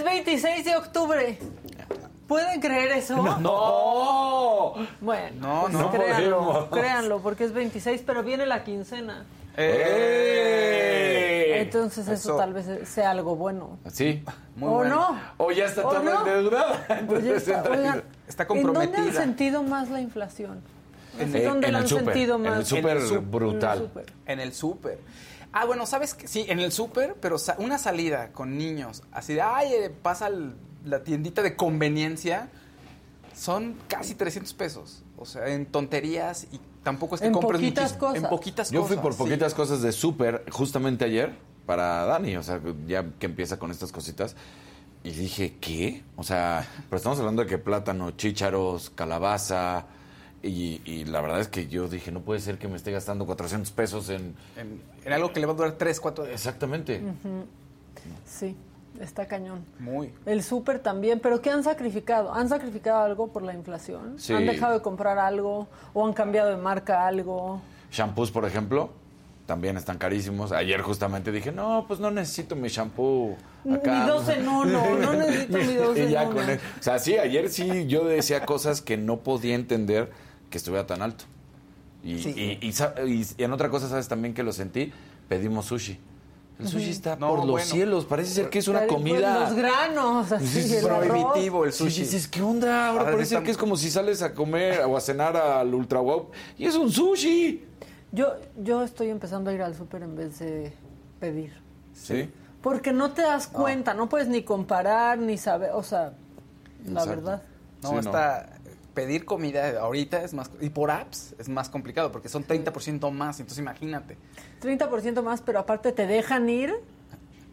Es 26 de octubre. ¿Pueden creer eso? ¡No! Bueno, No, pues no créanlo, podemos. créanlo, porque es 26, pero viene la quincena. ¡Eh! Entonces eso, Eso. tal vez sea algo bueno. Sí. ¿O no? O ya está ¿O toda no? endeudada. Entonces está- oigan, Está ¿En dónde han sentido más la inflación? En ¿En el- dónde en la el han súper, sentido más? En el súper. brutal. En el súper. Ah, bueno, ¿sabes qué? Sí, en el súper, pero sa- una salida con niños, así de, ay, eh, pasa el- la tiendita de conveniencia, son casi 300 pesos. O sea, en tonterías y tampoco es que En compres poquitas muchísimo. En cosas. poquitas Yo cosas. fui por sí. poquitas cosas de súper justamente ayer para Dani, o sea, ya que empieza con estas cositas. Y dije, ¿qué? O sea, pero estamos hablando de que plátano, chícharos, calabaza. Y, y la verdad es que yo dije, no puede ser que me esté gastando 400 pesos en... En, en algo que le va a durar 3, 4 días. Exactamente. Sí, está cañón. Muy. El súper también, pero ¿qué han sacrificado? ¿Han sacrificado algo por la inflación? Sí. ¿Han dejado de comprar algo? ¿O han cambiado de marca algo? Shampoos, por ejemplo, también están carísimos. Ayer justamente dije, no, pues no necesito mi shampoo acá. Mi 12 no, no, no necesito mi 12 Y ya no, con no. el- O sea, sí, ayer sí yo decía cosas que no podía entender que estuviera tan alto. Y, Sí. y- y y- y en otra cosa, ¿sabes también que lo sentí? Pedimos sushi. El sushi está No, por los bueno. cielos. Parece ser que es una Pues, comida... Los granos, así, Sí, sí, el arroz. Prohibitivo el Sí, sushi. dices, ¿qué onda? Ahora parece está- que es como si sales a comer o a cenar al Ultra Wow. Y es un sushi. Yo, yo estoy empezando a ir al súper en vez de pedir. Sí. Porque no te das cuenta, no puedes ni comparar, ni saber, o sea, la Exacto. verdad. No, Sí, no. está. Pedir comida ahorita es más. Y por apps es más complicado porque son 30% más. Entonces imagínate. 30% más, pero aparte te dejan ir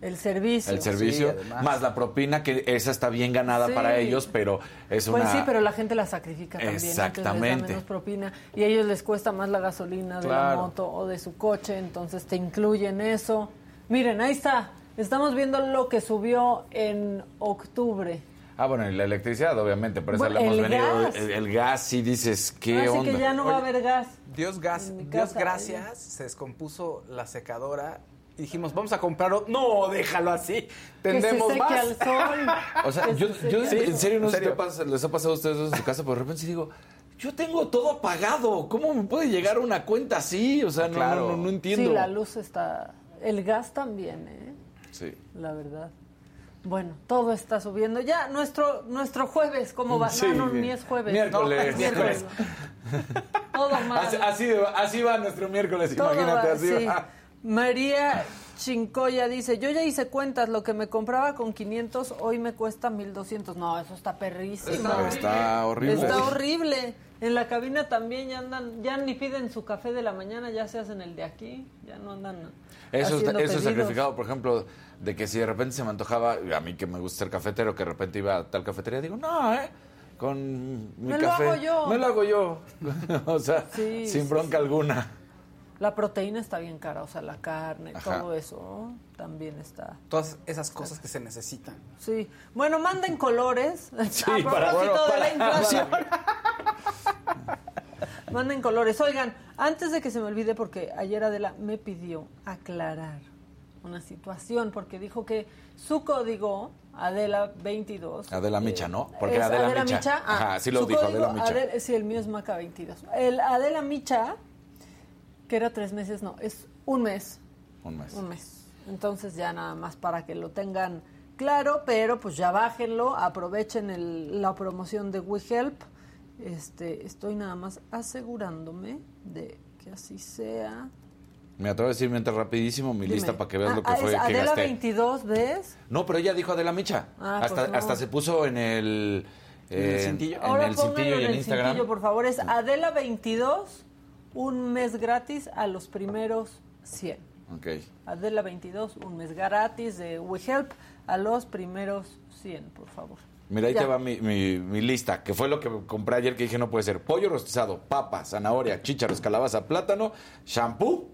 el servicio. El servicio, además. más la propina, que esa está bien ganada Sí. para ellos, pero es una... Pues sí, pero la gente la sacrifica también. Entonces les da Exactamente. menos propina y a ellos les cuesta más la gasolina de la moto o de su coche, entonces te incluyen eso. Miren, ahí está. Estamos viendo lo que subió en octubre. Ah, bueno, y la electricidad, obviamente, por eso Bueno, le hemos el venido. gas. El, el gas, sí dices, ¿qué Así onda? que ya no va a haber gas. Dios, gas, Dios casa, gracias, se descompuso la secadora y dijimos, vamos a comprar otro. No, déjalo así. Que se Tendemos seque más. al sol. O sea, Que yo, se yo seque. en serio no ¿En sé si les ha pasado a ustedes en su casa, pero de repente sí digo, yo tengo todo apagado. ¿Cómo me puede llegar una cuenta así? O sea, no, Claro. no, no, no entiendo. Sí, la luz está... El gas también, ¿eh? Sí. La verdad. Bueno, todo está subiendo. Ya, nuestro nuestro jueves, ¿cómo va? Sí, no, no, ni es jueves. Miércoles. No, es miércoles. todo mal. Así, así, así va nuestro miércoles, Todo imagínate, va, así sí. va. María Chincoya dice, yo ya hice cuentas, lo que me compraba con 500 hoy me cuesta 1200. No, eso está perrísimo. Está horrible. Está horrible. En la cabina también ya andan, ya ni piden su café de la mañana, ya se hacen el de aquí, ya no andan Eso, haciendo eso es sacrificado, por ejemplo, de que si de repente se me antojaba, a mí que me gusta ser cafetero, que de repente iba a tal cafetería, digo, no, ¿eh? Con mi Me lo café. hago yo. Me lo hago yo. o sea, Sí, sin sí, bronca alguna. La proteína está bien cara, o sea, la carne, Ajá. todo eso ¿no? también está. Todas esas cosas que se necesitan. Sí. Bueno, manden colores. Sí, a propósito para- bueno, de la para- inflación. manden colores. Oigan, antes de que se me olvide, porque ayer Adela me pidió aclarar una situación, porque dijo que su código, Adela 22. Adela Micha, ¿no? Porque Adela Micha. Ah, Ajá, sí lo dijo, código, Adela Micha. Adel- sí, el mío es Maca 22. El Adela Micha, que era tres meses, no, es un mes. Un mes. Un mes. Entonces ya nada más para que lo tengan claro, pero pues ya bájenlo, aprovechen el- la promoción de WeHelp. Este, estoy nada más asegurándome de que así sea. Me atrevo a decir mientras rapidísimo mi Dime. lista para que veas lo que Ah, fue es que Adela gasté. 22, ¿ves? No, pero ella dijo Adela Micha. Ah, hasta, pues no. hasta se puso en el... ¿En el eh, cintillo? En Ahora el pónganlo cintillo y en en el Instagram. cintillo, por favor. Es Adela 22, un mes gratis a los primeros 100. Ok. Adela 22, un mes gratis de WeHelp a los primeros 100, por favor. Mira, ahí Ya. te va mi, mi- mi lista, que fue lo que compré ayer que dije no puede ser. Pollo rostizado, papa, zanahoria, chícharos, calabaza, plátano, shampoo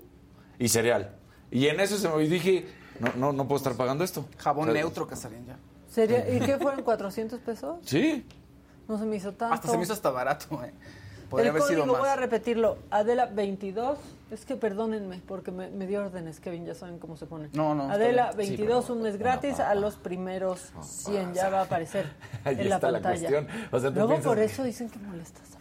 y cereal. Y en eso se me dije, no, no, no puedo estar pagando esto. Jabón O sea, neutro que salían ya. ¿Sería, ¿Y qué fueron 400 pesos? Sí. No se me hizo tanto. Hasta se me hizo hasta barato, eh. Podría El haber sido código, voy a más. repetirlo. Adela 22. Es que perdónenme porque me, me dio órdenes, Kevin, ya saben cómo se pone. No, no, Adela bien. 22, Sí, pero un mes gratis a los primeros 100. Ya va a aparecer Ahí en la está la pantalla. cuestión. O sea, tú Luego piensas por eso dicen que molestas.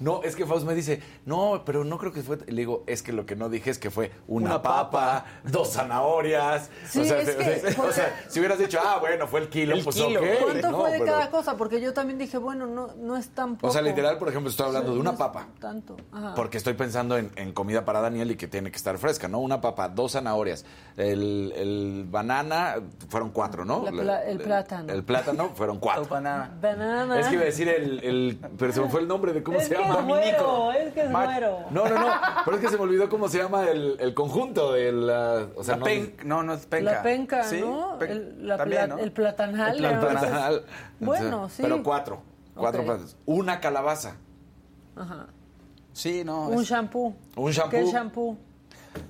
No, es que Faust me dice, no, pero no creo que fue. Le digo, es que lo que no dije es que fue una, Una papa, papa. dos zanahorias. Sí, o, sea, es que- o sea, o sea, si hubieras dicho, ah, bueno, fue el kilo, El pues kilo. ok. ¿Cuánto no, fue de pero- cada cosa? Porque yo también dije, bueno, no, no es tan poco. O sea, literal, por ejemplo, estoy hablando de No una es papa. Tanto. Ajá. Porque estoy pensando en, en comida para Daniel y que tiene que estar fresca, ¿no? Una papa, dos zanahorias. El, el banana, fueron cuatro, ¿no? La el plátano. El plátano, fueron cuatro. Banana. Banana. Es que iba a decir el, el- Pero se me fue el nombre de cómo es se llama. Es güero, es que es güero. No, no, no. Pero es que se me olvidó cómo se llama el, el conjunto de la. O sea, La no. pen- no, no es penca. La penca, Sí, ¿no? pen- El, la también, pla- ¿no? el platanal. El Platanal. Bueno, sí. Pero cuatro. Cuatro Ok. plátanos. Una calabaza. Ajá. Sí, no. Un es- shampoo. Un shampoo. ¿Qué shampoo?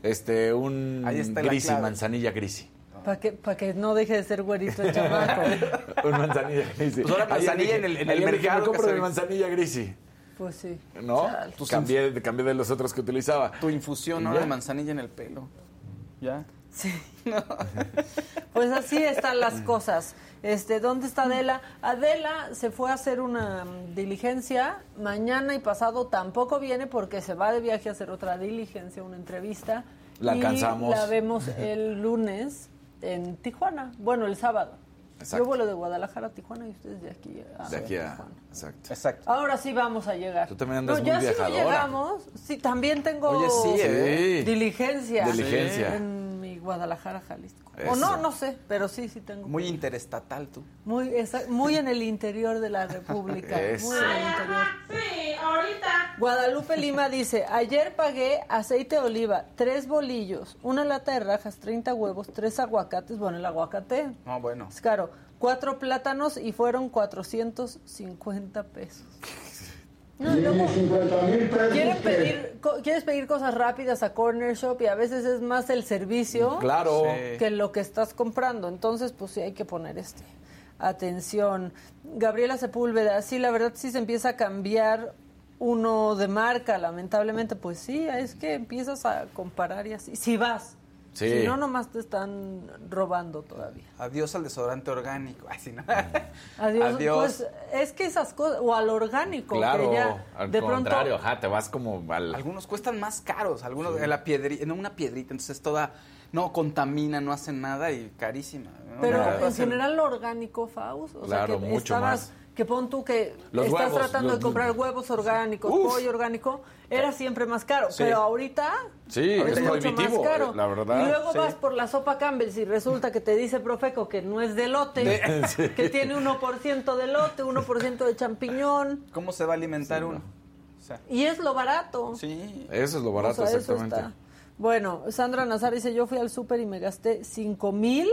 Este, un Ahí está grisi, manzanilla grisi. Para que, pa' que no deje de ser güerito el chamaco. un manzanilla grisi. Pues ahora manzanilla en el- en el mercado compro mi manzanilla grisi. Pues sí. ¿No? Chale. Tus cambié, cambié de los otros que utilizaba. Tu infusión, ¿no? De manzanilla en el pelo. ¿Ya? Sí. Pues así están las cosas. Este, ¿dónde está Adela? Adela se fue a hacer una mm, diligencia. Mañana y pasado tampoco viene porque se va de viaje a hacer otra diligencia, una entrevista. La Y alcanzamos. La vemos el lunes en Tijuana. Bueno, el sábado. Exacto. Yo vuelo de Guadalajara a Tijuana y ustedes de aquí a, De aquí a. Tijuana. Exacto. Exacto. Ahora sí vamos a llegar. Tú también andas no, muy ya sí no viajadora. llegamos. Sí, también tengo Oye, sí, ¿eh? Sí. diligencia. Diligencia. En mi Guadalajara, Jalisco. Eso. O no, no sé, pero sí, sí tengo. Muy interestatal tú. Muy, esa- muy en el interior de la República. Eso. Muy en el interior. Sí, ahorita. Guadalupe Lima dice, ayer pagué aceite de oliva, tres bolillos, una lata de rajas, 30 huevos, tres aguacates, bueno, el aguacate No, bueno. es caro, cuatro plátanos y fueron 450 pesos. No, y luego, quieren pedir, co- quieres pedir cosas rápidas a Corner Shop y a veces es más el servicio Claro. Que lo que estás comprando. Entonces, pues sí hay que poner este atención. Gabriela Sepúlveda, sí, la verdad sí se empieza a cambiar uno de marca, lamentablemente, pues sí, es que empiezas a comparar y así. Si vas. Sí. Si no, nomás te están robando todavía. Adiós al desodorante orgánico. Ay, ¿no? Adiós. Adiós. Pues es que esas cosas, o al orgánico, Claro. que ya al de contrario, pronto ajá, te vas como al. Algunos cuestan más caros, algunos de la piedrita, no una piedrita, entonces toda no contamina, no hace nada y carísima. ¿no? Pero No en general lo orgánico, Faust, o Claro, sea que mucho estabas, más. Que pon tú que Los estás huevos, tratando los- de comprar huevos orgánicos, Uf. pollo orgánico, era siempre más caro, Sí. pero ahorita Sí, es es mucho más caro. la verdad. Y luego Sí. vas por la sopa Campbell y resulta que te dice Profeco que no es de lote, que tiene 1% de lote, 1% de champiñón ¿Cómo se va a alimentar uno? O sea, y es lo barato. sí. Eso es lo barato, O sea, eso exactamente. Bueno, Sandra Nazar dice, yo fui al súper y me gasté 5 mil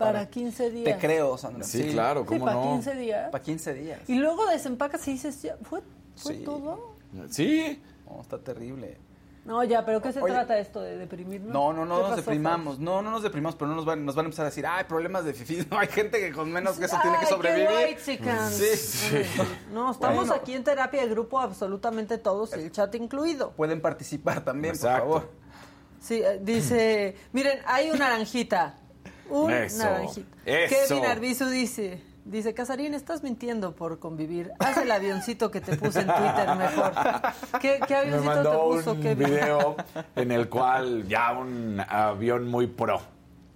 para Para- 15 días. Te creo, Sandra. Sí, claro, Sí, ¿cómo para no? 15 días. Para 15 días. Y luego desempacas y dices, ya, ¿fue, fue Sí. todo? Sí. No, está terrible. No, ya, pero ¿qué se Oye. trata esto de deprimirnos? No, no, ¿Qué no nos pasó, deprimamos, no, no nos deprimamos, pero no nos van, nos van a empezar a decir, ay, problemas de fifí. No, hay gente que con menos que eso tiene que sobrevivir. Sí, sí. No, estamos Bueno. aquí en terapia de grupo absolutamente todos, el chat incluido. Pueden participar también, Exacto. por favor. Sí, eh, dice, miren, hay una naranjita. Un Eso, eso. Kevin Arbizu dice, dice, Casarín, estás mintiendo por convivir. Haz el avioncito que te puse en Twitter mejor. ¿Qué, qué Me avioncito te mandó puso un Kevin? video en el cual ya un avión muy pro.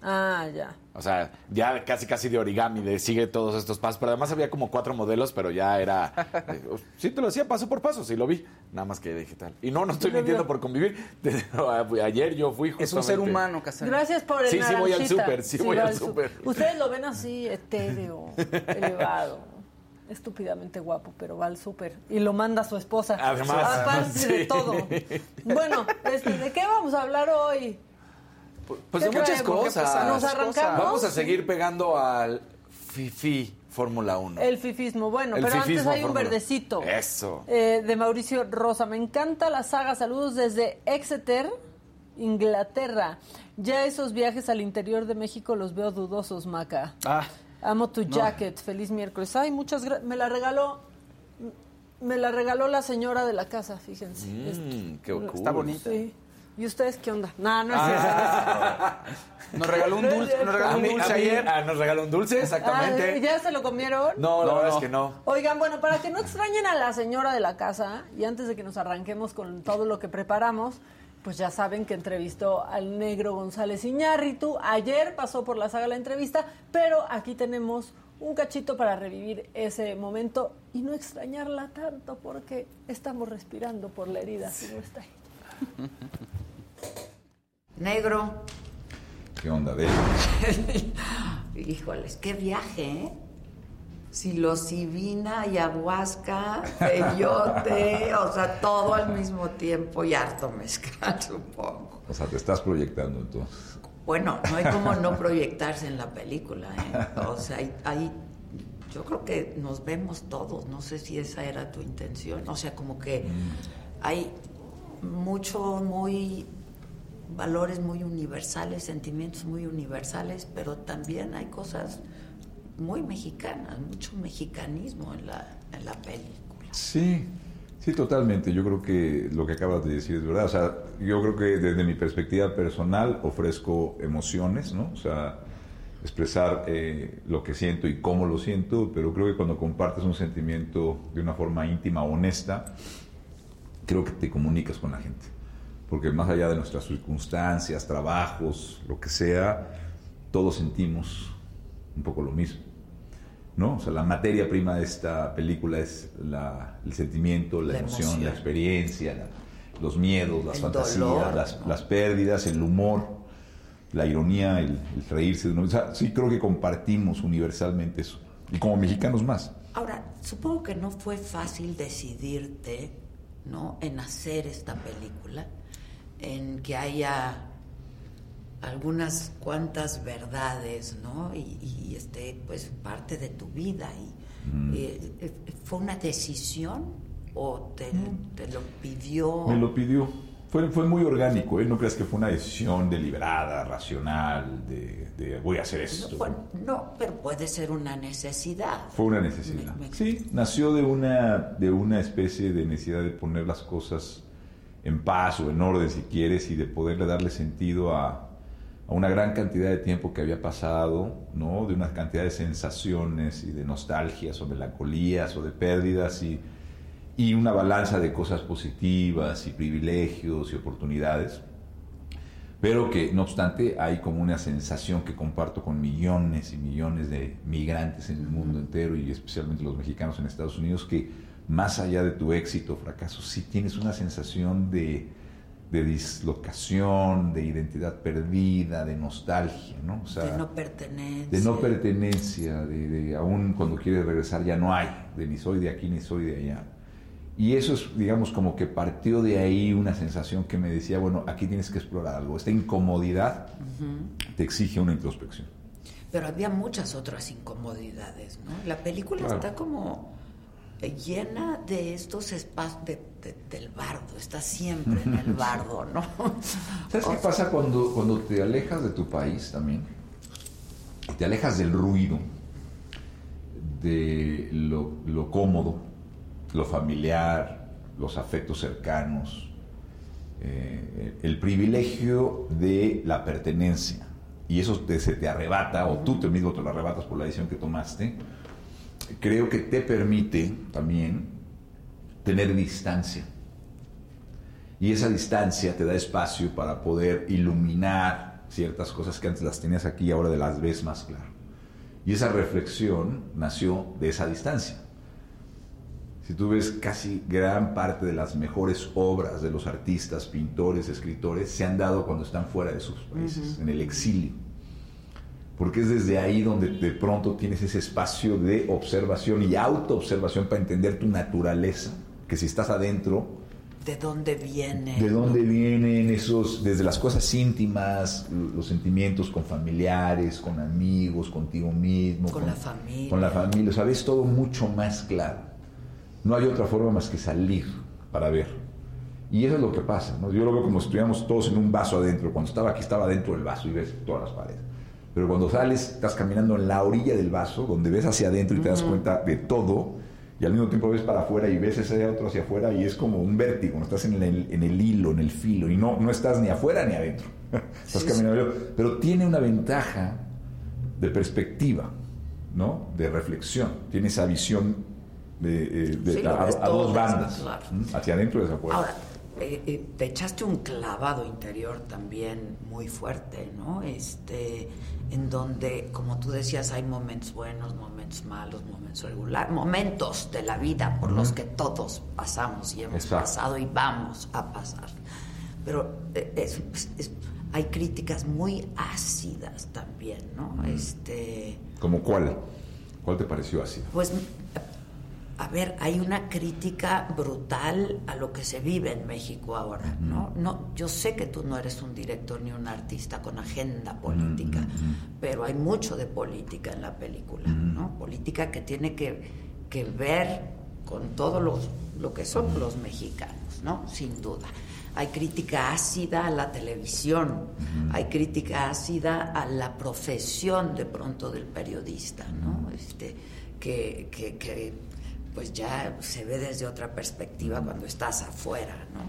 Ah, ya. O sea, ya casi casi de origami, de sigue todos estos pasos. Pero además había como cuatro modelos, pero ya era... eh, sí te lo hacía paso por paso, sí lo vi. Nada más que digital. Y no, no estoy mintiendo por convivir. Ayer yo fui Es un ser justamente- humano, Casarín. Gracias por el Sí, sí voy al naranjita. súper, sí voy va al súper. Ustedes lo ven así, etéreo, elevado, estúpidamente guapo, pero va al súper y lo manda a su esposa. Además, Aparte de sí. todo. Bueno, este, ¿de qué vamos a hablar hoy? Pues de ¿Qué muchas traemos? cosas. Nos arrancamos. Vamos a seguir pegando al Fifi Fórmula 1. El fifismo. Bueno, El pero antes hay un verdecito. Eso. Eh, de Mauricio Rosa. Me encanta la saga. Saludos desde Exeter, Inglaterra. Ya esos viajes al interior de México los veo dudosos, Maca. Ah, Amo tu jacket. Feliz miércoles. Ay, muchas gracias. Me la regaló. Me la regaló la señora de la casa, fíjense. Mm, qué cool. está bonita. Sí. ¿Y ustedes qué onda? No, no es Ah. Nos regaló un dulce, nos regaló un dulce a mí- ayer. ah, nos regaló un dulce, exactamente. Ah, ¿Ya se lo comieron? No, la No, verdad no. es que no. Oigan, bueno, para que no extrañen a la señora de la casa, y antes de que nos arranquemos con todo lo que preparamos, pues ya saben que entrevistó al negro González Iñárritu. Ayer pasó por la saga la entrevista, pero aquí tenemos un cachito para revivir ese momento y no extrañarla tanto porque estamos respirando por la herida si no está ahí. Negro. ¿Qué onda, de Híjoles, qué viaje, ¿eh? Psilocibina, ayahuasca, peyote, o sea, todo al mismo tiempo y harto mezcal, supongo. O sea, te estás proyectando entonces. Bueno, no hay como no proyectarse en la película, ¿eh? O sea, hay, hay- yo creo que nos vemos todos, no sé si esa era tu intención, o sea, como que hay mucho, muy valores muy universales, sentimientos muy universales, pero también hay cosas muy mexicanas, mucho mexicanismo en la, en la película. Sí, sí, totalmente. Yo creo que lo que acabas de decir es verdad. O sea, yo creo que desde mi perspectiva personal ofrezco emociones, ¿no? O sea, expresar eh, lo que siento y cómo lo siento, pero creo que cuando compartes un sentimiento de una forma íntima, honesta, creo que te comunicas con la gente. Porque más allá de nuestras circunstancias, trabajos, lo que sea, todos sentimos un poco lo mismo. ¿no? O sea, la materia prima de esta película es la- el sentimiento, la, La emoción, emoción. la experiencia, la- los miedos, las El fantasías, dolor, las, ¿no? las pérdidas, el humor, la ironía, el, el reírse de uno. O sea, sí creo que compartimos universalmente eso. Y como mexicanos más. Ahora, supongo que no fue fácil decidirte, ¿no? En hacer esta película, en que haya algunas cuantas verdades, ¿no? Y, y, este, pues parte de tu vida. Y, eh, eh, ¿Fue una decisión o te, te lo pidió? Me lo pidió. Fue, fue muy orgánico, ¿eh? No creas que fue una decisión deliberada, racional, de, de voy a hacer No, esto. bueno, no, pero puede ser una necesidad. Fue una necesidad. Me- me- Sí, nació de una, de una especie de necesidad de poner las cosas en paz o en orden, si quieres, y de poderle darle sentido a, a una gran cantidad de tiempo que había pasado, ¿no? De una cantidad de sensaciones y de nostalgias o melancolías o de pérdidas y, y una balanza de cosas positivas y privilegios y oportunidades pero que no obstante hay como una sensación que comparto con millones y millones de migrantes en el mundo entero y especialmente los mexicanos en Estados Unidos que más allá de tu éxito o fracaso sí tienes una sensación de, de dislocación, de identidad perdida, de nostalgia, ¿no? O sea, de no pertenencia. de no pertenencia, de, de aún cuando quieres regresar ya no hay, de ni soy de aquí ni soy de allá. Y eso es, digamos, como que partió de ahí una sensación que me decía, bueno, aquí tienes que explorar algo. Esta incomodidad te exige una introspección. Pero había muchas otras incomodidades, ¿no? La película Claro. está como llena de estos espacios del bardo, está siempre en el bardo, ¿no? ¿Sabes qué pasa cuando, cuando te alejas de tu país también? Te alejas del ruido, de lo, lo cómodo, lo familiar, los afectos cercanos, eh, el privilegio de la pertenencia. Y eso te, se te arrebata, o tú te mismo te lo arrebatas por la decisión que tomaste, creo que te permite también tener distancia. Y esa distancia te da espacio para poder iluminar ciertas cosas que antes las tenías aquí y ahora de las ves más claro. Y esa reflexión nació de esa distancia. Si tú ves casi gran parte de las mejores obras de los artistas, pintores, escritores, se han dado cuando están fuera de sus países, en el exilio porque es desde ahí donde de pronto tienes ese espacio de observación y autoobservación para entender tu naturaleza, que si estás adentro... ¿De dónde viene? ¿De dónde vienen esos, desde las cosas íntimas, los sentimientos con familiares, con amigos, contigo mismo? Con, la familia. Con la familia, o sea, ves todo mucho más claro. No hay otra forma más que salir para ver. Y eso es lo que pasa, ¿no? Yo lo veo como si estuviéramos todos en un vaso adentro. Cuando estaba aquí estaba dentro del vaso y ves todas las paredes. Pero cuando sales, estás caminando en la orilla del vaso, donde ves hacia adentro y te das cuenta de todo, y al mismo tiempo ves para afuera y ves ese otro hacia afuera, y es como un vértigo, estás en el, en el hilo, en el filo, y no, no estás ni afuera ni adentro. estás caminando. Pero tiene una ventaja de perspectiva, ¿no? De reflexión. Tiene esa visión de, eh, a, dos bandas, hacia adentro y hacia afuera. Eh, eh, te echaste un clavado interior también muy fuerte, ¿no? Este, en donde, como tú decías, hay momentos buenos, momentos malos, momentos regulares, momentos de la vida por los que todos pasamos y hemos pasado y vamos a pasar. Pero eh, hay críticas muy ácidas también, ¿no? Este, ¿Como cuál? ¿Cuál te pareció ácida? Pues a ver, hay una crítica brutal a lo que se vive en México ahora, ¿no? No, yo sé que tú no eres un director ni un artista con agenda política, pero hay mucho de política en la película, ¿no? Política que tiene que, ver con todo lo que son los mexicanos, ¿no? Sin duda. Hay crítica ácida a la televisión, hay crítica ácida a la profesión de pronto del periodista, ¿no? Este, que, que pues ya se ve desde otra perspectiva cuando estás afuera, ¿no?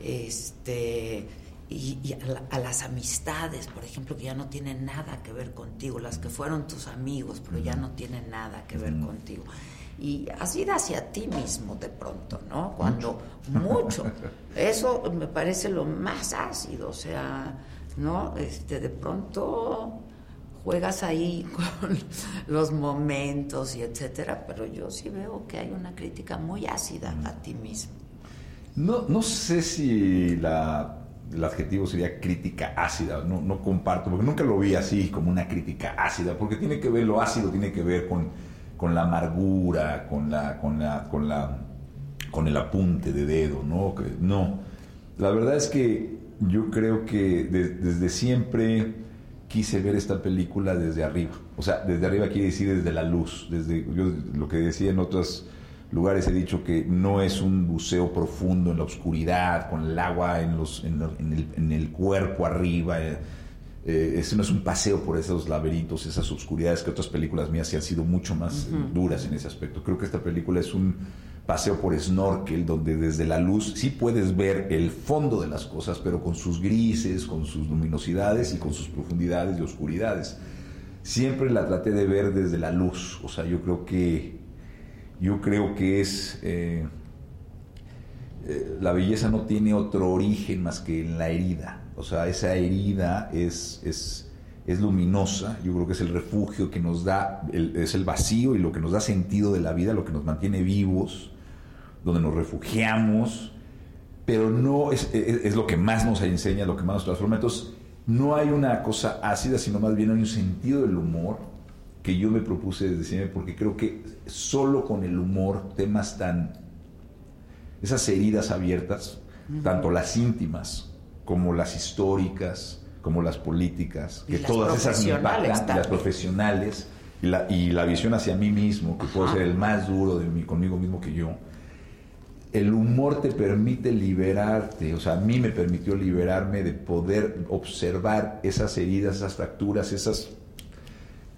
Este y, a, las amistades, por ejemplo, que ya no tienen nada que ver contigo, las que fueron tus amigos, pero ya no tienen nada que ver contigo. Y así hacia ti mismo de pronto, ¿no? Cuando mucho. Eso me parece lo más ácido, o sea, ¿no? Este, de pronto juegas ahí con los momentos y etcétera, pero yo sí veo que hay una crítica muy ácida a ti mismo. No, no sé si la, el adjetivo sería crítica ácida, no, no comparto, porque nunca lo vi así como una crítica ácida, porque tiene que ver, lo ácido tiene que ver con, con la amargura, con la, con la, con la, con el apunte de dedo, ¿no? Que, no. La verdad es que yo creo que desde siempre quise ver esta película desde arriba. O sea, desde arriba quiere decir desde la luz. Desde, yo lo que decía en otros lugares he dicho que no es un buceo profundo en la oscuridad, con el agua en, los, en, el, cuerpo arriba. Eh, eh, ese no es un paseo por esos laberintos, esas oscuridades que otras películas mías sí han sido mucho más duras en ese aspecto. Creo que esta película es un paseo por snorkel, donde desde la luz sí puedes ver el fondo de las cosas, pero con sus grises, con sus luminosidades y con sus profundidades y oscuridades. Siempre la traté de ver desde la luz, o sea, yo creo que, yo creo que es... Eh, eh, la belleza no tiene otro origen más que en la herida, o sea, esa herida es, es, es luminosa, yo creo que es el refugio que nos da, es el vacío y lo que nos da sentido de la vida, lo que nos mantiene vivos, donde nos refugiamos, pero no es, es, lo que más nos enseña, lo que más nos transforma. Entonces, no hay una cosa ácida, sino más bien hay un sentido del humor que yo me propuse desde siempre, porque creo que solo con el humor, temas tan, esas heridas abiertas, tanto las íntimas como las históricas, como las políticas, que todas esas impactan, las profesionales, y la, y la visión hacia mí mismo, que puedo ser el más duro de mí, conmigo mismo que yo, el humor te permite liberarte, o sea, a mí me permitió liberarme de poder observar esas heridas, esas fracturas, esas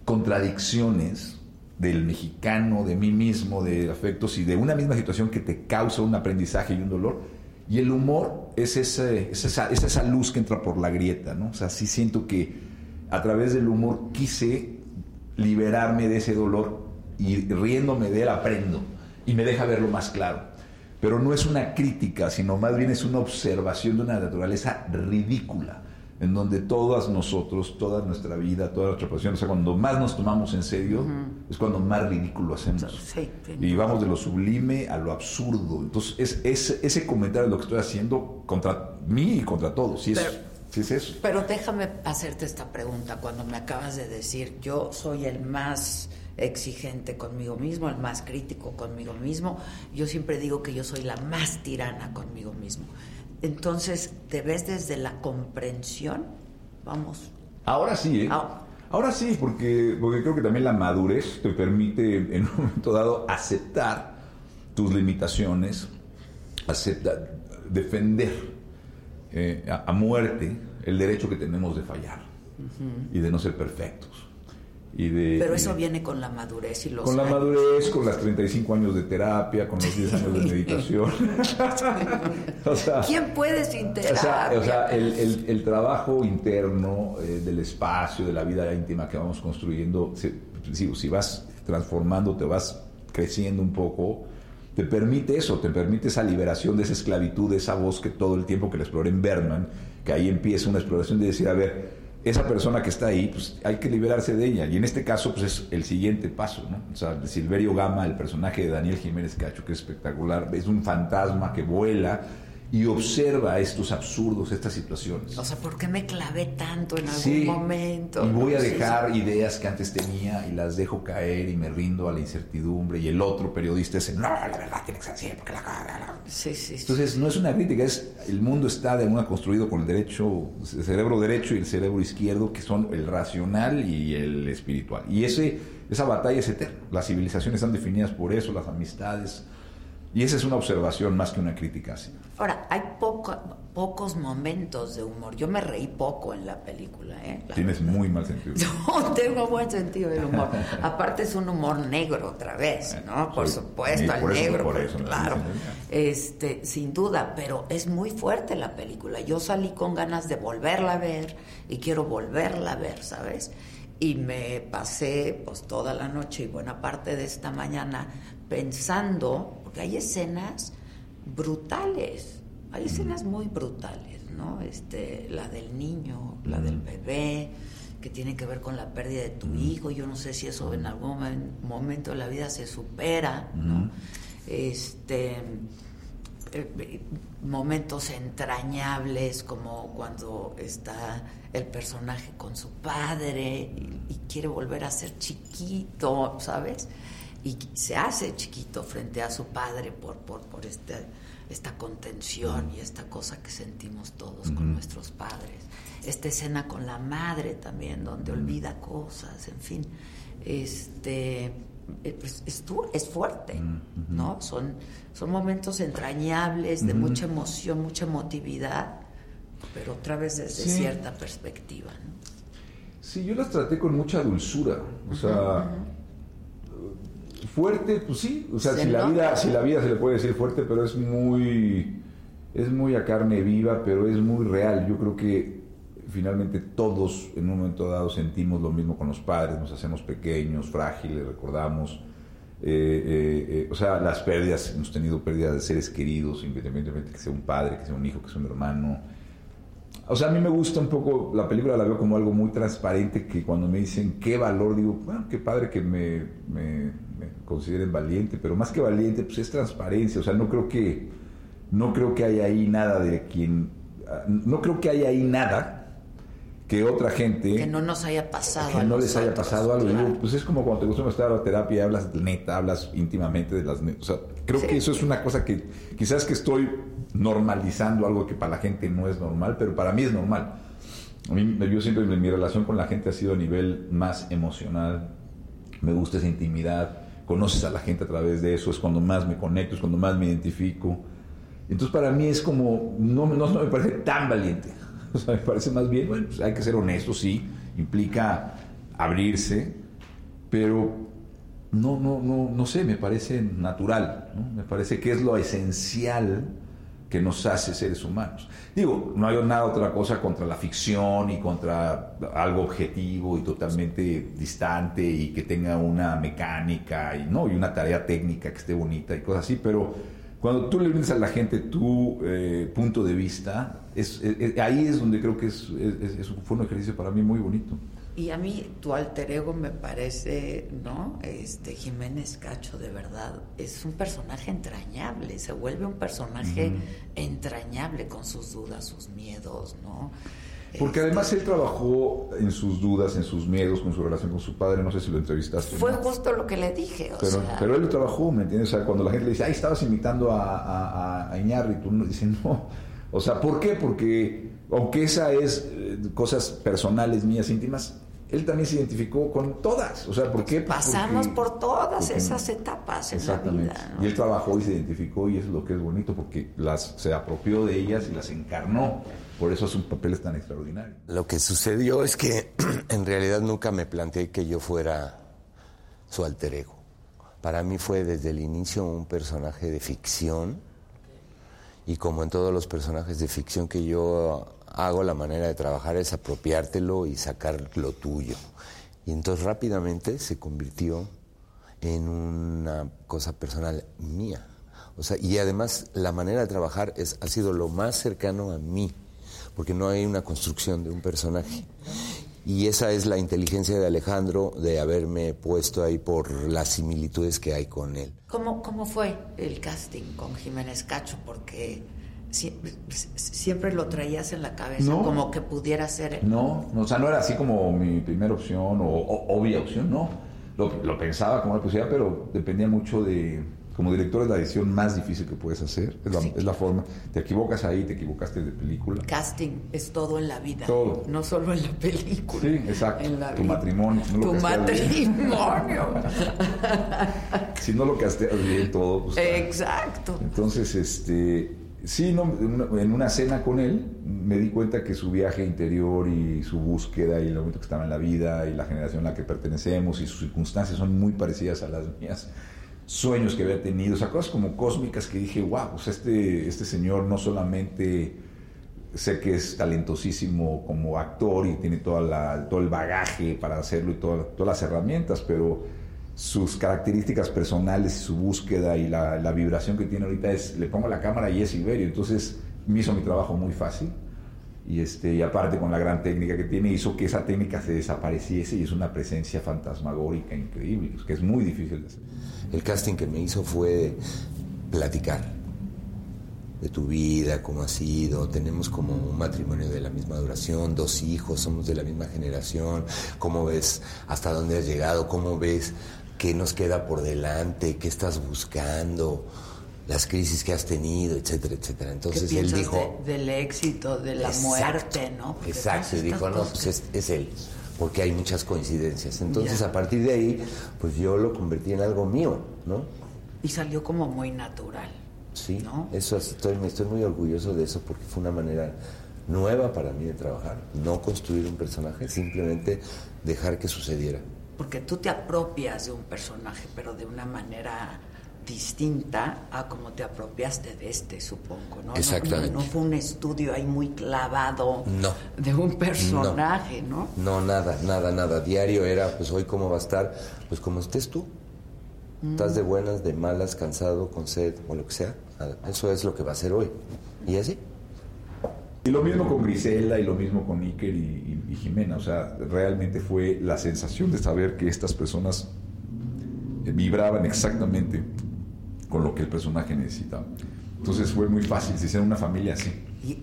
contradicciones del mexicano, de mí mismo, de afectos y de una misma situación que te causa un aprendizaje y un dolor. Y el humor es, esa, es esa luz que entra por la grieta, ¿no? O sea, sí siento que a través del humor quise liberarme de ese dolor y riéndome de él aprendo y me deja verlo más claro. Pero no es una crítica, sino más bien es una observación de una naturaleza ridícula en donde todas nosotros, toda nuestra vida, toda nuestra profesión, o sea, cuando más nos tomamos en serio, es cuando más ridículo hacemos. y vamos de lo sublime a lo absurdo. Entonces, es, ese comentario lo que estoy haciendo contra mí y contra todos. Si es, es eso. Pero déjame hacerte esta pregunta. Cuando me acabas de decir, yo soy el más exigente conmigo mismo, el más crítico conmigo mismo, yo siempre digo que yo soy la más tirana conmigo mismo. Entonces, ¿te ves desde la comprensión? Vamos. Ahora sí, ¿eh? Ah. Ahora sí, porque, porque creo que también la madurez te permite en un momento dado aceptar tus limitaciones, aceptar, defender eh, a, muerte el derecho que tenemos de fallar y de no ser perfectos. Pero eso viene con la madurez y los Con la madurez, con las 35 años de terapia, con los 10 años de meditación. ¿Quién puede sin terapia? O sea, el, el, trabajo interno eh, del espacio, de la vida íntima que vamos construyendo, si, si vas transformando, te vas creciendo un poco, te permite eso, te permite esa liberación de esa esclavitud, de esa voz que todo el tiempo que la exploré en Berman, que ahí empieza una exploración de decir, a ver, esa persona que está ahí, pues hay que liberarse de ella. Y en este caso, pues es el siguiente paso, ¿no? O sea, Silverio Gama, el personaje de Daniel Jiménez Cacho, que es espectacular, es un fantasma que vuela y observa estos absurdos, estas situaciones. O sea, ¿por qué me clavé tanto en algún momento? Y voy a dejar ideas que antes tenía y las dejo caer y me rindo a la incertidumbre. Y el otro periodista dice, no, la verdad tiene que ser así, porque la... la... Sí, sí, Entonces, no es una crítica, es el mundo está de alguna construido con el derecho, el cerebro derecho y el cerebro izquierdo, que son el racional y el espiritual. Y ese, esa batalla es eterna. Las civilizaciones están definidas por eso, las amistades y esa es una observación más que una crítica. ¿sí? Ahora, hay poco, pocos momentos de humor. Yo me reí poco en la película. ¿eh? Tienes muy mal sentido. No, tengo buen sentido del humor. Aparte es un humor negro otra vez, ¿no? Por supuesto, al negro, por eso, claro. Este, sin duda, pero es muy fuerte la película. Yo salí con ganas de volverla a ver y quiero volverla a ver, ¿sabes? Y me pasé pues toda la noche y buena parte de esta mañana pensando hay escenas brutales, hay escenas muy brutales, ¿no? Este, la del niño, la del bebé, que tiene que ver con la pérdida de tu hijo. Yo no sé si eso en algún momento de la vida se supera, ¿no? Este eh, momentos entrañables como cuando está el personaje con su padre y, y quiere volver a ser chiquito, ¿sabes? Y se hace chiquito frente a su padre por, por, por este, esta contención y esta cosa que sentimos todos con nuestros padres. Esta escena con la madre también, donde olvida cosas, en fin. Este, eh, pues, es, es, fuerte, ¿no? Son, son momentos entrañables, de mucha emoción, mucha emotividad, pero otra vez desde cierta perspectiva. ¿no? Sí, yo las traté con mucha dulzura. O sea, Fuerte, pues sí, o sea, si la, vida, si la vida se le puede decir fuerte, pero es muy, es muy a carne viva, pero es muy real. Yo creo que finalmente todos en un momento dado sentimos lo mismo con los padres, nos hacemos pequeños, frágiles, recordamos. Eh, eh, eh, o sea, las pérdidas, hemos tenido pérdidas de seres queridos, independientemente que sea un padre, que sea un hijo, que sea un hermano. O sea, a mí me gusta un poco, la película la veo como algo muy transparente, que cuando me dicen qué valor, digo, bueno, qué padre que me, me consideren valiente, pero más que valiente, pues es transparencia. O sea, no creo que, no creo que haya ahí nada de quien, no creo que haya ahí nada que otra gente que no nos haya pasado que no les haya pasado algo. Pues es como cuando te gusta estar a la terapia y hablas neta hablas íntimamente de las o sea creo que eso es una cosa que quizás que estoy normalizando algo que para la gente no es normal pero para mí es normal. A mí, yo siento que mi relación con la gente ha sido a nivel más emocional. Me gusta esa intimidad, conoces a la gente a través de eso, es cuando más me conecto, es cuando más me identifico. Entonces para mí es como, no, no, me parece tan valiente, o sea, me parece más bien, bueno, pues hay que ser honesto, sí, implica abrirse, pero no, no, no, no sé, me parece natural, me parece que es lo esencial que nos hace seres humanos. Digo, no hay nada otra cosa contra la ficción y contra algo objetivo y totalmente distante y que tenga una mecánica y no y una tarea técnica que esté bonita y cosas así, pero cuando tú le brindas a la gente tu eh, punto de vista, es, ahí es donde creo que es, fue un ejercicio para mí muy bonito. Y a mí tu alter ego me parece, ¿no? Este Jiménez Cacho de verdad es un personaje entrañable, se vuelve un personaje entrañable con sus dudas, sus miedos, ¿no? Porque este, además él trabajó en sus dudas, en sus miedos, con su relación con su padre. No sé si lo entrevistaste. Fue justo lo que le dije. O pero, sea... pero él lo trabajó, ¿me entiendes? O sea, cuando la gente le dice, ay, estabas invitando a, a, a Iñarri, tú no dices, no. O sea, ¿por qué? Porque, aunque esa es eh, cosas personales, mías, íntimas, él también se identificó con todas. O sea, ¿por qué? Pasamos por todas esas etapas en la vida. Y él trabajó y se identificó y eso es lo que es bonito porque las se apropió de ellas y las encarnó. Por eso es un papel tan extraordinario. Lo que sucedió es que en realidad nunca me planteé que yo fuera su alter ego. Para mí fue desde el inicio un personaje de ficción y como en todos los personajes de ficción que yo hago, la manera de trabajar es apropiártelo y sacar lo tuyo. Y entonces rápidamente se convirtió en una cosa personal mía. O sea, y además la manera de trabajar es, ha sido lo más cercano a mí, porque no hay una construcción de un personaje. Y esa es la inteligencia de Alejandro de haberme puesto ahí por las similitudes que hay con él. ¿Cómo, cómo fue el casting con Jiménez Cacho? Porque siempre lo traías en la cabeza, como que pudiera ser No, o sea, no era así como mi primera opción o, obvia opción, no. Lo, pensaba como una posibilidad, pero dependía mucho de... Como director es la decisión más difícil que puedes hacer, es la, forma. Te equivocas ahí, te equivocaste de película. Casting es todo en la vida. Todo. No solo en la película. Sí, exacto. tu matrimonio. tu matrimonio. si no lo casteas bien todo. Pues, exacto. Entonces, este Sí, no, en una cena con él me di cuenta que su viaje interior y su búsqueda y el momento que estaba en la vida y la generación a la que pertenecemos y sus circunstancias son muy parecidas a las mías. Sueños que había tenido, o sea, cosas como cósmicas que dije, wow, pues este, este señor no solamente sé que es talentosísimo como actor y tiene toda la, todo el bagaje para hacerlo y todas las herramientas, pero sus características personales su búsqueda y la, vibración que tiene ahorita es, le pongo la cámara y es Iberio, entonces me hizo mi trabajo muy fácil. Y, este, y aparte con la gran técnica que tiene hizo que esa técnica se desapareciese y es una presencia fantasmagórica increíble, que es muy difícil de hacer. El casting que me hizo fue platicar de tu vida, cómo ha sido, tenemos como un matrimonio de la misma duración, dos hijos, somos de la misma generación, cómo ves hasta dónde has llegado, cómo ves qué nos queda por delante, qué estás buscando, las crisis que has tenido, etcétera, etcétera. Entonces él dijo... del éxito, de la muerte, ¿no? exacto, y dijo, no, pues es, él, porque hay muchas coincidencias. Entonces a partir de ahí, pues yo lo convertí en algo mío, ¿no? Y salió como muy natural. Sí, ¿no? eso estoy, estoy muy orgulloso de eso porque fue una manera nueva para mí de trabajar. No construir un personaje, simplemente dejar que sucediera porque tú te apropias de un personaje, pero de una manera distinta a como te apropiaste de este, supongo, ¿no? Exactamente. No, fue un estudio ahí muy clavado de un personaje, no. ¿no? nada, nada, nada. Diario era, pues hoy cómo va a estar, pues como estés tú. Estás de buenas, de malas, cansado, con sed o lo que sea. Eso es lo que va a ser hoy. Y así. Y lo mismo con Grisela y lo mismo con Iker y, Jimena. O sea, realmente fue la sensación de saber que estas personas vibraban exactamente con lo que el personaje necesitaba. Entonces fue muy fácil, se hicieron una familia así. Y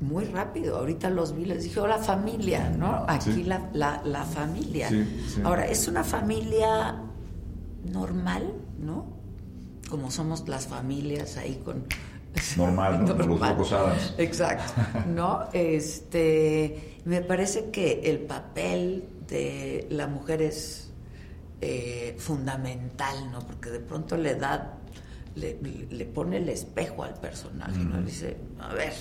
muy rápido, ahorita los vi, les dije, hola familia, ¿no? Aquí la, la, familia. Ahora, es una familia normal, ¿no? Como somos las familias ahí con normal, ¿no? Normal. Los Exacto. ¿No? Este, me parece que el papel de la mujer es eh, fundamental, ¿no? Porque de pronto le da, le, le pone el espejo al personaje, ¿no? Le dice, a ver,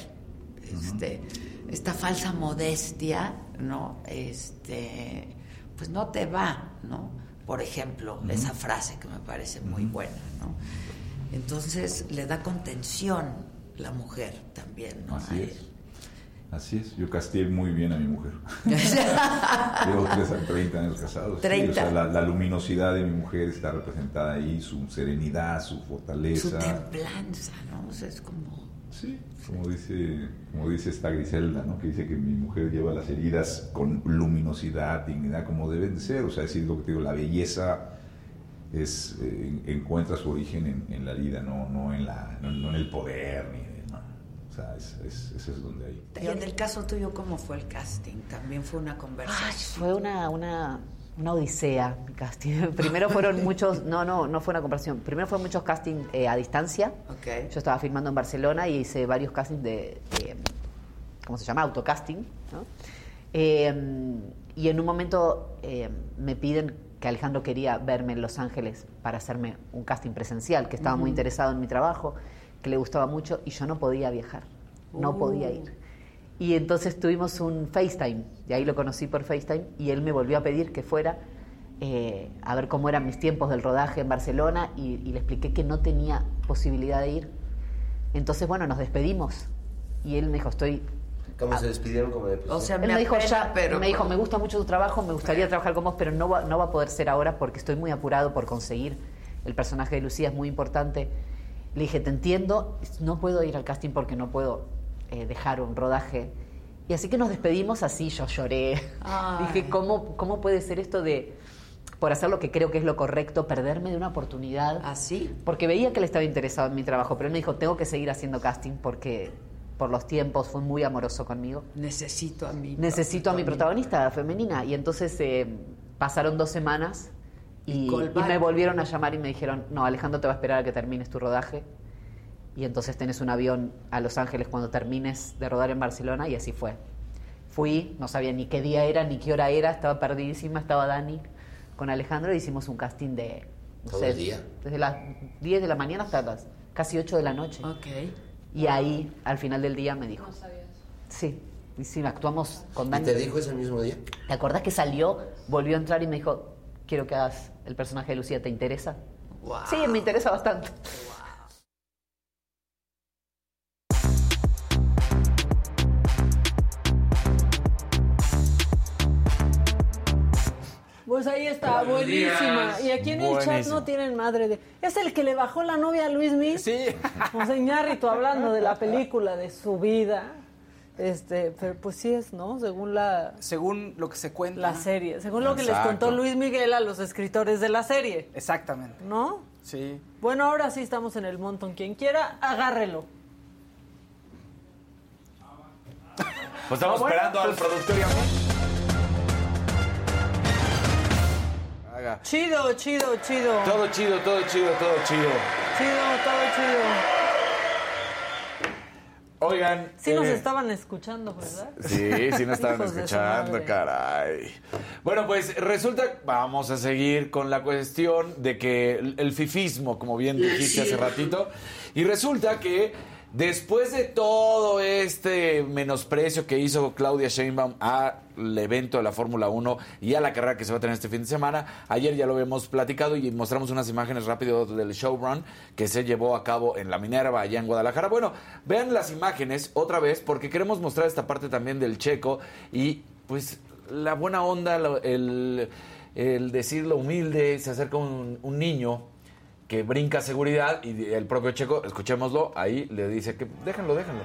este, esta falsa modestia, ¿no? Este, pues no te va, ¿no? Por ejemplo, esa frase que me parece muy buena, ¿no? Entonces le da contención la mujer también, ¿no? Así es. Así es, yo castié muy bien a mi mujer. Llevo tres a 30 años casados. sí, 30. o sea, la, la luminosidad de mi mujer está representada ahí, su serenidad, su Su fortaleza. templanza, ¿no? O sea, es como... Sí, como dice, como dice esta Griselda, ¿no? que dice que mi mujer lleva las heridas con luminosidad, dignidad, como deben de ser. O sea, es decir, lo que te digo, la belleza es, eh, encuentra su origen en, en la vida, no, no, en la, no, no en el poder, ni. O sea, es, es, ese es donde hay. Y en el caso tuyo, ¿cómo fue el casting? También fue una conversación. Ay, fue una, una, una odisea mi casting. Primero fueron muchos, no, no, no fue una comparación. Primero fueron muchos castings eh, a distancia. Ok. Yo estaba filmando en Barcelona y hice varios castings de, de, ¿cómo se llama? Autocasting. ¿no? Eh, y en un momento eh, me piden que Alejandro quería verme en Los Ángeles para hacerme un casting presencial, que estaba muy interesado en mi trabajo, que le gustaba mucho y yo no podía viajar, no podía ir. Y entonces tuvimos un FaceTime, y ahí lo conocí por FaceTime, y él me volvió a pedir que fuera eh, a ver cómo eran mis tiempos del rodaje en Barcelona, y, y le expliqué que no tenía posibilidad de ir. Entonces, bueno, nos despedimos, y él me dijo, estoy... ¿Cómo se despidieron? Como de, pues, O sea, me, me dijo, ya, pero... me dijo, me gusta mucho tu trabajo, me gustaría trabajar con vos, pero no va, no va a poder ser ahora porque estoy muy apurado por conseguir el personaje de Lucía, es muy importante. Le dije, te entiendo, no puedo ir al casting porque no puedo eh, dejar un rodaje. Y así que nos despedimos así, yo lloré. Ay. Dije, ¿cómo, ¿cómo puede ser esto de, por hacer lo que creo que es lo correcto, perderme de una oportunidad? ¿Así? Porque veía que él estaba interesado en mi trabajo, pero él me dijo, tengo que seguir haciendo casting porque por los tiempos fue muy amoroso conmigo. Necesito a mi... Necesito a mi protagonista femenina. Y entonces eh, pasaron dos semanas y, Y callback. y me volvieron a llamar y me dijeron, no, Alejandro te va a esperar a que termines tu rodaje. Y entonces tenés un avión a Los Ángeles cuando termines de rodar en Barcelona y así fue. Fui, no sabía ni qué día era, ni qué hora era, estaba perdidísima, estaba Dani con Alejandro y hicimos un casting de, no ¿Todo sé, el día? desde las 10 de la mañana hasta las casi 8 de la noche. Ok. Y ahí, al final del día, me dijo. Sí, y sí, actuamos con ¿Y Dani. te dijo ese mismo día? ¿Te acordás que salió, volvió a entrar y me dijo, quiero que hagas el personaje de Lucía, ¿te interesa? Wow. Sí, me interesa bastante. Pues ahí está, buenísima. Y aquí en el chat no tienen madre de. Es el que le bajó la novia a Luis Miguel. Sí. José Iñárritu hablando de la película, de su vida. Este, pero pues sí es, ¿no? Según la, Según lo que se cuenta. la serie. Según lo que les contó Luis Miguel a los escritores de la serie. Exactamente. ¿No? Sí. Bueno, ahora sí estamos en el montón. Quien quiera, agárrelo. Pues estamos esperando al productor y a mí. Chido, chido, chido. Todo chido, todo chido, todo chido. Chido, todo chido. Oigan. Sí nos eh, estaban escuchando, ¿verdad? Sí, sí nos estaban escuchando, caray. Bueno, pues resulta, vamos a seguir con la cuestión de que el, el fifismo, como bien dijiste hace ratito, y resulta que después de todo este menosprecio que hizo Claudia Sheinbaum al evento de la Fórmula 1 y a la carrera que se va a tener este fin de semana, ayer ya lo habíamos platicado y mostramos unas imágenes rápido del showrun que se llevó a cabo en la Minerva, allá en Guadalajara. Bueno, vean las imágenes otra vez porque queremos mostrar esta parte también del checo y pues la buena onda, el, el decir lo humilde, se acerca un niño que brinca seguridad y el propio checo, escuchémoslo, ahí le dice que déjenlo, déjenlo.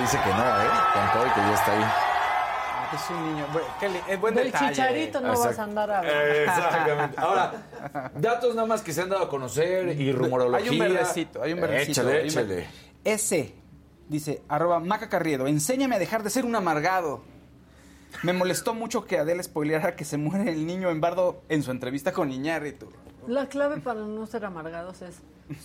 Dice que no, ¿eh? Con todo y que ya está ahí. Es un niño. Bu- qué li- es buen Del detalle. chicharito no vas a andar a Exactamente. Ahora, datos nada más que se han dado a conocer y rumorología. Hay un verdecito, hay un verdecito. Échale, échale. Ese, dice, arroba Maca Carriedo, enséñame a dejar de ser un amargado. Me molestó mucho que Adele spoileara que se muere el niño en Bardo en su entrevista con Iñárritu. La clave para no ser amargados es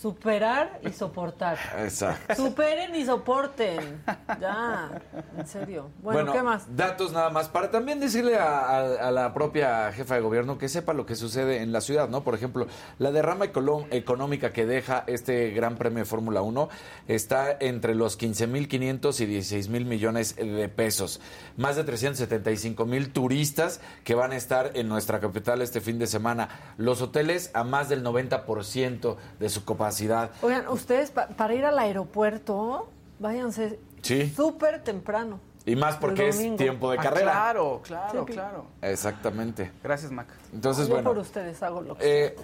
superar y soportar. Exacto. Superen y soporten. Ya, en serio. Bueno, ¿qué más? Datos nada más para también decirle a, a- a la propia jefa de gobierno que sepa lo que sucede en la ciudad, ¿no? Por ejemplo, la derrama económica que deja este Gran Premio de Fórmula 1 está entre los 15.500 y 16 mil millones de pesos. Más de 375 mil turistas que van a estar en nuestra capital este fin de semana. Los hoteles a más del 90% de su capacidad. Oigan, ustedes pa- para ir al aeropuerto, váyanse Sí. súper temprano. Y más porque es tiempo de Ah, carrera. claro, claro, Sí. claro. Exactamente. Gracias, Mac. Entonces, Yo bueno. por ustedes hago lo que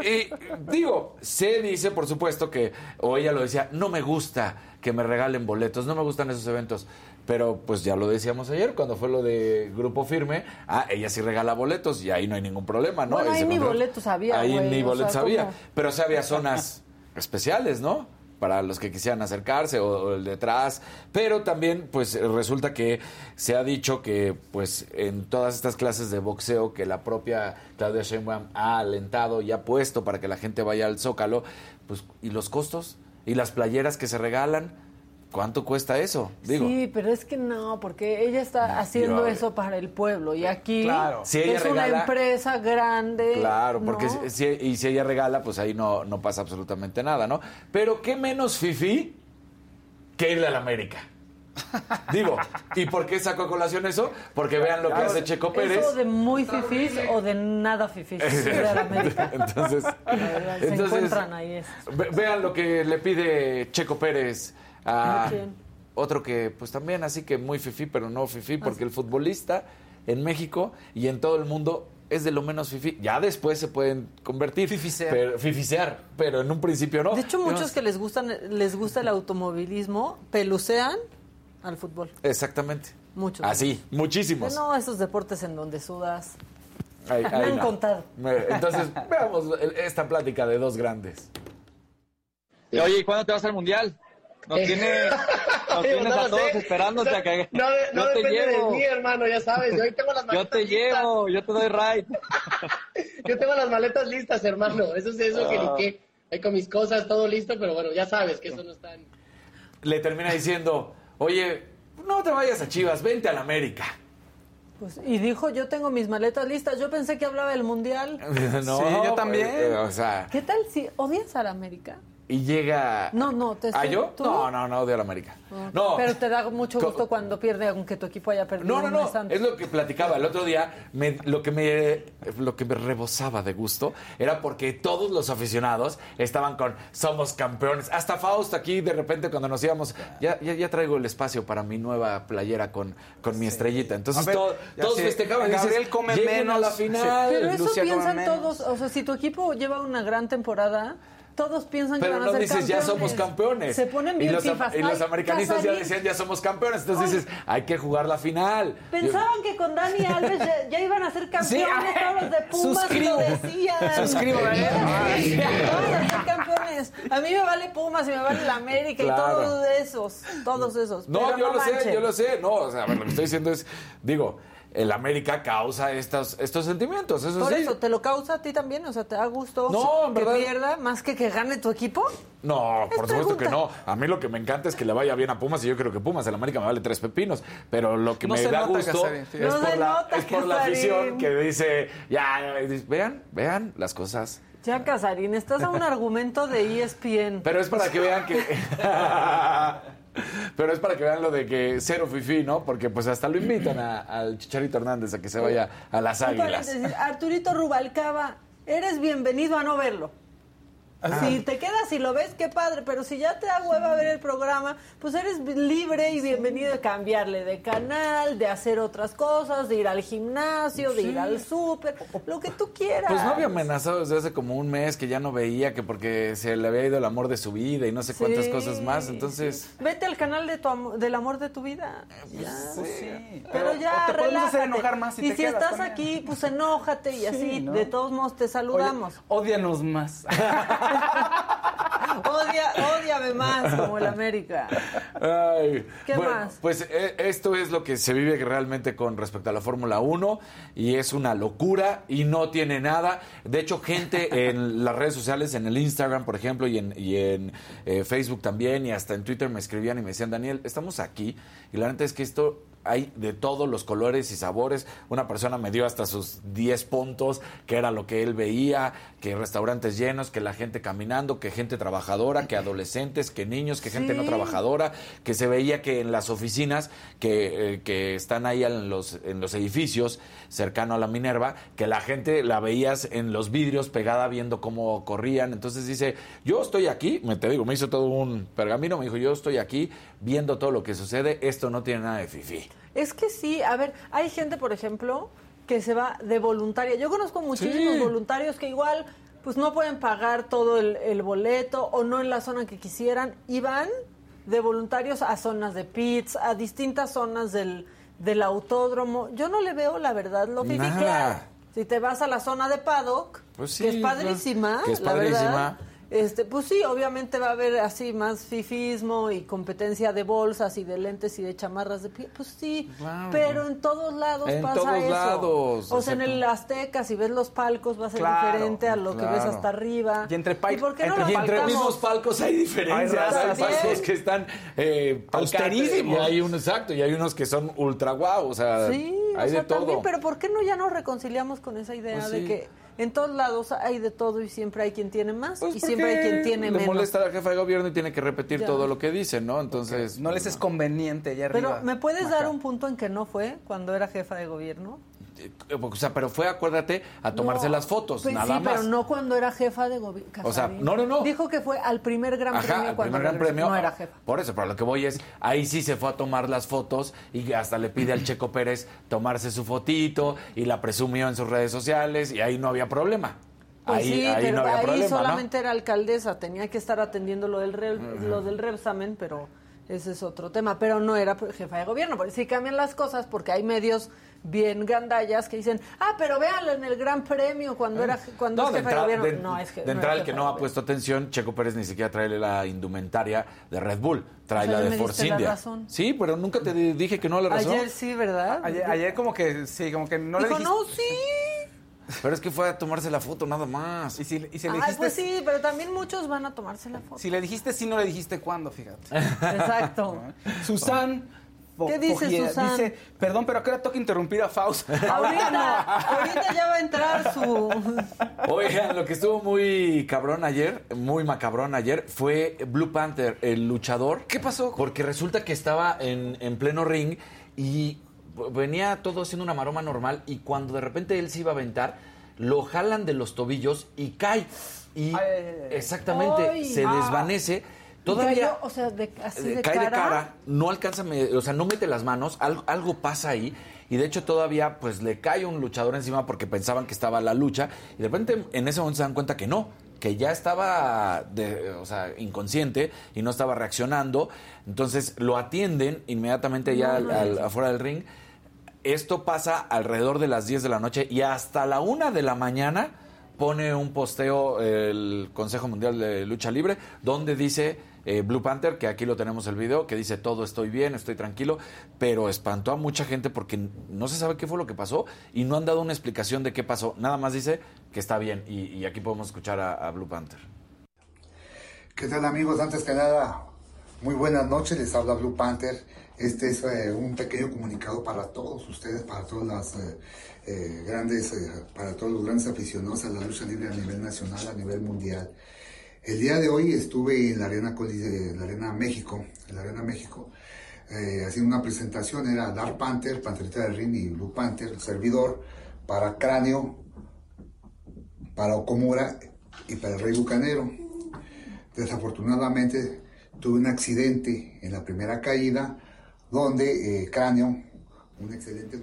Eh, y digo, se dice, por supuesto, que, o ella lo decía, no me gusta que me regalen boletos, no me gustan esos eventos. Pero pues ya lo decíamos ayer, cuando fue lo de Grupo Firme, ah, ella sí regala boletos y ahí no hay ningún problema, ¿no? Bueno, ahí ni boletos había, Ahí güey, ni boletos sea, había. ¿cómo? Pero sí había zonas especiales, ¿no? Para los que quisieran acercarse o, o el detrás. Pero también, pues resulta que se ha dicho que, pues en todas estas clases de boxeo que la propia Claudia Sheinbaum ha alentado y ha puesto para que la gente vaya al Zócalo, pues, ¿y los costos? ¿Y las playeras que se regalan? ¿Cuánto cuesta eso? Digo. Sí, pero es que no, porque ella está haciendo yo- eso para el pueblo y aquí Claro. Si ella es una empresa grande. Claro, porque ¿no? si, si- y si ella regala, pues ahí no, no pasa absolutamente nada, ¿no? Pero qué menos fifi que irle a la América. Digo, ¿y por qué saco a colación eso? Porque vean lo que hace Checo Pérez. ¿Eso de muy fifís o de nada fifís? de la América. Entonces, verdad, se entonces, encuentran ahí ve- vean lo que le pide Checo Pérez a ¿A quién? otro que, pues también así que muy fifí, pero no fifí, Ah, porque el futbolista en México y en todo el mundo es de lo menos fifí. Ya después se pueden convertir. Fifisear. Pero, fifisear, pero en un principio no. De hecho, muchos que les gustan les gusta el automovilismo pelucean al fútbol. Exactamente. Muchos. Así, muchísimos. No, esos deportes en donde sudas. Ahí- Me han no. contado. Entonces, veamos el- esta plática de dos grandes. Oye, ¿y cuándo te vas al mundial? Nos, tiene, nos tienes no a todos sé. esperándote a que No, de- no yo te depende llevo. de mí, hermano, ya sabes. Yo ahí tengo las Yo te listas. llevo, yo te doy ride. Yo tengo las maletas listas, hermano. Eso es eso que ni qué. Ahí con mis cosas, todo listo, pero bueno, ya sabes que eso no está en... Le termina diciendo, oye, no te vayas a Chivas, vente a la América. Pues, y dijo, yo tengo mis maletas listas. Yo pensé que hablaba del Mundial. no, Sí, yo también. eh, o sea, ¿Qué tal si odias a la América? Y llega... No, no, te ¿Ah, estoy- yo? ¿tú? No, no, no, odio a la América. No. Pero te da mucho Co- gusto cuando pierde, aunque tu equipo haya perdido No, no, no. Es lo que platicaba el otro día. me- lo que me lo que me rebosaba de gusto era porque todos los aficionados estaban con somos campeones. Hasta Fausto aquí de repente cuando nos íbamos ya ya, ya traigo el espacio para mi nueva playera con, con mi estrellita. Entonces A ver, todo- ya todos sé, festejaban. Gabriel come "Lleguen menos". a la final. Pero eso Lucia piensan todos. O sea, si tu equipo lleva una gran temporada, todos piensan que Pero van a no ser dices, ya campeones. somos campeones. Se ponen y bien los, am- fifas. y los Ay, americanistas ya decían, ya somos campeones. Entonces dices, hay que jugar la final. Pensaban que con Dani Alves ya, ya iban a ser campeones, Sí, todos los de Pumas suscribo. y lo decían. Suscribo, ¿eh? Vamos a ser campeones. A mí me vale Pumas y me vale la América Claro. y todos esos, todos esos. No, Pero yo lo sé, yo lo sé. No, o sea, a ver, lo que estoy diciendo es, digo, el América causa estos, estos sentimientos, eso Por sí. eso, ¿te lo causa a ti también? O sea, ¿te da gusto No, en que verdad. pierda más que que gane tu equipo? No, por Es supuesto que no. A mí lo que me encanta es que le vaya bien a Pumas y yo creo que Pumas, el América me vale tres pepinos. Pero lo que No me da gusto Casarín, es. No por la, es por la afición que dice, ya, vean, vean las cosas. Ya, Casarín, estás a un argumento de ESPN. Pero es para que vean que. Pero es para que vean lo de que cero fifi, ¿no? Porque pues hasta lo invitan a- al Chicharito Hernández a que se vaya a las águilas. Arturito Rubalcaba, eres bienvenido a no verlo. Si te quedas y lo ves, qué padre, pero si ya te da hueva ver el programa, pues eres libre y bienvenido de cambiarle de canal, de hacer otras cosas, de ir al gimnasio, de ir al súper, lo que tú quieras. Pues no había amenazado desde hace como un mes que ya no veía, que porque se le había ido el amor de su vida y no sé cuántas Sí, cosas más. Entonces, sí. Vete al canal de tu del amor de tu vida. Ya. Pues sí. Pero ya, te hacer relájate. enojar más si y te si quedas estás también. aquí, pues enójate y así, ¿no? de todos modos te Oye, saludamos. ódianos más. Odia, ódiame más como el América. Ay, ¿Qué bueno, más? Pues eh, esto es lo que se vive realmente con respecto a la Fórmula 1 y es una locura y no tiene nada. De hecho, gente en las redes sociales, en el Instagram, por ejemplo, y en, y en eh, Facebook también, y hasta en Twitter me escribían y me decían, Daniel, estamos aquí y la neta es que esto hay de todos los colores y sabores. Una persona me dio hasta sus 10 puntos, que era lo que él veía, que restaurantes llenos, que la gente caminando, que gente trabajadora, que adolescentes, que niños, que gente no trabajadora, que se veía que en las oficinas que, eh, que están ahí en los, en los edificios cercano a la Minerva, que la gente la veías en los vidrios pegada viendo cómo corrían. Entonces dice, yo estoy aquí, me te digo, me hizo todo un pergamino, me dijo, yo estoy aquí viendo todo lo que sucede, esto no tiene nada de fifí. Es que sí, a ver, hay gente, por ejemplo, que se va de voluntaria. Yo conozco muchísimos Sí. voluntarios que igual pues no pueden pagar todo el, el boleto o no en la zona que quisieran y van de voluntarios a zonas de pits, a distintas zonas del, del autódromo. Yo no le veo, la verdad, lo que. Si te vas a la zona de paddock, Pues sí, que es padrísima, que es la verdad, padrísima. Este, pues sí, obviamente va a haber así más fifismo y competencia de bolsas y de lentes y de chamarras de pie. Pues sí, Claro. pero en todos lados En pasa todos eso. lados, o sea, en el Azteca, si ves los palcos, va a ser Claro, diferente a lo que ves claro. hasta arriba. Y entre pa- por qué no entre- lo Y entre mismos palcos hay diferencias. Hay Hay, razas, palcos también. que están eh, Austerísimos. Y hay unos, exacto, y hay unos que son ultra guau. O sea, Sí, o hay sea, de todo. también, pero ¿por qué no ya nos reconciliamos con esa idea Pues de sí. que en todos lados hay de todo y siempre hay quien tiene más Pues y siempre hay quien tiene le menos? molesta a la jefa de gobierno y tiene que repetir Ya. todo lo que dice, ¿no? Entonces. No les es conveniente allá Pero. ¿me puedes dar un punto en que no fue cuando era jefa de gobierno? Eh, O sea, pero fue, acuérdate, a tomarse No, las fotos, pues nada sí, más. pero no cuando era jefa de gobierno. O sea, no, no, no. Dijo que fue al primer gran Ajá, premio el cuando primer gran premio. no era jefa. Por eso, pero lo que voy es, ahí sí se fue a tomar las fotos y hasta le pide al Checo Pérez tomarse su fotito y la presumió en sus redes sociales y ahí no había problema. Pues ahí sí, ahí pero no había ahí problema, ¿no? solamente era alcaldesa, tenía que estar atendiendo lo del Re- lo del Repsamen, pero ese es otro tema, pero no era jefa de gobierno, por eso sí cambian las cosas porque hay medios bien gandallas que dicen, "Ah, pero véanlo en el Gran Premio cuando era cuando No, es jefa de, entrada, gobierno." de- no es je- de no entrada, es el que no ha puesto atención, Checo Pérez ni siquiera trae la indumentaria de Red Bull, trae O sea, la de me Force la India. razón. Sí, pero nunca te di- dije que no le razón. Ayer sí, ¿verdad? Ayer, ayer como que, sí, como que no le Dijo, dijiste... "No, sí." Pero es que fue a tomarse la foto nada más. Y si, y si le Ay, dijiste... pues sí, pero también muchos van a tomarse la foto. Si le dijiste sí, no le dijiste cuándo, fíjate. Exacto. Susan... ¿Qué dice Fogiera Susan? Dice, perdón, pero ¿a qué hora toca interrumpir a Faust? Ahorita, ahorita ya va a entrar su Oigan, lo que estuvo muy cabrón ayer, muy macabrón ayer, fue Blue Panther, el luchador. ¿Qué pasó? Porque resulta que estaba en, en pleno ring y venía todo haciendo una maroma normal y cuando de repente él se iba a aventar, lo jalan de los tobillos y cae. Y Ay, ay, ay. exactamente, Ay. se Ah. desvanece. Todavía cayó, o sea, de, así eh, de cae cara. de cara, no alcanza, o sea, no mete las manos, algo, algo pasa ahí. Y de hecho todavía pues le cae un luchador encima porque pensaban que estaba la lucha. Y de repente en ese momento se dan cuenta que no, que ya estaba de, o sea, inconsciente y no estaba reaccionando. Entonces lo atienden inmediatamente ya al- al- afuera del ring. Esto pasa alrededor de las 10 de la noche y hasta la 1 de la mañana pone un posteo el Consejo Mundial de Lucha Libre donde dice eh, Blue Panther, que aquí lo tenemos el video, que dice todo estoy bien, estoy tranquilo, pero espantó a mucha gente porque no se sabe qué fue lo que pasó y no han dado una explicación de qué pasó. Nada más dice que está bien y, aquí podemos escuchar a, Blue Panther. ¿Qué tal amigos? Antes que nada, muy buenas noches, les habla Blue Panther. Este es eh, un pequeño comunicado para todos ustedes, para todas las eh, eh, grandes, para todos los grandes aficionados a la lucha libre a nivel nacional, a nivel mundial. El día de hoy estuve en la Arena, Coli- eh, en la Arena México, en la Arena México, eh, haciendo una presentación, era Dark Panther, Panterita del Ring y Blue Panther, servidor, para Cráneo, para Okomura y para el Rey Bucanero. Desafortunadamente tuve un accidente en la primera caída donde eh, Cráneo, un excelente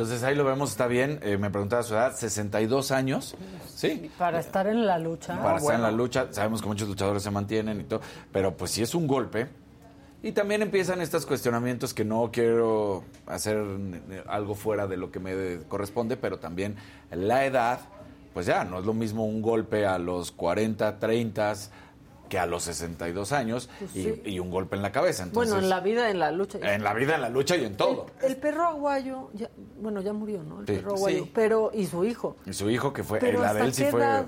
Entonces ahí lo vemos, está bien. Eh, me preguntaba su edad, 62 años. Sí. Para estar en la lucha. para estar en la lucha. Sabemos que muchos luchadores se mantienen y todo, pero pues sí es un golpe. Y también empiezan estos cuestionamientos que no quiero hacer algo fuera de lo que me corresponde, pero también la edad, pues ya, no es lo mismo un golpe a los 40, 30, que a los 62 años Pues y, sí. y un golpe en la cabeza. Entonces, bueno, en la vida, en la lucha. en la vida, en la lucha y en todo. El, el perro aguayo, ya- bueno, ya murió, ¿no? El Sí. perro aguayo. Sí. Pero, y su hijo. Y su hijo, que fue, Pero la de ¿hasta él sí fue...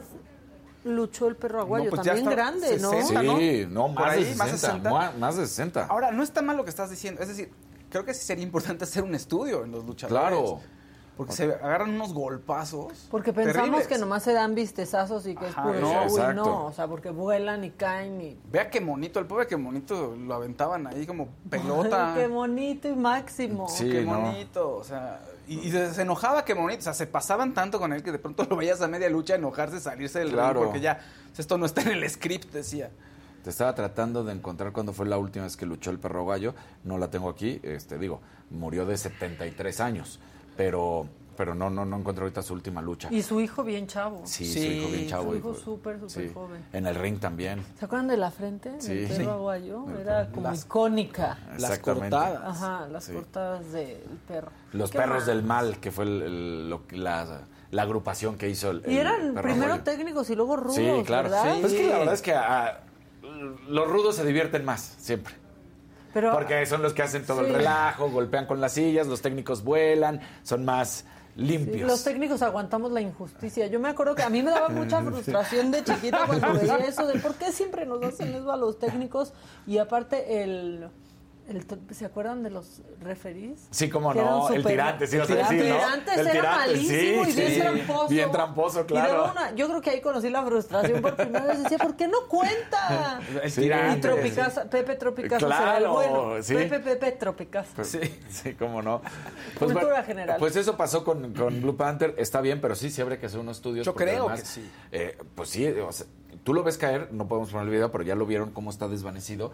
luchó el perro aguayo? No, pues También grande, ¿no? 60, Sí, no, Por más, de ahí, 60, más de 60. mua- más de 60. Ahora, no está mal lo que estás diciendo. Es decir, creo que sí sería importante hacer un estudio en los luchadores. Claro. Porque se agarran unos golpazos. Porque pensamos terribles. que nomás se dan vistezazos y que es Ajá, puro no, show y no, o sea, porque vuelan y caen y... Vea qué monito, el pobre qué monito lo aventaban ahí como pelota. Qué bonito y máximo. qué bonito, o sea, y, y se, se enojaba que bonito, o sea, se pasaban tanto con él que de pronto lo veías a media lucha enojarse, salirse del ring Claro. porque ya, esto no está en el script, decía. Te estaba tratando de encontrar cuándo fue la última vez que luchó el perro gallo. No la tengo aquí. Este, digo, murió de 73 años. Pero, pero no, no, no encontré ahorita su última lucha. Y su hijo bien chavo. Sí, su hijo bien chavo. Su hijo súper, súper sí. joven. En el ring también. ¿Se acuerdan de la frente Sí. del perro Sí. aguayo? El Era como Las- icónica. Exactamente. Ajá, las Sí. cortadas del perro. Los perros del mal, que fue el- el- lo que- la, la agrupación que hizo el. Y el eran perro primero aguayo. técnicos y luego rudos, Sí, claro. ¿verdad? Pues es que la verdad es que los rudos se divierten más, siempre. Pero, Porque son los que hacen todo Sí. el relajo, golpean con las sillas, los técnicos vuelan, son más limpios. Los técnicos aguantamos la injusticia. Yo me acuerdo que a mí me daba mucha frustración de chiquita cuando veía eso de por qué siempre nos hacen eso a los técnicos y aparte el, el ¿se acuerdan de los referís? Sí, eran no, el tirante, sí, el vas a decir, ¿no? tirantes El era tirante, malísimo sí, y bien sí. tramposo. Bien tramposo, Y claro. una- yo creo que ahí conocí la frustración por primera vez. Decía, ¿por qué no cuenta? El y tirante, Tropicasa, Pepe Tropicasa será el Claro, bueno. sí. Pepe, Pepe Tropicasa. Pues, sí, sí, cómo no. Cultura general. Pues eso pasó con, con Blue Panther, está bien, pero sí, sí habría que hacer unos estudios. Yo creo además, que sí. eh, pues sí, o sea, tú lo ves caer, no podemos poner el video, pero ya lo vieron cómo está desvanecido.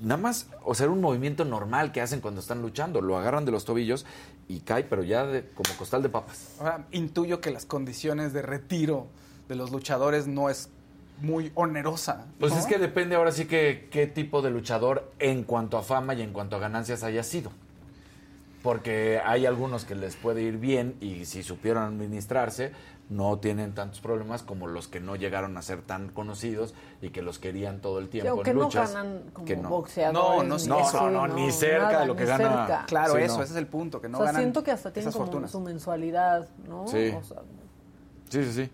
Nada más, o sea, era un movimiento normal que hacen cuando están luchando. Lo agarran de los tobillos y cae, pero ya de- como costal de papas. Ahora, intuyo que las condiciones de retiro de los luchadores no es muy onerosa. Pues ¿no? es que depende ahora sí que qué tipo de luchador en cuanto a fama y en cuanto a ganancias haya sido. Porque hay algunos que les puede ir bien y si supieron administrarse no tienen tantos problemas como los que no llegaron a ser tan conocidos y que los querían todo el Que tiempo aunque en no luchas. ganan como que no. boxeadores. No, no, ni no, no, no, ni cerca nada, de lo que gana. cerca. Claro, Sí, eso, no. ese es el punto, que no o sea, ganan siento que hasta tienen como fortunas. su mensualidad, ¿no? Sí. O sea, Sí, sí, sí.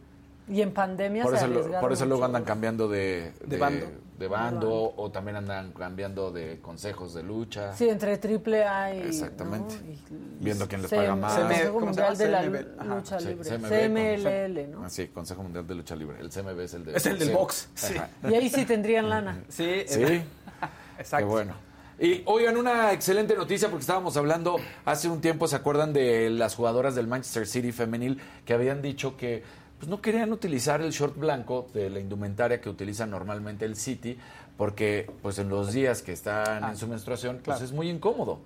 y en pandemia Por se eso, lo- por eso luego andan cambiando de, De bando. De bando, o también andan cambiando de consejos de lucha. Sí, entre triple A y... Exactamente. ¿no? Y- Viendo quién les CM, paga más. CM, Consejo ¿cómo se Mundial de la. Ajá. Lucha Sí, Libre. CMB, CMLL, ¿no? Ah, sí, Consejo Mundial de Lucha Libre. El CMB es el de Es el del box, sí. Y ahí sí tendrían lana. Sí, Sí. exacto. Qué bueno. Y oigan, una excelente noticia porque estábamos hablando hace un tiempo, ¿se acuerdan de las jugadoras del Manchester City femenil que habían dicho que pues, no querían utilizar el short blanco de la indumentaria que utiliza normalmente el City porque pues en los días que están en su menstruación pues claro. es muy incómodo.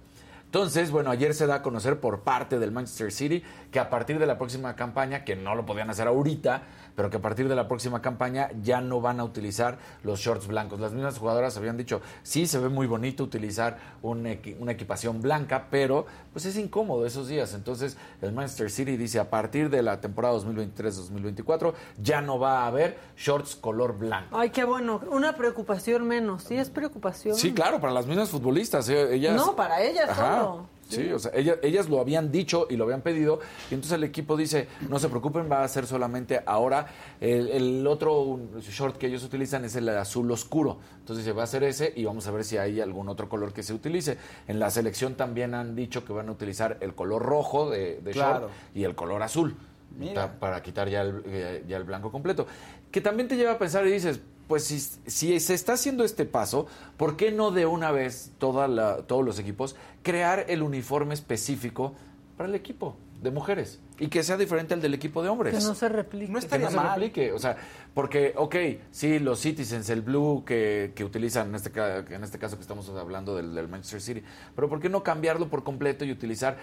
Entonces, bueno, ayer se da a conocer por parte del Manchester City que a partir de la próxima campaña, que no lo podían hacer ahorita, pero que a partir de la próxima campaña ya no van a utilizar los shorts blancos. Las mismas jugadoras habían dicho, sí, se ve muy bonito utilizar un equi- una equipación blanca, pero pues es incómodo esos días. Entonces, el Manchester City dice, a partir de la temporada 2023-2024 ya no va a haber shorts color blanco. Ay, qué bueno. Una preocupación menos. Sí, es preocupación. Sí, claro, para las mismas futbolistas. eh, Ellas, No, para ellas solo. Sí, o sea, ellas, ellas lo habían dicho y lo habían pedido. Y entonces el equipo dice, no se preocupen, va a ser solamente ahora. El, el otro short que ellos utilizan es el azul oscuro. Entonces dice, va a ser ese y vamos a ver si hay algún otro color que se utilice. En la selección también han dicho que van a utilizar el color rojo de, de Claro. short y el color azul. Mira. pa- Para quitar ya el, eh, ya el blanco completo. Que también te lleva a pensar y dices, pues si, si se está haciendo este paso, ¿por qué no de una vez toda la- todos los equipos crear el uniforme específico para el equipo de mujeres? Y que sea diferente al del equipo de hombres. Que no se replique. No Que estaría no se replique, o sea, porque, ok, sí, los Citizens, el blue que, que utilizan, en este, en este caso que estamos hablando del, del Manchester City, pero ¿por qué no cambiarlo por completo y utilizar,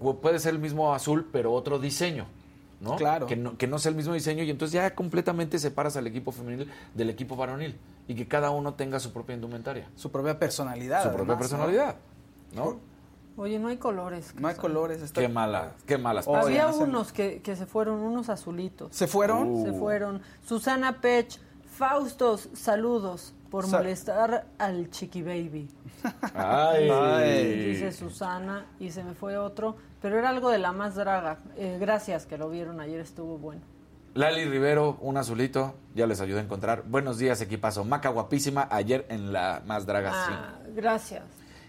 o puede ser el mismo azul, pero otro diseño? ¿No? Claro. Que no, que no sea el mismo diseño y entonces ya completamente separas al equipo femenil del equipo varonil y que cada uno tenga su propia indumentaria, Su propia personalidad. su propia personalidad, ¿no? Oye, no hay colores. No hay colores. está- Qué mala, qué malas. Oye, Había unos que, que se fueron, unos azulitos. ¿Se fueron? Uh. Se fueron. Susana Pech, Faustos, saludos. Por molestar al chiqui baby. Ay. Dice Susana y se me fue otro, pero era algo de la más draga. Eh, gracias que lo vieron ayer, estuvo bueno. Lali Rivero, un azulito, ya les ayudé a encontrar. Buenos días, equipazo. Maca guapísima, ayer en la más draga, Ah, gracias.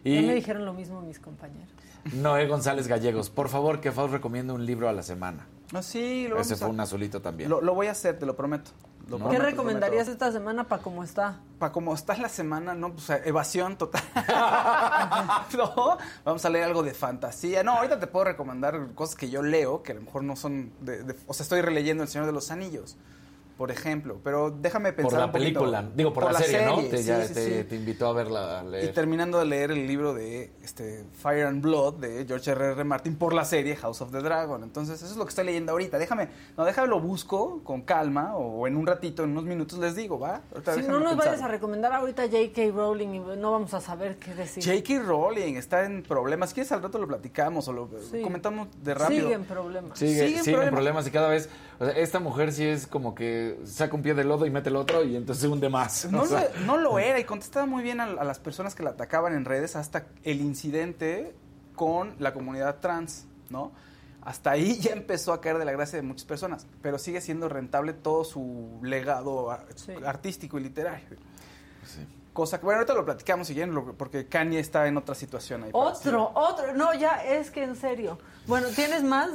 Y- Ya me dijeron lo mismo mis compañeros. Noé González Gallegos, por favor, que Faust recomiende un libro a la semana. No, sí, lo Ese vamos fue a- un azulito también. Lo, lo voy a hacer, te lo prometo. Lo ¿Qué recomendarías esta semana para cómo está? Para como está la semana, no, pues evasión total. no, vamos a leer algo de fantasía. No, ahorita te puedo recomendar cosas que yo leo, que a lo mejor no son de, de- o sea, estoy releyendo El Señor de los Anillos, por ejemplo, pero déjame pensar por la un película, digo, por, la, serie, ¿no? Te, sí, ya sí, te, sí. te invitó a verla, a Y leer. terminando de leer el libro de este, Fire and Blood de George R. R. Martin por la serie House of the Dragon. Entonces, eso es lo que estoy leyendo ahorita. Déjame, no, déjame lo busco con calma o en un ratito, en unos minutos les digo, ¿va? Ahorita Si no nos vayas a recomendar ahorita J.K. Rowling y no vamos a saber qué decir. J.K. Rowling está en problemas. ¿Quieres al rato lo platicamos o lo Sí. comentamos de rápido? Sigue en problemas. Sigue, siguen siguen problemas. problemas y cada vez, o sea, esta mujer sí es como que saca un pie del lodo y mete el otro y entonces se hunde más. No, o sea. lo, no lo era y contestaba muy bien a, a las personas que la atacaban en redes hasta el incidente con la comunidad trans, ¿no? Hasta ahí ya empezó a caer de la gracia de muchas personas, pero sigue siendo rentable todo su legado Sí. artístico y literario. Cosa bueno, ahorita lo platicamos si quieren, porque Kanye está en otra situación ahí. Otro, otro. No, ya, es que en serio. Bueno, ¿tienes más?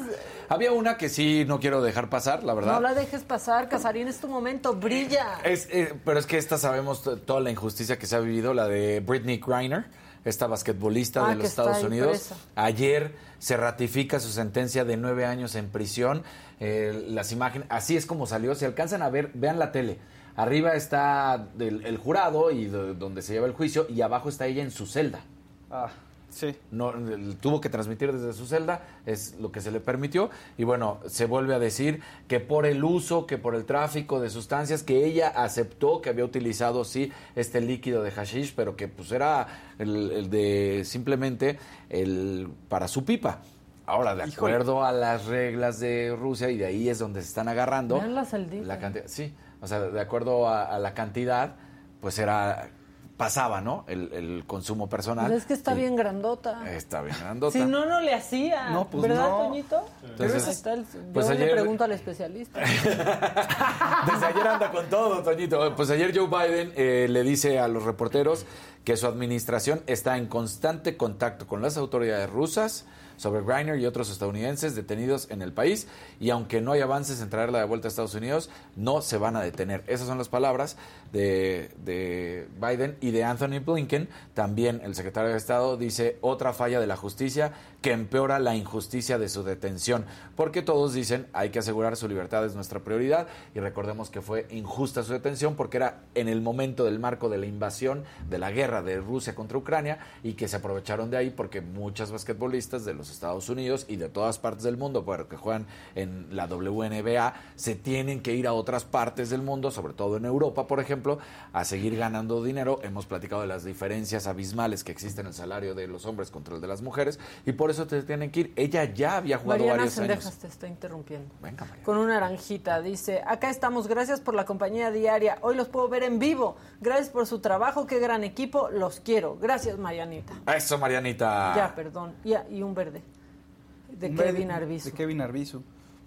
Había una que sí no quiero dejar pasar, la verdad. No la dejes pasar, Casarín, es tu momento, brilla. Es, eh, pero es que esta sabemos toda la injusticia que se ha vivido, la de Britney Griner, esta basquetbolista Ah, de los Estados Unidos. presa. Ayer se ratifica su sentencia de nueve años en prisión. Eh, las imágenes, así es como salió. Si alcanzan a ver, vean la tele. Arriba está el, el jurado y do- donde se lleva el juicio y abajo está ella en su celda. Ah, sí. No, tuvo que transmitir desde su celda, es lo que se le permitió. Y bueno, se vuelve a decir que por el uso, que por el tráfico de sustancias, que ella aceptó que había utilizado, sí, este líquido de hashish, pero que pues era el, el de simplemente el para su pipa. Ahora, de Híjole. acuerdo a las reglas de Rusia, y de ahí es donde se están agarrando. La. La cantidad, sí, o sea, de acuerdo a, a la cantidad, pues era, pasaba, ¿no? El, el consumo personal. Pues es que está Y- bien grandota. Está bien grandota. Si no, no le hacía. No, pues ¿Verdad, no. Toñito? Entonces, está el- pues yo ayer- le pregunto al especialista. Desde ayer anda con todo, Toñito. Pues ayer Joe Biden eh, le dice a los reporteros que su administración está en constante contacto con las autoridades rusas sobre Griner y otros estadounidenses detenidos en el país y aunque no hay avances en traerla de vuelta a Estados Unidos, no se van a detener. Esas son las palabras de, de Biden y de Anthony Blinken. También el secretario de Estado dice otra falla de la justicia que empeora la injusticia de su detención, porque todos dicen hay que asegurar su libertad es nuestra prioridad y recordemos que fue injusta su detención porque era en el momento del marco de la invasión de la guerra de Rusia contra Ucrania y que se aprovecharon de ahí porque muchas basquetbolistas de los Estados Unidos y de todas partes del mundo, pero que juegan en la WNBA, se tienen que ir a otras partes del mundo, sobre todo en Europa, por ejemplo, a seguir ganando dinero. Hemos platicado de las diferencias abismales que existen en el salario de los hombres contra el de las mujeres y por eso te tienen que ir. Ella ya había jugado Mariana varios Sendejas años. te está interrumpiendo. Venga, Mariana. Con una naranjita. Dice, acá estamos, gracias por la compañía diaria. Hoy los puedo ver en vivo. Gracias por su trabajo, qué gran equipo. Los quiero. Gracias, Marianita. Eso, Marianita. Ya, perdón. Ya, y un verde. De Un Kevin Arbizu. De Kevin Arbizu.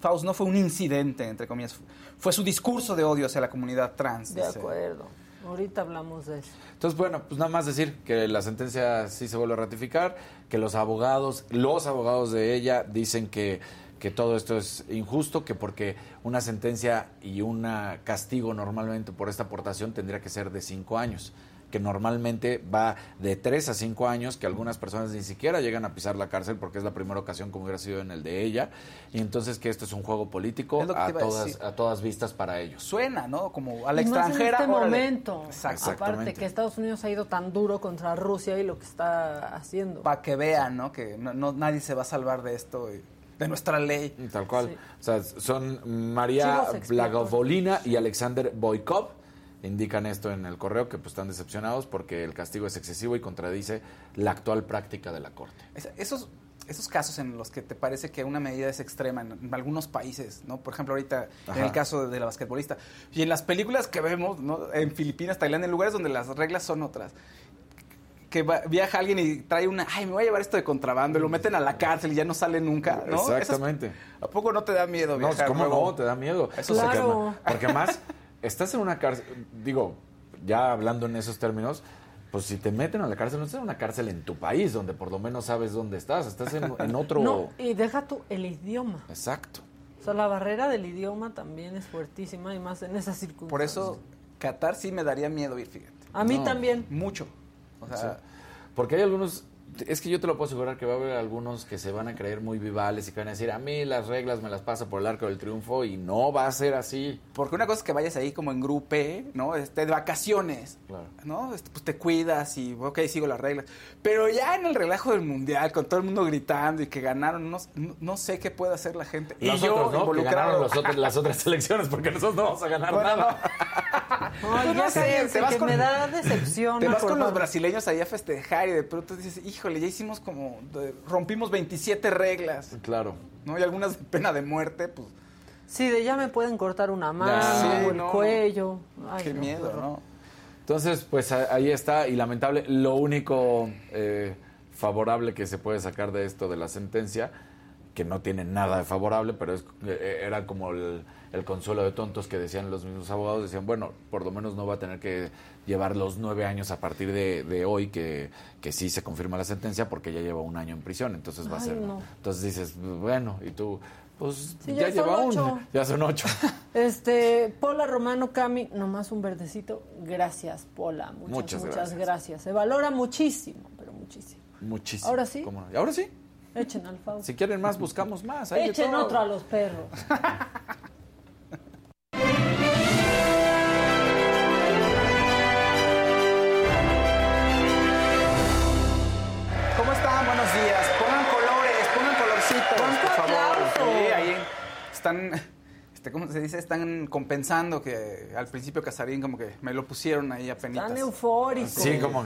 Faust no fue un incidente, entre comillas. Fue su discurso de odio hacia la comunidad trans. De dice. acuerdo. Ahorita hablamos de eso. Entonces, bueno, pues nada más decir que la sentencia sí se vuelve a ratificar, que los abogados, los abogados de ella dicen que, que todo esto es injusto, que porque una sentencia y un castigo normalmente por esta aportación tendría que ser de cinco años que normalmente va de tres a cinco años, que algunas personas ni siquiera llegan a pisar la cárcel porque es la primera ocasión como hubiera sido en el de ella, y entonces que esto es un juego político a todas, a todas vistas para ellos. Suena, ¿no? Como a la Y más extranjera. en este órale. momento. Aparte que Estados Unidos ha ido tan duro contra Rusia y lo que está haciendo. Para que vean, ¿no? Que no, no- nadie se va a salvar de esto, y- de nuestra ley. Tal cual. Sí. O sea, son María. Blagovolina y Alexander Boykov. Indican esto en el correo que pues están decepcionados porque el castigo es excesivo y contradice la actual práctica de la Corte. Es- Esos, esos casos en los que te parece que una medida es extrema en, en algunos países, ¿no? Por ejemplo, ahorita en el caso de la basquetbolista. Y en las películas que vemos, ¿no? En Filipinas, Tailandia, en lugares donde las reglas son otras. Que va- viaja alguien y trae una, ay, me voy a llevar esto de contrabando, y lo meten a la cárcel y ya no sale nunca, ¿no? Esas- Exactamente. ¿A poco no te da miedo No, viajar? ¿cómo luego? no? Te da miedo. Eso Claro. ma- porque más, estás en una cárcel, digo, ya hablando en esos términos, pues si te meten a la cárcel, no estás en una cárcel en tu país, donde por lo menos sabes dónde estás, estás en, en otro... No, y deja tú el idioma. Exacto. O sea, la barrera del idioma también es fuertísima y más en esas circunstancias. Por eso, Qatar sí me daría miedo ir, fíjate. A mí No. también. Mucho. O sea, Sí. Porque hay algunos, es que yo te lo puedo asegurar que va a haber algunos que se van a creer muy vivales y que van a decir, a mí las reglas me las pasa por el arco del triunfo y no va a ser así. Porque una cosa es que vayas ahí como en grupe, ¿no? Este, de vacaciones, Claro. ¿no? Este, pues te cuidas y, ok, sigo las reglas. Pero ya en el relajo del mundial, con todo el mundo gritando y que ganaron, no, no- no sé qué puede hacer la gente. y Los yo otros, ¿no? Que ganaron los otros- las otras selecciones porque nosotros no vamos a ganar Bueno, nada. Ay, Pues ya no sé, te vas que con- me da decepción. Te vas con los brasileños ahí a festejar y de pronto dices, híjole, ya hicimos como, de- rompimos 27 reglas, Claro. ¿no? Y algunas de pena de muerte, pues, Sí, de ya me pueden cortar una mano, Sí, o el no, cuello. Ay, qué no, miedo. ¿no? Entonces, pues ahí está, y lamentable, lo único eh, favorable que se puede sacar de esto de la sentencia, que no tiene nada de favorable, pero es, eh, era como el, el consuelo de tontos que decían los mismos abogados, decían, bueno, por lo menos no va a tener que llevar los nueve años a partir de, de hoy que, que sí se confirma la sentencia, porque ya lleva un año en prisión, entonces va a ser... no. Entonces dices, bueno, y tú, pues Sí, ya, lleva ocho. un, ya son ocho. Este, Pola Romano Cami, nomás un verdecito. Gracias, Pola. Muchas, Muchas muchas, gracias. gracias. Se valora muchísimo, pero muchísimo. Muchísimo. Ahora sí. ¿Cómo ahora sí? Echen al Fausto. Si quieren más, buscamos más. hay Echen otro a los perros. están, este, ¿cómo se dice? Están compensando que al principio Casarín como que me lo pusieron ahí a penitas. Tan eufóricos. Sí, como...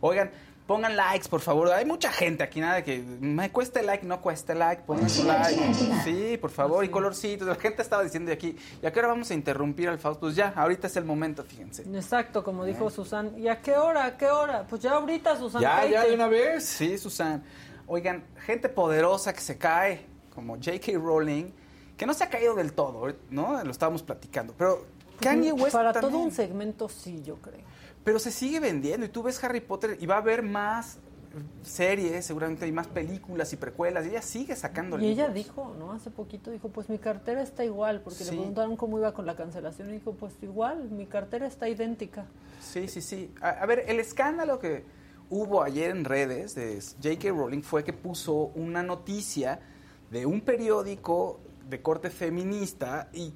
Oigan, pongan likes, por favor. Hay mucha gente aquí, nada que me cueste like, no cueste like, pongan su like. Sí, por favor, y colorcitos. La gente estaba diciendo de aquí, ¿y a qué hora vamos a interrumpir al Fausto? Pues ya, ahorita es el momento, fíjense. Exacto, como dijo Susan. ¿Y a qué hora? ¿A qué hora? Pues ya ahorita, Susan. Ya, ya de una vez. Sí, Susan. Oigan, gente poderosa que se cae, como J.K. Rowling, que no se ha caído del todo, ¿no? Lo estábamos platicando. Pero Kanye West Para también. todo un segmento, sí, yo creo. Pero se sigue vendiendo y tú ves Harry Potter y va a haber más series, seguramente hay más películas y precuelas y ella sigue sacando Y ella dijo, ¿no? Hace poquito dijo, pues mi cartera está igual, porque Sí. le preguntaron cómo iba con la cancelación y dijo, pues igual, mi cartera está idéntica. Sí, sí, sí. A, a ver, el escándalo que hubo ayer en redes de J.K. Rowling fue que puso una noticia de un periódico de corte feminista y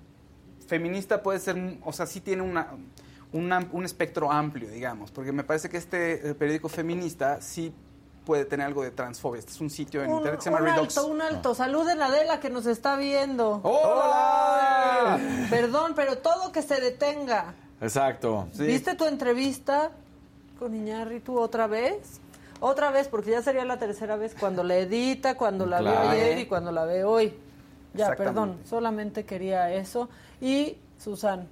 feminista puede ser, o sea, sí tiene una, una- un espectro amplio, digamos, porque me parece que este eh, periódico feminista sí puede tener algo de transfobia. Este es un sitio en Un, internet que se llama un Redux. alto, un alto. Saluden a Adela que nos está viendo. ¡Hola! Perdón, pero todo que se detenga. Exacto. ¿Viste tu entrevista con Iñárritu otra vez? Otra vez, porque ya sería la tercera vez cuando la edita, cuando la Claro. veo ayer y cuando la ve hoy. Ya, perdón, solamente quería eso. Y, Susan,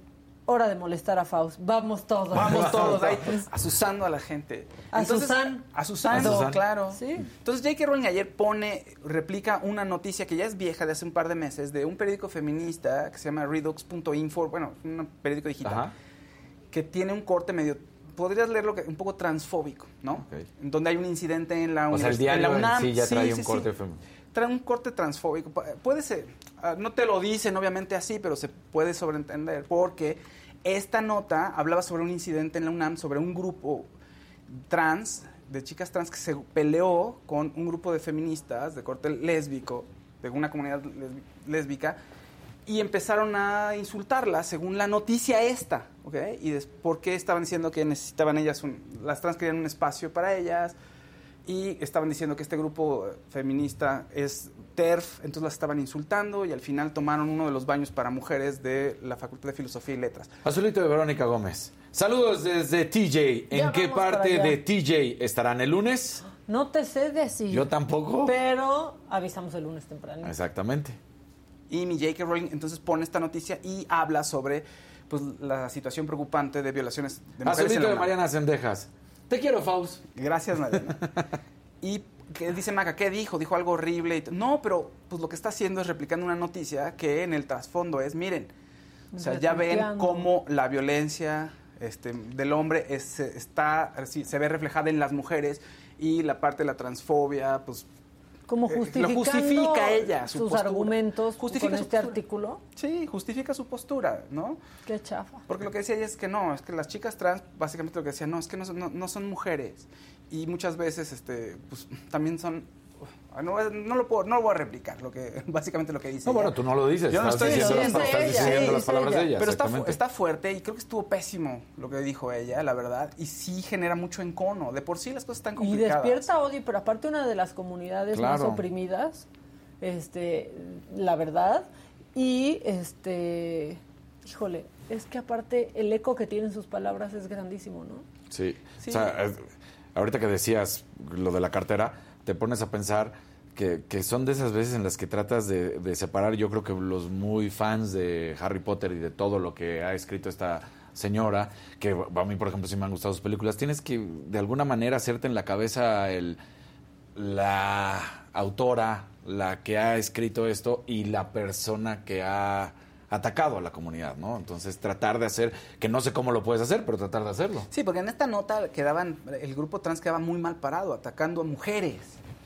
hora de molestar a Faust. Vamos todos. Vamos todos ahí asusando a la gente. A Susan. A Susan, A Susan. claro. Sí. Entonces J.K. Rowling ayer pone, replica una noticia que ya es vieja de hace un par de meses de un periódico feminista que se llama Redux.info, bueno, un periódico digital, Ajá. que tiene un corte medio, podrías leerlo que un poco transfóbico, ¿no? Donde hay un incidente en la O sea, el diario en la en UNAM. sí ya trae un sí, corte sí. fem- Trae un corte transfóbico. Pu- Puede ser, ah, no te lo dicen obviamente así, pero se puede sobreentender porque esta nota hablaba sobre un incidente en la UNAM, sobre un grupo trans, de chicas trans que se peleó con un grupo de feministas de corte lésbico, de una comunidad lésbica, y empezaron a insultarla según la noticia esta, ¿ok? Y des- porque estaban diciendo que necesitaban ellas, un- las trans querían un espacio para ellas, y estaban diciendo que este grupo feminista es TERF, entonces las estaban insultando y al final tomaron uno de los baños para mujeres de la Facultad de Filosofía y Letras. Azulito de Verónica Gómez. Saludos desde TJ. ¿En Ya qué parte de TJ estarán el lunes? No te sé decir. Yo tampoco. Pero avisamos el lunes temprano. Exactamente. Y mi J.K. Rowling entonces pone esta noticia y habla sobre pues, la situación preocupante de violaciones de mujeres en Azulito la de. Mariana Sendejas. Te quiero, Faust. Gracias, Mariana. y que dice Maca, ¿qué dijo? Dijo algo horrible. y no, pero pues lo que está haciendo es replicando una noticia que en el trasfondo es, miren, o sea, ya ven cómo la violencia este, del hombre es- está, se ve reflejada en las mujeres y la parte de la transfobia, pues Como eh, lo justificando justifica ella, su sus postura. argumentos Justifica con este postura. artículo. Sí, justifica su postura, ¿no? Qué chafa. Porque lo que decía ella es que no, es que las chicas trans, básicamente lo que decía, no, es que no son, no, no son mujeres. Y muchas veces, este, pues, también son... ah, No, no lo puedo, no lo voy a replicar, lo que, básicamente lo que dice No, ella. bueno, tú no lo dices. Yo no estoy diciendo, diciendo, las, estás ella, diciendo las palabras de ella. Pero está, está fuerte y creo que estuvo pésimo lo que dijo ella, la verdad. Y sí genera mucho encono. De por sí las cosas están Y complicadas. despierta odio, pero aparte una de las comunidades más oprimidas, este, la verdad, y este, híjole, es que aparte el eco que tienen sus palabras es grandísimo, ¿no? Sí. Sí. O sea, ahorita que decías lo de la cartera, te pones a pensar que, son de esas veces en las que tratas de, de separar, yo creo que los muy fans de Harry Potter y de todo lo que ha escrito esta señora, que a mí, por ejemplo, sí me han gustado sus películas, tienes que de alguna manera hacerte en la cabeza el, la autora, la que ha escrito esto y la persona que ha atacado a la comunidad, ¿no? Entonces tratar de hacer, que no sé cómo lo puedes hacer, pero tratar de hacerlo. Sí, porque en esta nota quedaban, el grupo trans quedaba muy mal parado, atacando a mujeres.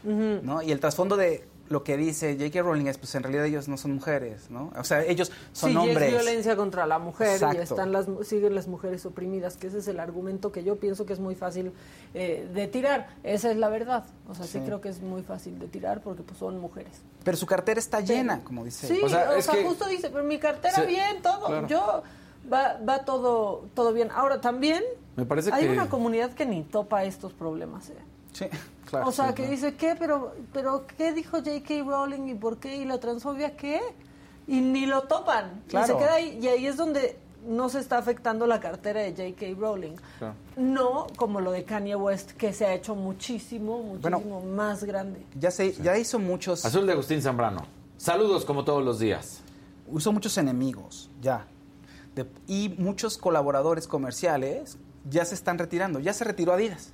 ¿no? Y el trasfondo de lo que dice J.K. Rowling es, pues en realidad ellos no son mujeres, ¿no? O sea, ellos son sí, y hombres. es violencia contra la mujer Exacto. y están las siguen las mujeres oprimidas, que ese es el argumento que yo pienso que es muy fácil eh, de tirar. Esa es la verdad. O sea, sí. Sí. creo que es muy fácil de tirar porque pues son mujeres. Pero su cartera está llena, como dice. Sí, O sea, es que- justo dice, pero mi cartera Sí, bien, todo. claro. Yo va, va todo, todo bien. Ahora también Me parece hay que- una comunidad que ni topa estos problemas. ¿eh? Sí, claro. o sea, sí, que claro. dice, ¿qué? Pero, pero ¿qué dijo J.K. Rowling y por qué? ¿Y la transfobia qué? Y ni lo topan. Y Claro. se queda ahí. Y ahí es donde no se está afectando la cartera de J.K. Rowling. No como lo de Kanye West, que se ha hecho muchísimo, muchísimo más grande. Ya, se, ya hizo muchos... Azul de Agustín Zambrano. Saludos como todos los días. Usó muchos enemigos, ya. De- y muchos colaboradores comerciales ya se están retirando. Ya se retiró Adidas.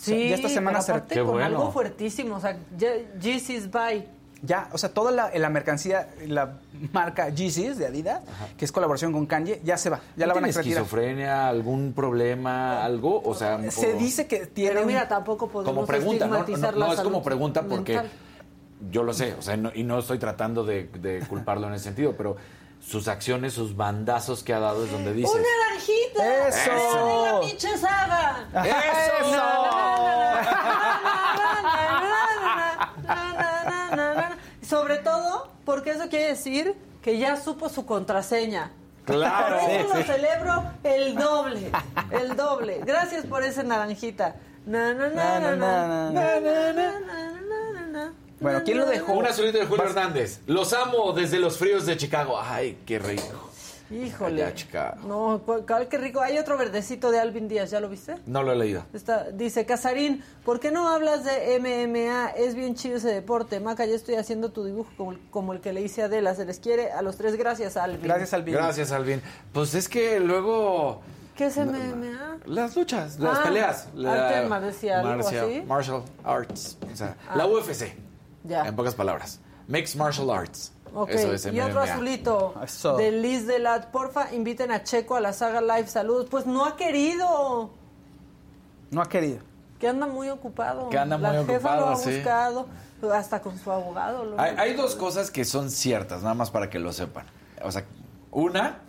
Sí, ya esta semana se con bueno. algo fuertísimo. O sea, Ye- Yeezys Bye. Ya, o sea, toda la, la mercancía, la marca Yeezys de Adidas, que es colaboración con Kanye, ya se va. Ya la van a ¿Tienes retirar. esquizofrenia, algún problema, algo? O sea, Se o- dice que tiene... Pero mira, tampoco podemos como pregunta, no, no, estigmatizar no, la no es como pregunta porque mental. yo lo sé, o sea, no- y no estoy tratando de, de culparlo en ese sentido, pero sus acciones, sus bandazos que ha dado es donde dices. ¡Una naranjita! ¡Eso! ¡De la pinche saga! Sobre todo, porque eso quiere decir que ya supo su contraseña. Claro. Por eso lo celebro el doble, el doble. Gracias por ese naranjita. Na, na, na, na, na, na, na, na, na, na, na. Bueno, ¿quién lo dejó? Un azulito de Julio Hernández. Los amo desde los fríos de Chicago. Ay, qué rico. Híjole. Allá, Chicago. No, cuál, cuál, qué rico. Hay otro verdecito de Alvin Díaz, ¿ya lo viste? No lo he leído. Está, dice Casarín, ¿por qué no hablas de MMA? Es bien chido ese deporte. Maca, ya estoy haciendo tu dibujo como, el- como el que le hice a Adela. Se les quiere a los tres. Gracias, Alvin. Gracias, Alvin. Gracias, Alvin. Pues es que luego ¿Qué es MMA? las luchas, las Ah, peleas. arte marcial, algo así. Martial arts. O sea, Ah. la UFC. Ya. En pocas palabras. Mixed martial arts. Ok, Eso es y otro azulito Eso. de Liz de Lat. Porfa, inviten a Checo a la saga Live. Saludos. Pues no ha querido. No ha querido. Que anda muy ocupado. Que anda la muy jefa ocupado, lo ha sí. buscado. Hasta con su abogado. lo- Hay, hay dos cosas que son ciertas, nada más para que lo sepan. O sea, una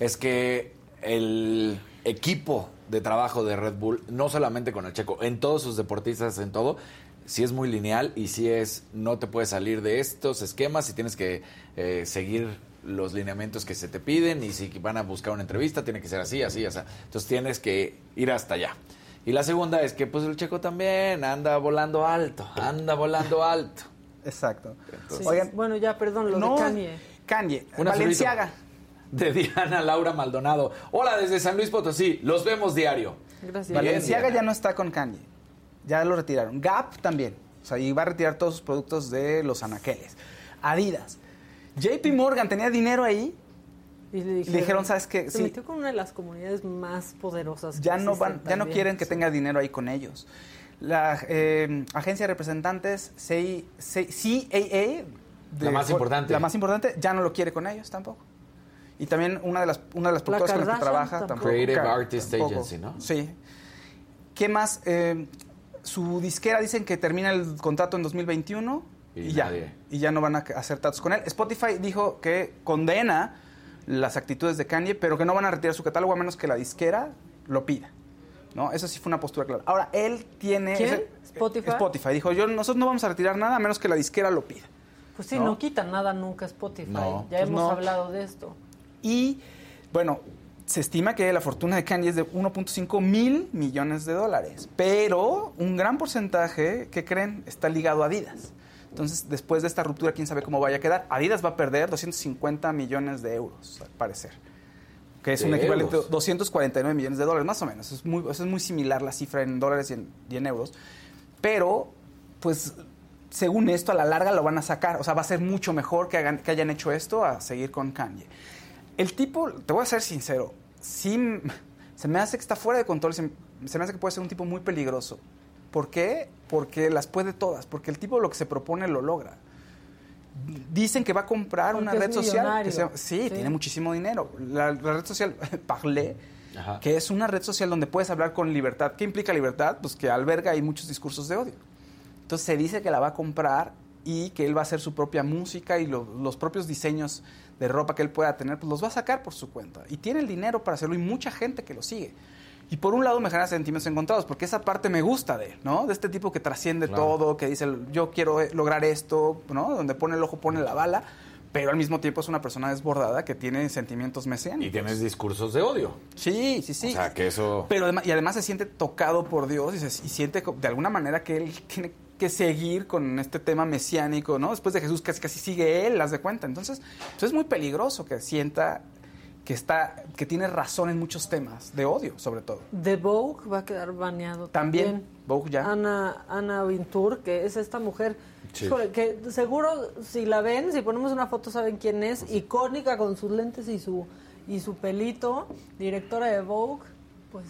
es que el equipo de trabajo de Red Bull, no solamente con el Checo, en todos sus deportistas, en todo, sí es muy lineal y sí es, no te puedes salir de estos esquemas y tienes que eh, seguir los lineamientos que se te piden y si van a buscar una entrevista tiene que ser así, así, o sea, entonces tienes que ir hasta allá. Y la segunda es que pues el Checo también anda volando alto, anda volando alto. Exacto. Sí. Oigan, bueno, ya, perdón, lo no, de Kanye. Kanye. Valenciaga. De Diana Laura Maldonado. Hola desde San Luis Potosí. Los vemos diario. Gracias. Valenciaga ya no está con Kanye. Ya lo retiraron. Gap también. O sea, y va a retirar todos sus productos de los anaqueles. Adidas. JP Morgan tenía dinero ahí. Y le dijeron, ¿sabes qué? Se Sí. metió con una de las comunidades más poderosas. ya que no van, ya no quieren que tenga dinero ahí con ellos. La eh, agencia de representantes CAA, de- La más importante. la más importante, ya no lo quiere con ellos tampoco. Y también una de las una de las La productoras con las que trabaja tampoco. Creative Artist tampoco. Agency, ¿no? Sí. ¿Qué más? Eh, su disquera dicen que termina el contrato en 2021 y, Y ya. Y ya no van a hacer tratos con él. Spotify dijo que condena las actitudes de Kanye, pero que no van a retirar su catálogo a menos que la disquera lo pida. ¿No? Eso sí fue una postura clara. Ahora, él tiene... ¿Quién? ese- ¿Spotify? Spotify. Dijo, yo, nosotros no vamos a retirar nada a menos que la disquera lo pida. Pues sí, ¿no? no, quita nada nunca Spotify. No, ya pues hemos no. hablado de esto. Y, bueno, se estima que la fortuna de Kanye es de 1.5 mil millones de dólares. Pero un gran porcentaje, ¿qué creen? Está ligado a Adidas. Entonces, después de esta ruptura, quién sabe cómo vaya a quedar. Adidas va a perder 250 millones de euros, al parecer. Que es ¿De un equivalente a euros? 249 millones de dólares, más o menos. Es muy, eso es muy similar la cifra en dólares y en, y en euros. Pero, pues, según esto, a la larga lo van a sacar. O sea, va a ser mucho mejor que, hagan, que hayan hecho esto a seguir con Kanye. El tipo, te voy a ser sincero, sí se me hace que está fuera de control, se, se me hace que puede ser un tipo muy peligroso. ¿Por qué? Porque las puede todas, porque el tipo lo que se propone lo logra. Dicen que va a comprar Porque una red social. que sí, Sí. tiene muchísimo dinero. La, la red social Ajá. que es una red social donde puedes hablar con libertad. ¿Qué implica libertad? Pues que alberga ahí muchos discursos de odio. Entonces se dice que la va a comprar y que él va a hacer su propia música y lo- los propios diseños de ropa que él pueda tener, pues los va a sacar por su cuenta. Y tiene el dinero para hacerlo y mucha gente que lo sigue. Y por un lado me genera sentimientos encontrados, porque esa parte me gusta de él, ¿no? De este tipo que trasciende Claro. todo, que dice, yo quiero eh, lograr esto, ¿no? Donde pone el ojo, pone la bala, pero al mismo tiempo es una persona desbordada que tiene sentimientos mesiánicos. Y tienes discursos de odio. Sí, sí, sí. O sea, que eso... Pero además, y además se siente tocado por Dios y, se- y siente de alguna manera que él tiene que seguir con este tema mesiánico, ¿no? Después de Jesús casi casi sigue él, las de cuenta. Entonces, entonces es muy peligroso que sienta que está que tiene razón en muchos temas de odio, sobre todo. The Vogue va a quedar baneado También también. Vogue ya. Ana, Ana Wintour, que es esta mujer, Sí. híjole, que seguro si la ven, si ponemos una foto saben quién es, icónica con sus lentes y su y su pelito, directora de Vogue, pues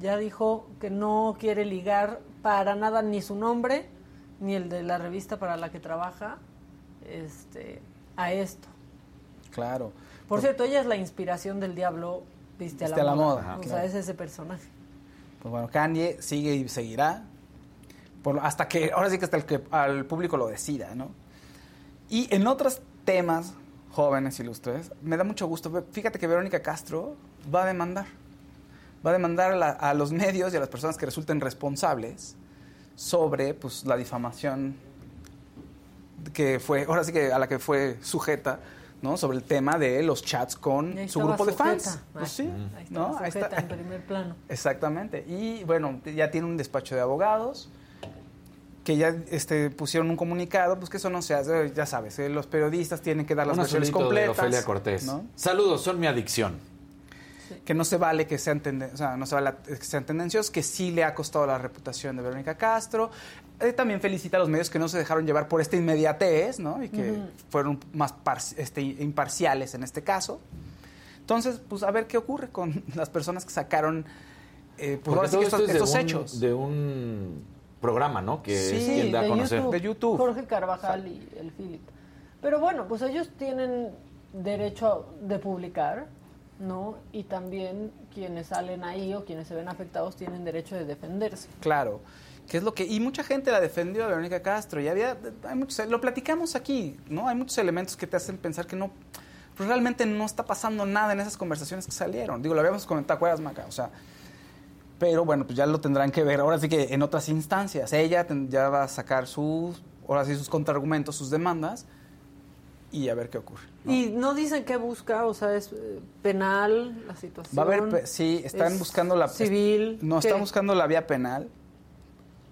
ya dijo que no quiere ligar para nada ni su nombre ni el de la revista para la que trabaja este a esto. Claro. Por cierto, ella es la inspiración del diablo viste a la, Viste a la moda. moda, o claro. sea, es ese personaje. Pues bueno, Kanye sigue y seguirá por- hasta que, ahora sí que hasta el que al público lo decida, ¿no? Y en otros temas, jóvenes ilustres, me da mucho gusto. Fíjate que Verónica Castro va a demandar. Va a demandar a, la- a los medios y a las personas que resulten responsables sobre pues, la difamación que fue, ahora sí que a la que fue sujeta, ¿no? Sobre el tema de los chats con su grupo de fans. Pues sí, Ahí ¿no? Ahí sujeta está. en primer plano. Exactamente. Y bueno, ya tiene un despacho de abogados que ya este, pusieron un comunicado, pues que eso no se hace, ya sabes, eh, los periodistas tienen que dar las versiones de completas. Ofelia Cortés. ¿no? Saludos, son mi adicción. Que no se vale que sean, tenden- o sea, no se vale que sean tendenciosos, que sí le ha costado la reputación de Verónica Castro. Eh, también felicita a los medios que no se dejaron llevar por esta inmediatez, ¿no? Y que fueron más par- este, imparciales en este caso. Entonces, pues a ver qué ocurre con las personas que sacaron eh, pues, todo esto estos, es de estos un- hechos. De un programa, ¿no? Que Sí, es quien da a conocer. YouTube, De YouTube. Jorge Carvajal y el Philip. Pero bueno, pues ellos tienen derecho de publicar, ¿no? Y también quienes salen ahí o quienes se ven afectados tienen derecho de defenderse. Claro. Que es lo que y mucha gente la defendió a Verónica Castro y había hay muchos lo platicamos aquí, ¿no? Hay muchos elementos que te hacen pensar que no pues realmente no está pasando nada en esas conversaciones que salieron. Digo, lo habíamos comentado, ¿te acuerdas, Maca? O sea, pero bueno, pues ya lo tendrán que ver. Ahora sí que en otras instancias. Ella ya va a sacar sus, ahora sí, sus contraargumentos, sus demandas y a ver qué ocurre. ¿no? Y no dicen qué busca, o sea, es eh, penal la situación. Va a haber, sí, están es buscando la... Civil. No, ¿qué? están buscando la vía penal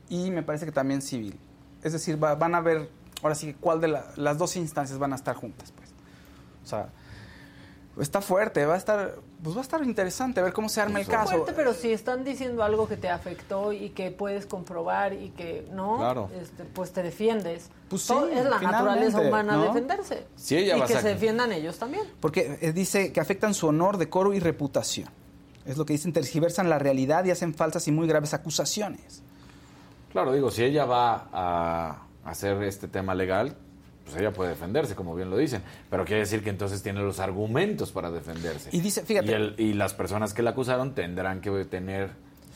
y me parece que también civil. Es decir, va- van a ver, ahora sí cuál de la- las dos instancias van a estar juntas, pues. O sea, Está fuerte, va a estar, pues va a estar interesante a ver cómo se arma el Está caso. fuerte, pero si están diciendo algo que te afectó y que puedes comprobar y que no, Claro. este, pues te defiendes. Pues sí, es la naturaleza humana ¿no? defenderse. Sí, ella y va a que se defiendan ellos también. Porque eh, dice que afectan su honor, decoro y reputación. Es lo que dicen, tergiversan la realidad y hacen falsas y muy graves acusaciones. Claro, digo, si ella va a hacer este tema legal, pues ella puede defenderse, como bien lo dicen. Pero quiere decir que entonces tiene los argumentos para defenderse. Y dice, fíjate- Y, el- y las personas que la acusaron tendrán que tener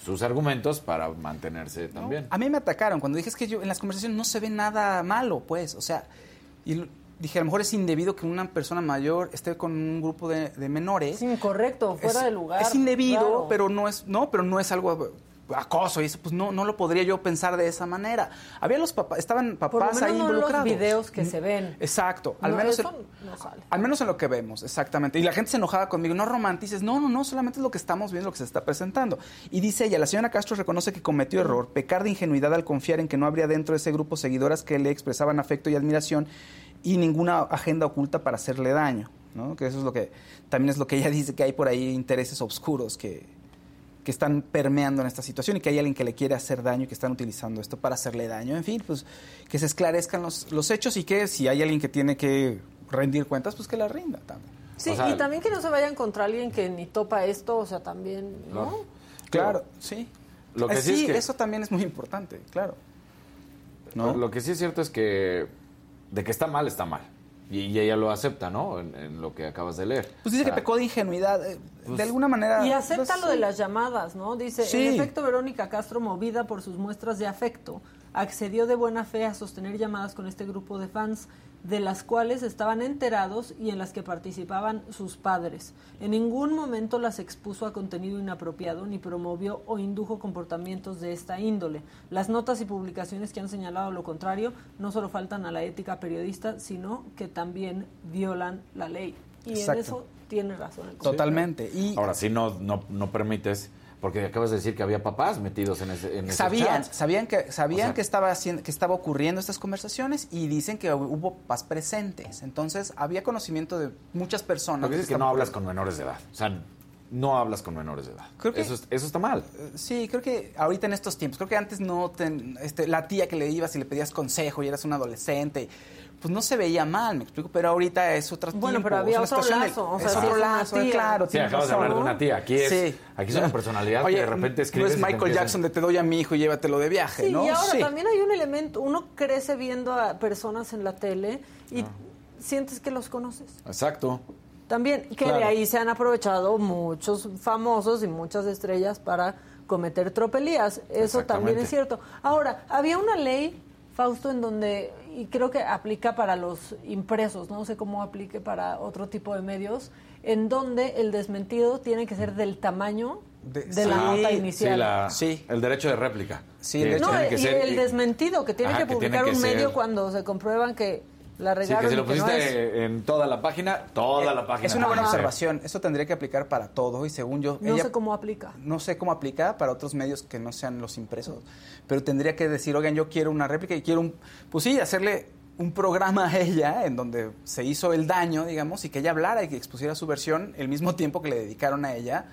sus argumentos para mantenerse también. A mí me atacaron cuando dije es que yo en las conversaciones no se ve nada malo, pues, o sea, y dije a lo mejor es indebido que una persona mayor esté con un grupo de, de menores. Es incorrecto, fuera es, de lugar. Es indebido, claro. pero no es, no, pero no es algo acoso y eso, pues no, no lo podría yo pensar de esa manera. Había los papás, estaban Por lo papás menos ahí no en los involucrados. videos que se ven. Exacto, al No, menos eso en- no sale. al menos en lo que vemos, exactamente. Y la gente se enojaba conmigo, no romantices, no, no, no, solamente es lo que estamos viendo, lo que se está presentando. Y dice ella, la señora Castro reconoce que cometió error, pecar de ingenuidad al confiar en que no habría dentro de ese grupo seguidoras que le expresaban afecto y admiración y ninguna agenda oculta para hacerle daño, ¿no? Que eso es lo que, también es lo que ella dice, que hay por ahí intereses oscuros que, que están permeando en esta situación y que hay alguien que le quiere hacer daño y que están utilizando esto para hacerle daño. En fin, pues que se esclarezcan los, los hechos y que si hay alguien que tiene que rendir cuentas, pues que la rinda también. Sí, O sea, y también que no se vayan contra alguien que ni topa esto, o sea, también, ¿no? Claro. Claro, sí. Lo que Eh, sí es que- eso también es muy importante, claro. ¿No? Lo que sí es cierto es que de que está mal, está mal. Y, y ella lo acepta, ¿no? En, en lo que acabas de leer. Pues dice O sea, que pecó de ingenuidad. eh, pues- de alguna manera. Y acepta pues, lo de las llamadas, ¿no? Dice, Sí. en efecto, Verónica Castro, movida por sus muestras de afecto, accedió de buena fe a sostener llamadas con este grupo de fans, de las cuales estaban enterados y en las que participaban sus padres. En ningún momento las expuso a contenido inapropiado ni promovió o indujo comportamientos de esta índole. Las notas y publicaciones que han señalado lo contrario no solo faltan a la ética periodista, sino que también violan la ley. Y Exacto. en eso tiene razón el Totalmente. Y Ahora sí no, no, no permites, porque acabas de decir que había papás metidos en ese en sabían, sabían que sabían O sea- que estaba haciendo, que estaba ocurriendo estas conversaciones y dicen que hubo papás presentes. Entonces había conocimiento de muchas personas. Lo que dices es que no hablas con menores de edad. O sea, no hablas con menores de edad. Creo que- eso, es- eso está mal. Sí, creo que ahorita en estos tiempos, creo que antes no, ten- este, la tía que le ibas y le pedías consejo y eras un adolescente, pues no se veía mal, me explico, pero ahorita es otra Bueno, pero había otro lazo, o sea, es otro es lazo, tía. claro, Sí, acabas de hablar de una tía. Aquí es, Sí. aquí es una personalidad Oye, que de repente no escribes es y te Michael Jackson de te doy a mi hijo y llévatelo de viaje, Sí, ¿no? y ahora Sí. también hay un elemento, uno crece viendo a personas en la tele y sientes que los conoces. Exacto. También, que Claro. de ahí se han aprovechado muchos famosos y muchas estrellas para cometer tropelías. Eso también es cierto. Ahora, había una ley, Fausto, en donde, y creo que aplica para los impresos, no sé cómo aplique para otro tipo de medios, en donde el desmentido tiene que ser del tamaño de, De- la nota Sí, inicial. la- Sí. el derecho de réplica. Sí, el derecho- No, tiene que y ser- el desmentido, que tiene Ajá, que que tiene publicar que un medio ser- cuando se comprueban que la Sí, que si lo no pusiste es. en toda la página, toda la página. Es una buena Ajá. observación, eso tendría que aplicar para todo y según yo... No ella- sé cómo aplica. no sé cómo aplica para otros medios que no sean los impresos, pero tendría que decir, oigan, yo quiero una réplica y quiero un, pues sí, hacerle un programa a ella en donde se hizo el daño, digamos, y que ella hablara y que expusiera su versión el mismo tiempo que le dedicaron a ella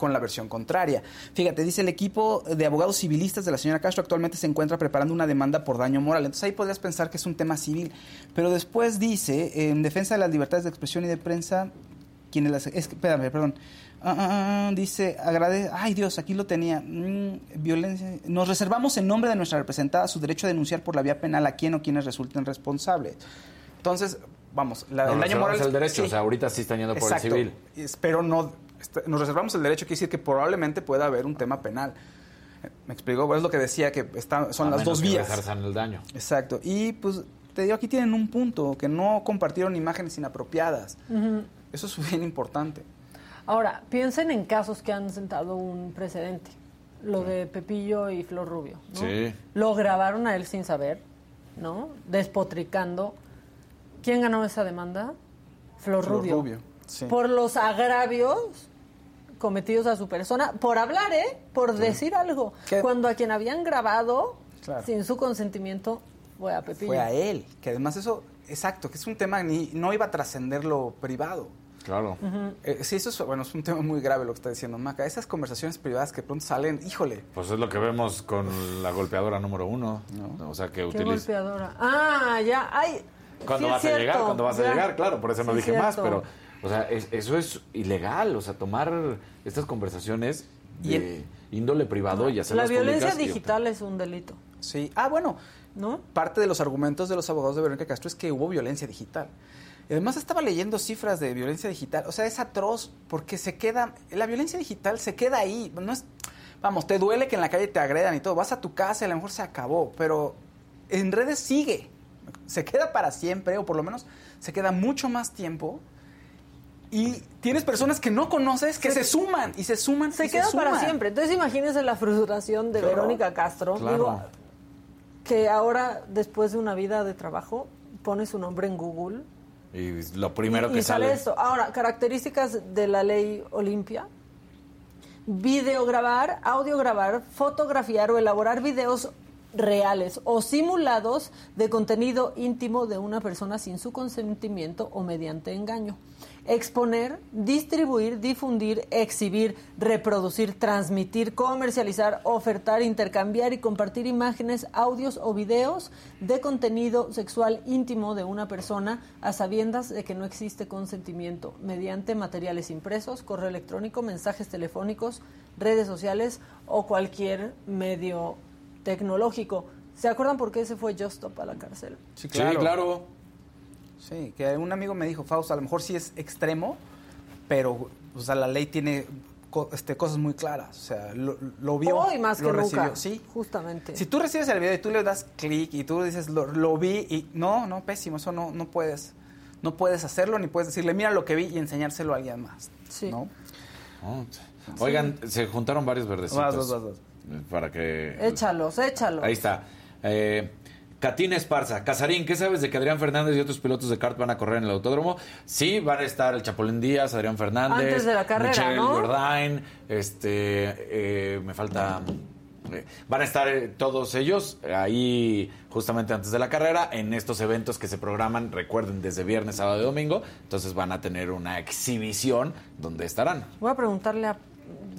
con la versión contraria. Fíjate, dice el equipo de abogados civilistas de la señora Castro actualmente se encuentra preparando una demanda por daño moral. Entonces ahí podrías pensar que es un tema civil, pero después dice, en defensa de las libertades de expresión y de prensa, quienes las... Es espérame, perdón. Ah, ah, ah, dice, agradece... Ay, Dios, aquí lo tenía. Mm, violencia... Nos reservamos en nombre de nuestra representada su derecho a denunciar por la vía penal a quien o quienes resulten responsables. Entonces, vamos, la, No, el daño moral... reservamos el derecho, sí. o sea, ahorita sí están yendo por el civil. Es- Pero no... Nos reservamos el derecho, quiere decir que probablemente pueda haber un tema penal. ¿Me explico? Pues es lo que decía, que está, son A las menos dos que vías. el daño. Exacto. Y pues te digo, aquí tienen un punto, que no compartieron imágenes inapropiadas. Eso es bien importante. Ahora, piensen en casos que han sentado un precedente. Lo de Pepillo y Flor Rubio. ¿no? Sí. Lo grabaron a él sin saber, ¿no? Despotricando. ¿Quién ganó esa demanda? Flor, Flor Rubio. Rubio, sí. Por los agravios cometidos a su persona, por hablar, ¿eh? Por decir algo. ¿Qué? Cuando a quien habían grabado, Claro. sin su consentimiento, fue a Pepillo. Fue a él. Que además eso, exacto, que es un tema ni no iba a trascender lo privado. Claro. Eh, sí, eso es, bueno, es un tema muy grave lo que está diciendo Maca. Esas conversaciones privadas que pronto salen, híjole. Pues es lo que vemos con la golpeadora número uno. O sea, que ¿Qué utiliza... golpeadora? Ah, ya. Ay, Cuando sí vas a llegar, cuando vas ya. a llegar, claro, por eso no Sí, dije más, pero, o sea, es- eso es ilegal, o sea, tomar estas conversaciones de índole privado y La hacerlas violencia públicas y- digital es un delito. Sí. Ah, bueno. ¿No? Parte de los argumentos de los abogados de Verónica Castro es que hubo violencia digital. Y además estaba leyendo cifras de violencia digital. O sea, es atroz porque se queda. La violencia digital se queda ahí. No es. Vamos, te duele que en la calle te agredan y todo. Vas a tu casa y a lo mejor se acabó. Pero en redes sigue. Se queda para siempre, o por lo menos se queda mucho más tiempo. Y tienes personas que no conoces que se, suman y se suman. Se y queda para suman. siempre. Entonces imagínense la frustración de. Verónica Castro. Claro. Digo, que ahora, después de una vida de trabajo, pone su nombre en Google Y lo primero y, que y sale sale. esto. Ahora, características de la ley Olimpia. Videograbar, audiograbar, fotografiar o elaborar videos reales o simulados de contenido íntimo de una persona sin su consentimiento o mediante engaño. Exponer, distribuir, difundir, exhibir, reproducir, transmitir, comercializar, ofertar, intercambiar y compartir imágenes, audios o videos de contenido sexual íntimo de una persona a sabiendas de que no existe consentimiento mediante materiales impresos, correo electrónico, mensajes telefónicos, redes sociales o cualquier medio tecnológico. ¿Se acuerdan por qué se fue Justop a la cárcel? Sí, Sí, claro. Sí, que un amigo me dijo, Fausto, a lo mejor sí es extremo, pero o sea, la ley tiene co- este, cosas muy claras. O sea, lo, lo vio, Hoy más lo que recibió. nunca. Sí. Justamente. Si tú recibes el video y tú le das clic y tú dices, lo, lo vi y no, no, pésimo, eso no, no puedes. No puedes hacerlo ni puedes decirle, mira lo que vi y enseñárselo a alguien más. Sí. ¿no? Oh, Oigan, se juntaron varios verdecitos. Vas, vas, vas, vas. Para que... Échalos, échalos. Ahí está. Eh, Catina Esparza. Casarín, ¿qué sabes de que Adrián Fernández y otros pilotos de kart van a correr en el autódromo? Sí, van a estar el Chapolín Díaz, Adrián Fernández. Antes de la carrera, Michelle ¿no? Este, eh, me falta... eh, Van a estar eh, todos ellos ahí justamente antes de la carrera en estos eventos que se programan, recuerden, desde viernes, sábado y domingo. Entonces van a tener una exhibición donde estarán. Voy a preguntarle a...